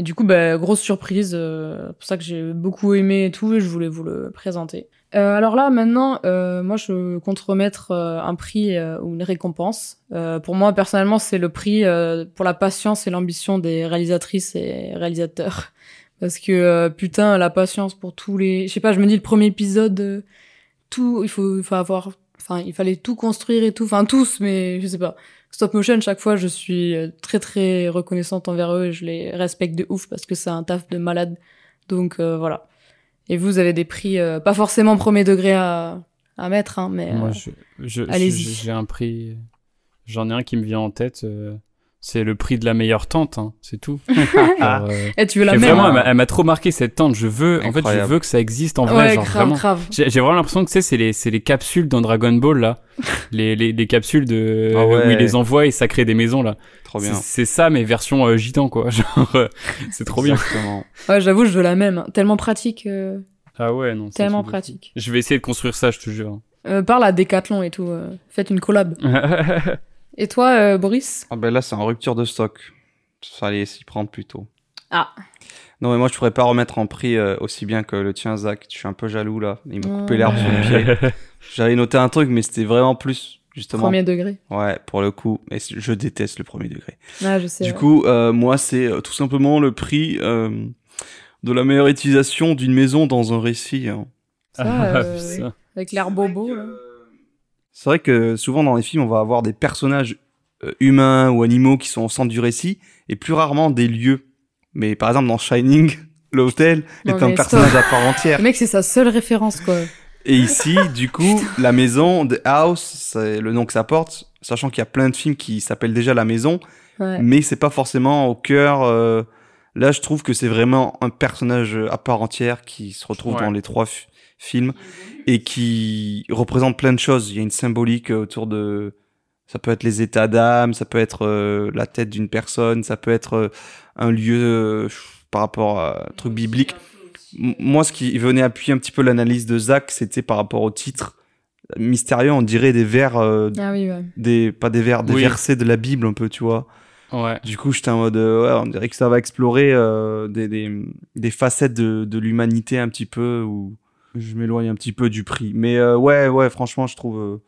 Et du coup, bah, grosse surprise, euh, c'est pour ça que j'ai beaucoup aimé et tout, et je voulais vous le présenter. Euh, alors là, maintenant, euh, moi, je compte remettre euh, un prix euh, ou une récompense. Euh, pour moi, personnellement, c'est le prix euh, pour la patience et l'ambition des réalisatrices et réalisateurs. Parce que, euh, putain, la patience pour tous les... Je sais pas, je me dis, le premier épisode, euh, tout, il faut, il faut avoir... Enfin, il fallait tout construire et tout. Enfin, tous, mais je sais pas. Stop motion, chaque fois, je suis euh, très, très reconnaissante envers eux et je les respecte de ouf parce que c'est un taf de malade. Donc, euh, voilà. Et vous avez des prix, euh, pas forcément premier degré à, à mettre, hein, mais... Moi, euh, je, je- allez-y. j'ai un prix. J'en ai un qui me vient en tête. Euh, c'est le prix de la meilleure tente, hein, c'est tout. Genre, euh, Eh, tu veux la et même, Vraiment, hein. elle m'a- trop marqué cette tente. Je veux, en fait, je veux que ça existe en vrai. Ouais, genre, grave, grave. J'ai j'ai vraiment l'impression que tu sais, c'est les, c'est les capsules dans Dragon Ball là, les, les, les capsules de Ah ouais. où ils les envoient et ça crée des maisons là. Trop bien. C'est- ça, mais version euh, gitan quoi. Genre, euh, c'est trop bien. Ouais, j'avoue, je veux la même. hein. Tellement pratique. euh, Ah ouais, non. Tellement pratique. Je vais essayer de construire ça, je te jure. Euh, parle à Decathlon et tout. euh, faites une collab. Et toi, euh, Boris Ah ben là, c'est en rupture de stock. Fallait s'y prendre plus tôt. Ah. Non, mais moi, je pourrais pas remettre en prix euh, aussi bien que le tien, Zach. Je suis un peu jaloux, là. Il m'a coupé Oh. l'herbe sous le pied. J'avais noté un truc, mais c'était vraiment plus, justement. Premier degré. Ouais, pour le coup. Et c- je déteste le premier degré. Ah, je sais. Du ouais. coup, euh, moi, c'est euh, tout simplement le prix euh, de la meilleure utilisation d'une maison dans un récit. hein. Ça, Ah, euh, avec l'air bobo. là. C'est vrai que souvent dans les films, on va avoir des personnages euh, humains ou animaux qui sont au centre du récit, et plus rarement des lieux. Mais par exemple, dans Shining, l'hôtel est un personnage stop. à part entière. Le mec, c'est sa seule référence, quoi. Et ici, du coup, la maison, The House, c'est le nom que ça porte, sachant qu'il y a plein de films qui s'appellent déjà La Maison, Ouais. mais c'est pas forcément au cœur. euh, Là, je trouve que c'est vraiment un personnage à part entière qui se retrouve Ouais. dans les trois fi- films et qui représente plein de choses. Il y a une symbolique autour de. Ça peut être les états d'âme, ça peut être euh, la tête d'une personne, ça peut être euh, un lieu euh, par rapport à un truc biblique. M- Moi, ce qui venait appuyer un petit peu l'analyse de Zach, c'était par rapport au titre mystérieux, on dirait des vers, euh, Ah oui, ouais. des pas des vers, des Oui. versets de la Bible un peu, tu vois. Ouais. Du coup, j'étais en mode, euh, ouais, on dirait que ça va explorer euh, des, des, des facettes de, de l'humanité un petit peu, où je m'éloigne un petit peu du prix. Mais euh, ouais, ouais, franchement, je trouve euh,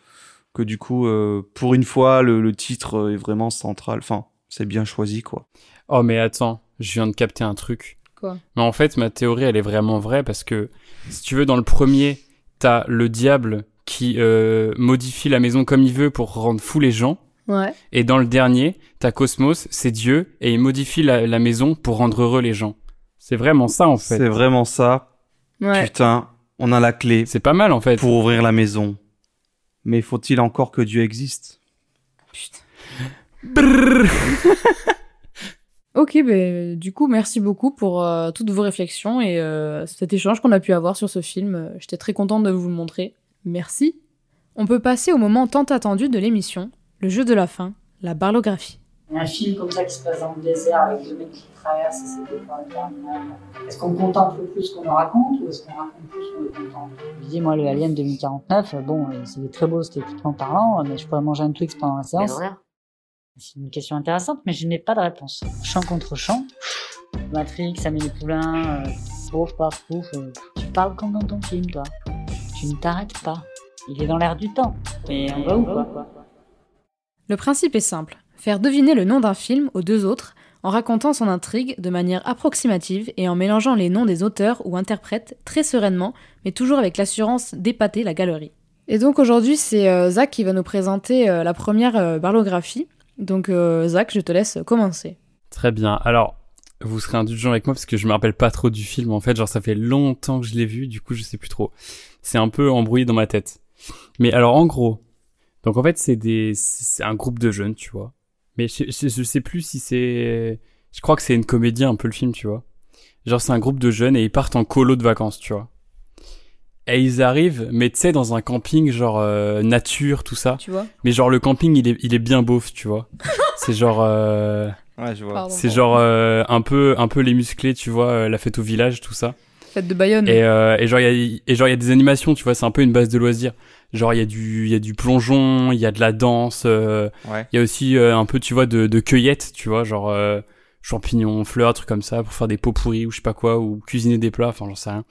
que du coup, euh, pour une fois, le, le titre est vraiment central. Enfin, c'est bien choisi, quoi. Oh mais attends, je viens de capter un truc. Quoi? Mais en fait, ma théorie, elle est vraiment vraie parce que, si tu veux, dans le premier, t'as le diable qui euh, modifie la maison comme il veut pour rendre fou les gens. Ouais. Et dans le dernier, t'as Cosmos, c'est Dieu, et il modifie la, la maison pour rendre heureux les gens. C'est vraiment ça, en fait. C'est vraiment ça. Ouais. Putain, on a la clé C'est pas mal, en fait. pour ouvrir la maison. Mais faut-il encore que Dieu existe? Ok, ben du coup, merci beaucoup pour euh, toutes vos réflexions et euh, cet échange qu'on a pu avoir sur ce film. Euh, J'étais très contente de vous le montrer. Merci. On peut passer au moment tant attendu de l'émission, le jeu de la fin, la barlographie. Un film comme ça qui se passe dans le désert avec deux mecs qui traversent et c'est des fois interminables. Est-ce qu'on contemple plus qu'on en raconte ou est-ce qu'on raconte plus qu'on le contemple? Je dis, moi, le Alien 2049, euh, bon, c'est très beau esthétiquement parlant, mais je pourrais manger un Twix pendant la séance. C'est une question intéressante, mais je n'ai pas de réponse. Champ contre champ, Matrix, Amélie Poulain, euh, pouf, paf, pouf, euh, tu parles comme dans ton film, toi. Tu ne t'arrêtes pas. Il est dans l'air du temps. Et on va où, quoi? Le principe est simple faire deviner le nom d'un film aux deux autres en racontant son intrigue de manière approximative et en mélangeant les noms des auteurs ou interprètes très sereinement, mais toujours avec l'assurance d'épater la galerie. Et donc aujourd'hui, c'est euh, Zach qui va nous présenter euh, la première euh, barlographie. Donc Zach, je te laisse commencer. Très bien. Alors, vous serez indulgent avec moi parce que je me rappelle pas trop du film en fait. Genre, ça fait longtemps que je l'ai vu, du coup, je sais plus trop. C'est un peu embrouillé dans ma tête. Mais alors, en gros, donc en fait, c'est des, c'est un groupe de jeunes, tu vois. Mais je, je, je sais plus si c'est, je crois que c'est une comédie un peu le film, tu vois. Genre, c'est un groupe de jeunes et ils partent en colo de vacances, tu vois. Et ils arrivent, mais tu sais, dans un camping, genre euh, nature, tout ça. Tu vois Mais genre, le camping, il est, il est bien beauf, tu vois. c'est genre. euh, Ouais, je vois. C'est genre euh, un peu un peu les musclés, tu vois, euh, la fête au village, tout ça. Fête de Bayonne. Et, euh, et genre il y a et genre il y a des animations, tu vois, c'est un peu une base de loisirs. Genre il y a du il y a du plongeon, il y a de la danse, euh, Ouais. il y a aussi euh, un peu tu vois de, de cueillette, tu vois, genre euh, champignons, fleurs, trucs comme ça, pour faire des pots pourris ou je sais pas quoi, ou cuisiner des plats, enfin j'en sais rien.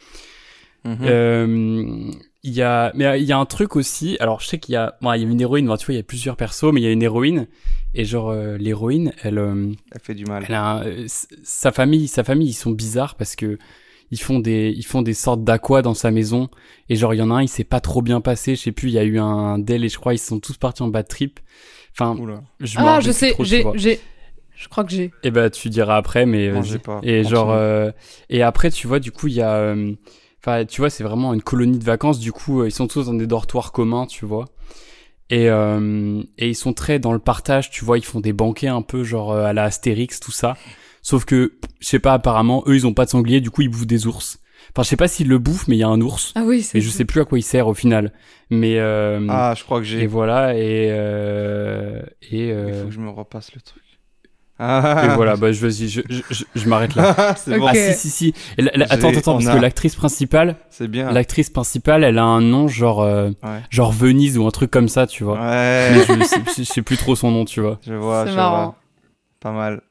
Mhm. Euh, il y a, mais il y a un truc aussi. Alors je sais qu'il y a, bon, il y a une héroïne. bon, tu vois, il y a plusieurs persos, mais il y a une héroïne et genre euh, l'héroïne, elle, euh, Elle fait du mal. elle a un- euh, sa famille, sa famille, ils sont bizarres parce que ils font des, ils font des sortes d'aqua dans sa maison et genre il y en a un, il s'est pas trop bien passé. Je sais plus, il y a eu un Dell et je crois ils sont tous partis en bad trip. Enfin, Oula. je Ah, je sais, j'ai, je crois que j'ai. Et bah tu diras après, mais Non, pas. Et Continue. genre euh, et après tu vois du coup il y a, euh, enfin tu vois c'est vraiment une colonie de vacances. Du coup euh, ils sont tous dans des dortoirs communs, tu vois. Et euh, et ils sont très dans le partage, tu vois. Ils font des banquets un peu genre à la Astérix tout ça. Sauf que je sais pas apparemment eux ils ont pas de sanglier, du coup ils bouffent des ours. Enfin je sais pas s'ils le bouffent, mais il y a un ours. Ah oui, c'est. Mais je sais plus à quoi il sert au final. Mais euh, Ah, je crois que et j'ai. voilà et euh, et Il euh, faut que je me repasse le truc. Ah, et voilà, bah je vas-y, je, je, je, je m'arrête là. c'est bon. Ah si si si. Et la- la- attends attends parce a- que l'actrice principale, C'est bien. l'actrice principale, elle a un nom genre euh, Ouais. genre Venise ou un truc comme ça, tu vois. Ouais. Mais je, sais- je sais plus trop son nom, tu vois. Je vois, C'est je marrant. vois. Pas mal.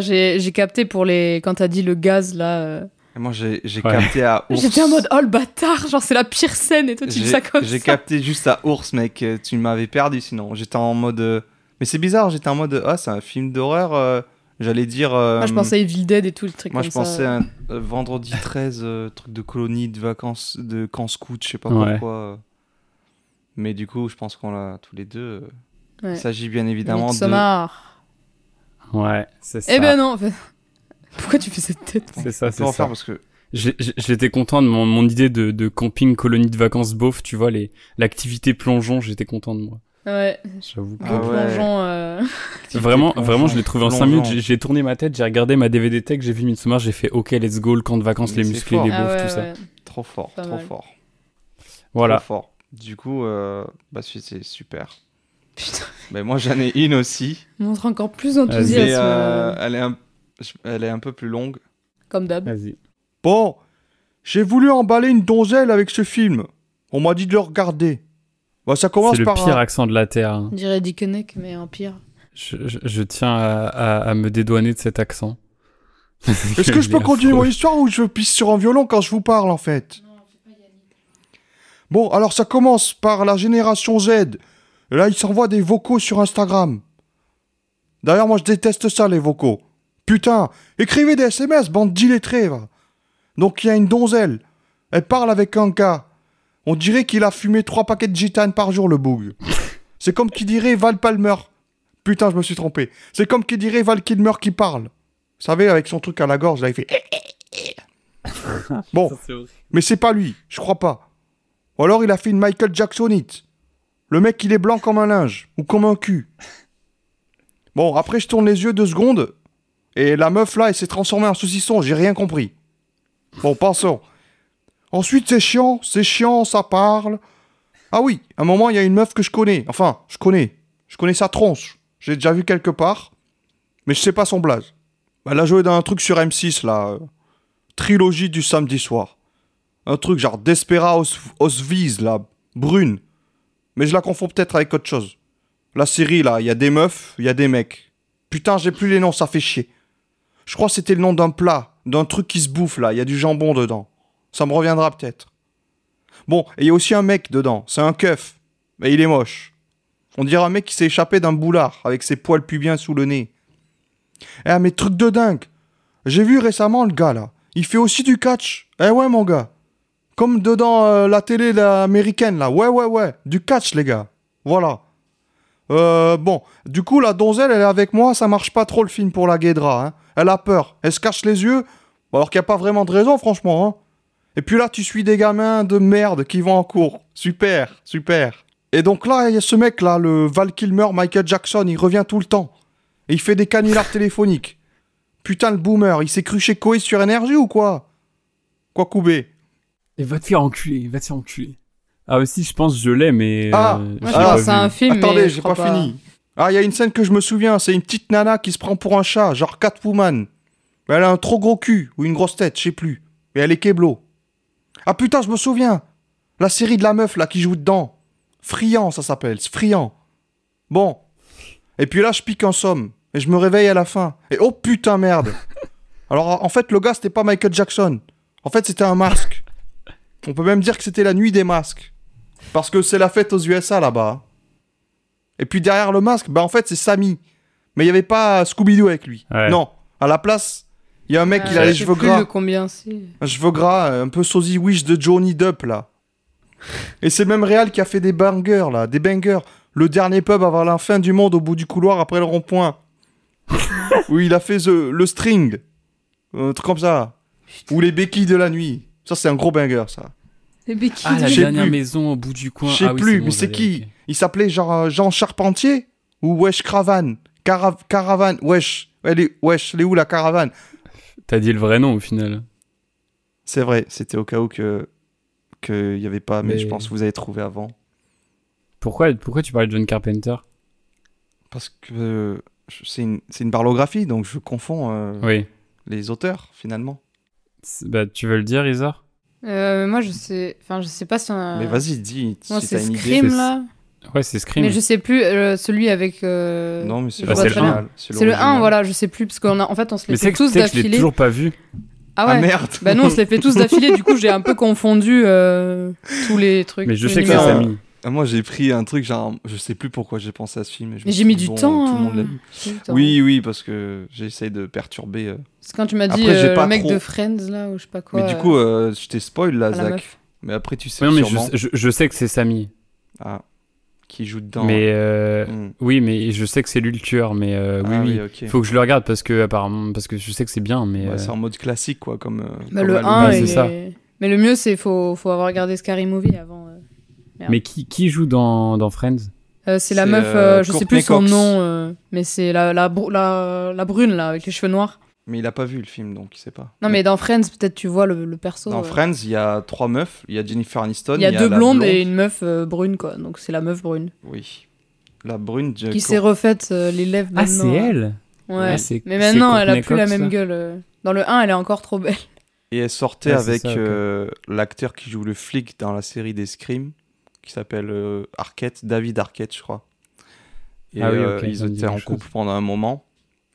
J'ai, j'ai capté pour les. Quand t'as dit le gaz là. euh, Et moi, j'ai j'ai Ouais. capté à ours. J'étais en mode oh le bâtard, genre c'est la pire scène et toi tu dis J'ai ça comme j'ai capté juste à ours, mec. Euh, Tu m'avais perdu sinon. J'étais en mode. euh, Mais c'est bizarre, j'étais en mode. Ah, c'est un film d'horreur. euh, J'allais dire. euh, Moi je pensais Evil Dead et tout le truc Moi, comme je pensais ça. un vendredi 13, euh, truc de colonie, de vacances, de camp scout, je sais pas Ouais. pourquoi. Mais du coup, je pense qu'on l'a tous les deux. Ouais. Il s'agit bien évidemment de. Ouais, c'est ça. Eh ben non. en fait. Pourquoi tu fais cette tête C'est ça, c'est ça. faire parce que. J'étais content de mon, mon idée de, de camping colonie de vacances beauf, tu vois, les l'activité plongeon, j'étais content de moi. Ouais. J'avoue. que- Ah ouais. plongeon. euh, Vraiment, plongeon, vraiment, je l'ai trouvé en 5 plongeon. minutes. J'ai- tourné ma tête, j'ai regardé ma DVD tech, j'ai vu Midsommar, j'ai fait OK, let's go, le camp de vacances, Mais les musclés, fort. les Ah beaufs, ouais, tout ça. Trop fort, Pas trop mal. fort. Voilà. Trop fort. Du coup, euh, bah, c'est super. Putain, Mais moi, j'en ai une aussi. montre encore plus Mais enthousiasme. euh, elle, est un... elle est un peu plus longue. Comme d'hab. Vas-y. Bon, j'ai voulu emballer une donzelle avec ce film. On m'a dit de le regarder. Bah, ça commence C'est le par pire un- accent de la Terre. hein. On dirait Dickeneck, mais en pire. Je, je- je tiens à, à- à me dédouaner de cet accent. Est-ce que je peux continuer mon histoire ou je pisse sur un violon quand je vous parle en fait? Bon, alors ça commence par la génération Z. Et là, ils s'envoient des vocaux sur Instagram. D'ailleurs, moi, je déteste ça, les vocaux. Putain, écrivez des SMS, bande d'illettrés, va. Donc, il y a une donzelle. Elle parle avec un gars. On dirait qu'il a fumé trois paquets de gitane par jour, le boug. C'est comme qui dirait Val Palmer. Putain, je me suis trompé. C'est comme qui dirait Val Kilmer qui parle. Vous savez, avec son truc à la gorge, là, il fait... Bon, mais c'est pas lui, je crois pas. Ou alors il a fait une Michael Jacksonite. Le mec, il est blanc comme un linge, ou comme un cul. Bon, après, je tourne les yeux deux secondes, et la meuf, là, elle s'est transformée en saucisson, j'ai rien compris. Bon, passons. Ensuite, c'est chiant, c'est chiant, ça parle. Ah oui, à un moment, il y a une meuf que je connais. Enfin, je connais. Je connais sa tronche. J'ai déjà vu quelque part, mais je sais pas son blaze. Elle a joué dans un truc sur M6, là. euh, trilogie du samedi soir. Un truc genre Despera Os- là, brune. Mais je la confonds peut-être avec autre chose. La série, là, il y a des meufs, il y a des mecs. Putain, j'ai plus les noms, ça fait chier. Je crois que c'était le nom d'un plat, d'un truc qui se bouffe, là, il y a du jambon dedans. Ça me reviendra peut-être. Bon, et il y a aussi un mec dedans, c'est un keuf. Mais il est moche. On dirait un mec qui s'est échappé d'un boulard, avec ses poils pubiens sous le nez. Eh, mais truc de dingue. J'ai vu récemment le gars là. Il fait aussi du catch. Eh ouais, mon gars. Comme dedans euh, la télé américaine là. Ouais, ouais, ouais. Du catch, les gars. Voilà. Euh, bon. Du coup, la donzelle, elle est avec moi. Ça marche pas trop le film pour la Guédra. Hein. Elle a peur. Elle se cache les yeux. Alors qu'il n'y a pas vraiment de raison, franchement. Hein. Et puis là, tu suis des gamins de merde qui vont en cours. Super, super. Et donc là, il y a ce mec là, le Val Kilmer, Michael Jackson. Il revient tout le temps. Et il fait des canulars téléphoniques. Putain, le boomer, il s'est cru chez sur énergie ou quoi? Quoi, Koubé? Et va te faire enculer, va te faire enculer. Ah aussi, je pense que je l'ai, mais... Ah, euh, que c'est un film, Attendez, mais j'ai pas, fini. Ah, il y a une scène que je me souviens, c'est une petite nana qui se prend pour un chat, genre Catwoman. Mais elle a un trop gros cul, ou une grosse tête, je sais plus. Et elle est keblo. Ah putain, je me souviens La série de la meuf, là, qui joue dedans. Friand, ça s'appelle, c'est Friand. Bon. Et puis là, je pique un somme. Et je me réveille à la fin. Et oh putain, merde. Alors, en fait, le gars, c'était pas Michael Jackson. En fait, c'était un masque. On peut même dire que c'était la nuit des masques. Parce que c'est la fête aux USA là-bas. Et puis derrière le masque, bah en fait, c'est Sammy. Mais il n'y avait pas Scooby-Doo avec lui. Ouais. Non. À la place, il y a un mec, Ah, il a les cheveux gras. le combien c'est. Un cheveux gras, euh, un peu sosie wish de Johnny Depp là. Et c'est même Real qui a fait des bangers là, des bangers. Le dernier pub avant la fin du monde au bout du couloir après le rond-point. Où il a fait the- le string. Un truc comme ça. Ou les béquilles de la nuit. Ça c'est un gros banger ça. Les béquilles Ah, la dernière plus. maison au bout du coin. Je sais Ah oui, plus, bon, mais c'est qui. Il s'appelait genre euh, Jean Charpentier Ou Wesh Caravan? Cara- Caravane Wesh. Elle est... Wesh, elle est où la caravane? T'as dit le vrai nom au final. C'est vrai, c'était au cas où que qu'il y avait pas, mais, Mais- je pense que vous avez trouvé avant. Pourquoi, pourquoi tu parlais de John Carpenter? Parce que euh, c'est une, c'est une barlographie, donc je confonds euh, Oui. les auteurs finalement. Bah, tu veux le dire, Isar Euh, moi, je sais. Enfin, je sais pas si on a. Mais vas-y, dis Moi, si c'est. Scream là. Ouais, c'est Scream. Mais je sais plus euh, celui avec. euh, Non, mais c'est Bah, c'est le très bien. 1. C'est le 1, voilà, je sais plus parce qu'en en fait, on se les fait tous que je l'ai d'affilée. toujours pas vu. Ah ouais. Ah merde Bah non, on se les fait tous d'affilée. du coup, j'ai un peu confondu euh, tous les trucs. Mais je sais que c'est. Samy. Ah, Moi j'ai pris un truc, genre, je sais plus pourquoi j'ai pensé à ce film. Mais suis j'ai mis dit, du bon, temps. Tout le monde l'a hein. J'ai mis du temps. Oui, oui, parce que j'essaye de perturber. euh. Parce que quand tu m'as dit euh, pas le mec trop- de Friends là, ou je sais pas quoi. mais du euh, coup, euh, je t'ai spoil là, Zach. Mais après, tu sais non, mais sûrement je, je, je sais que c'est Samy. Ah, qui joue dedans. Mais euh, Hmm. oui, mais je sais que c'est lui le tueur. Mais euh, oui, Ah oui. oui. Faut que je le regarde parce que apparemment, parce que je sais que c'est bien. Mais Ouais, euh, C'est en mode classique, quoi, comme. Bah, comme le Halloween. 1, Bah, c'est ça. Mais le mieux, c'est faut, faut avoir regardé Scary Movie avant. Merde. mais qui, qui joue dans, dans Friends? Euh, c'est la meuf, euh, euh, je sais plus son Cox. nom, euh, mais c'est la, la, la, la brune là, avec les cheveux noirs. Mais il a pas vu le film, donc il sait pas. Non, mais dans Friends, peut-être tu vois le, le perso. Dans euh. Friends, il y a trois meufs. Il y a Jennifer Aniston. Il y a deux blondes blonde. et une meuf euh, brune, quoi. Donc c'est la meuf brune. Oui. La brune. je- Qui s'est refaite euh, les lèvres Ah, maintenant. c'est elle? Ouais. Ah, mais maintenant, elle a plus la même ça? gueule. Dans le 1, elle est encore trop belle. Et elle sortait Ah, avec euh, l'acteur qui joue le flic dans la série des Scream, qui s'appelle euh, Arquette, David Arquette, je crois. Et Ah oui, euh, ils étaient en couple chose. pendant un moment.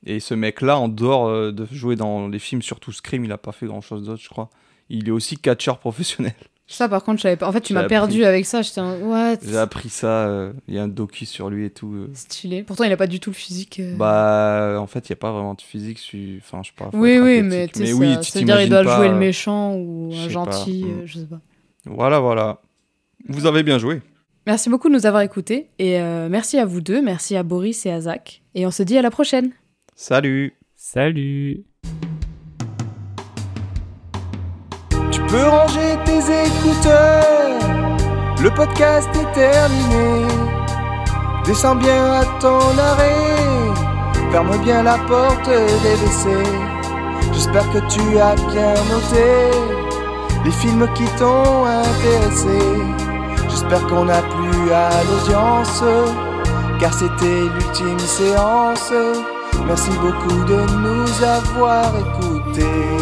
Et ce mec-là, en dehors euh, de jouer dans les films, surtout Scream, il a pas fait grand-chose d'autre, je crois. Il est aussi catcheur professionnel. Ça, par contre, je savais pas. En fait, tu m'as perdu avec ça. J'étais en. What? J'ai appris ça, euh, il y a un docu sur lui et tout. euh. Stylé. Pourtant, il a pas du tout le physique. euh. Bah, en fait, il n'y a pas vraiment de physique. su- Enfin, je sais pas. oui, oui, mais tu sais, Mais ça, oui, tu ça veut dire il doit jouer le méchant ou un gentil, pas, je sais pas. Voilà, voilà. Vous avez bien joué. Merci beaucoup de nous avoir écoutés et euh, merci à vous deux, merci à Boris et à Zach. Et on se dit à la prochaine. Salut. Salut Tu peux ranger tes écouteurs, le podcast est terminé. Descends bien à ton arrêt, ferme bien la porte des WC. J'espère que tu as bien noté les films qui t'ont intéressé. J'espère qu'on a plu à l'audience, car c'était l'ultime séance. Merci beaucoup de nous avoir écoutés.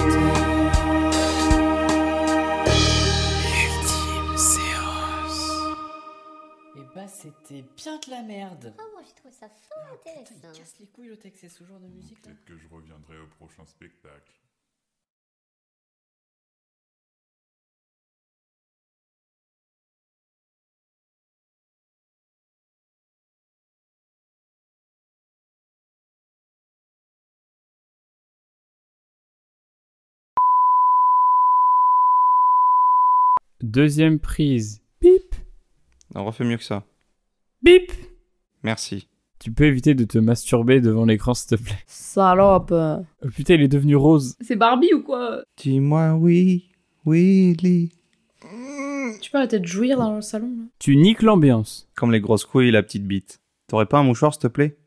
Et bah c'était bien de la merde. Oh, moi j'ai trouvé ça fort Ah, putain, intéressant. il casse les couilles le texte, c'est ce genre de musique là. Peut-être que je reviendrai au prochain spectacle. Deuxième prise. Bip On refait mieux que ça. Bip Merci. Tu peux éviter de te masturber devant l'écran, s'il te plaît. Salope. Oh, putain, il est devenu rose. C'est Barbie ou quoi? Dis-moi oui, Willy. Tu peux arrêter de jouir dans le salon là Tu niques l'ambiance. Comme les grosses couilles et la petite bite. T'aurais pas un mouchoir, s'il te plaît?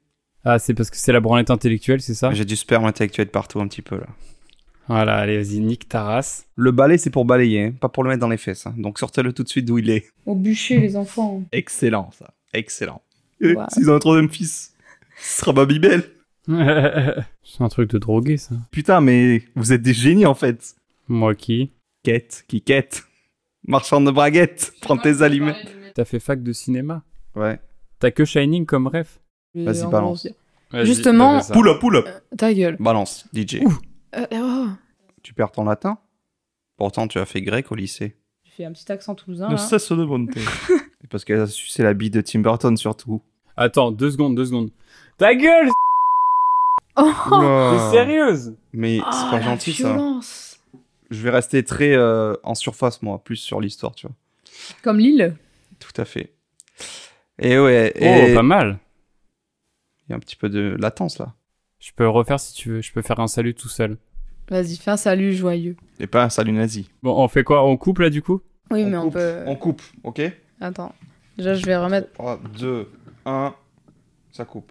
Ah, c'est parce que c'est la branlette intellectuelle, c'est ça? J'ai du sperme intellectuel partout un petit peu là. Voilà, allez, vas-y, nique ta race. Le balai, c'est pour balayer, hein, pas pour le mettre dans les fesses. hein. Donc sortez-le tout de suite d'où il est. Au bûcher, les enfants. Excellent, ça. Excellent. S'ils ont un troisième fils, ce sera Babybel. c'est un truc de drogué, ça. Putain, mais vous êtes des génies en fait. Moi qui Quête, qui quête. Marchand de braguettes, prends tes allumettes. T'as fait fac de cinéma Ouais. T'as que Shining comme ref Vas-y, balance. Justement- up, pull up. Ta gueule. Balance, DJ. Euh, oh, Tu perds ton latin? Pourtant, tu as fait grec au lycée. tu fais un petit accent toulousain. Ne là. cesse de monter. C'est parce qu'elle a sucé la bille de Tim Burton surtout. Attends, deux secondes, deux secondes. Ta gueule Oh, T'es sérieuse? Mais c'est Ah, pas la gentil ça. violence. Je vais rester très euh, en surface, moi, plus sur l'histoire, tu vois. Comme Lille. Tout à fait. Et ouais, Oh, et pas mal. il y a un petit peu de latence là. Je peux le refaire si tu veux. Je peux faire un salut tout seul. Vas-y, fais un salut joyeux. Et pas un salut nazi. Bon, on fait quoi? On coupe là du coup? Oui, On mais on peut. On coupe, ok? Attends. Déjà, je vais remettre. 3, 2, 1, ça coupe.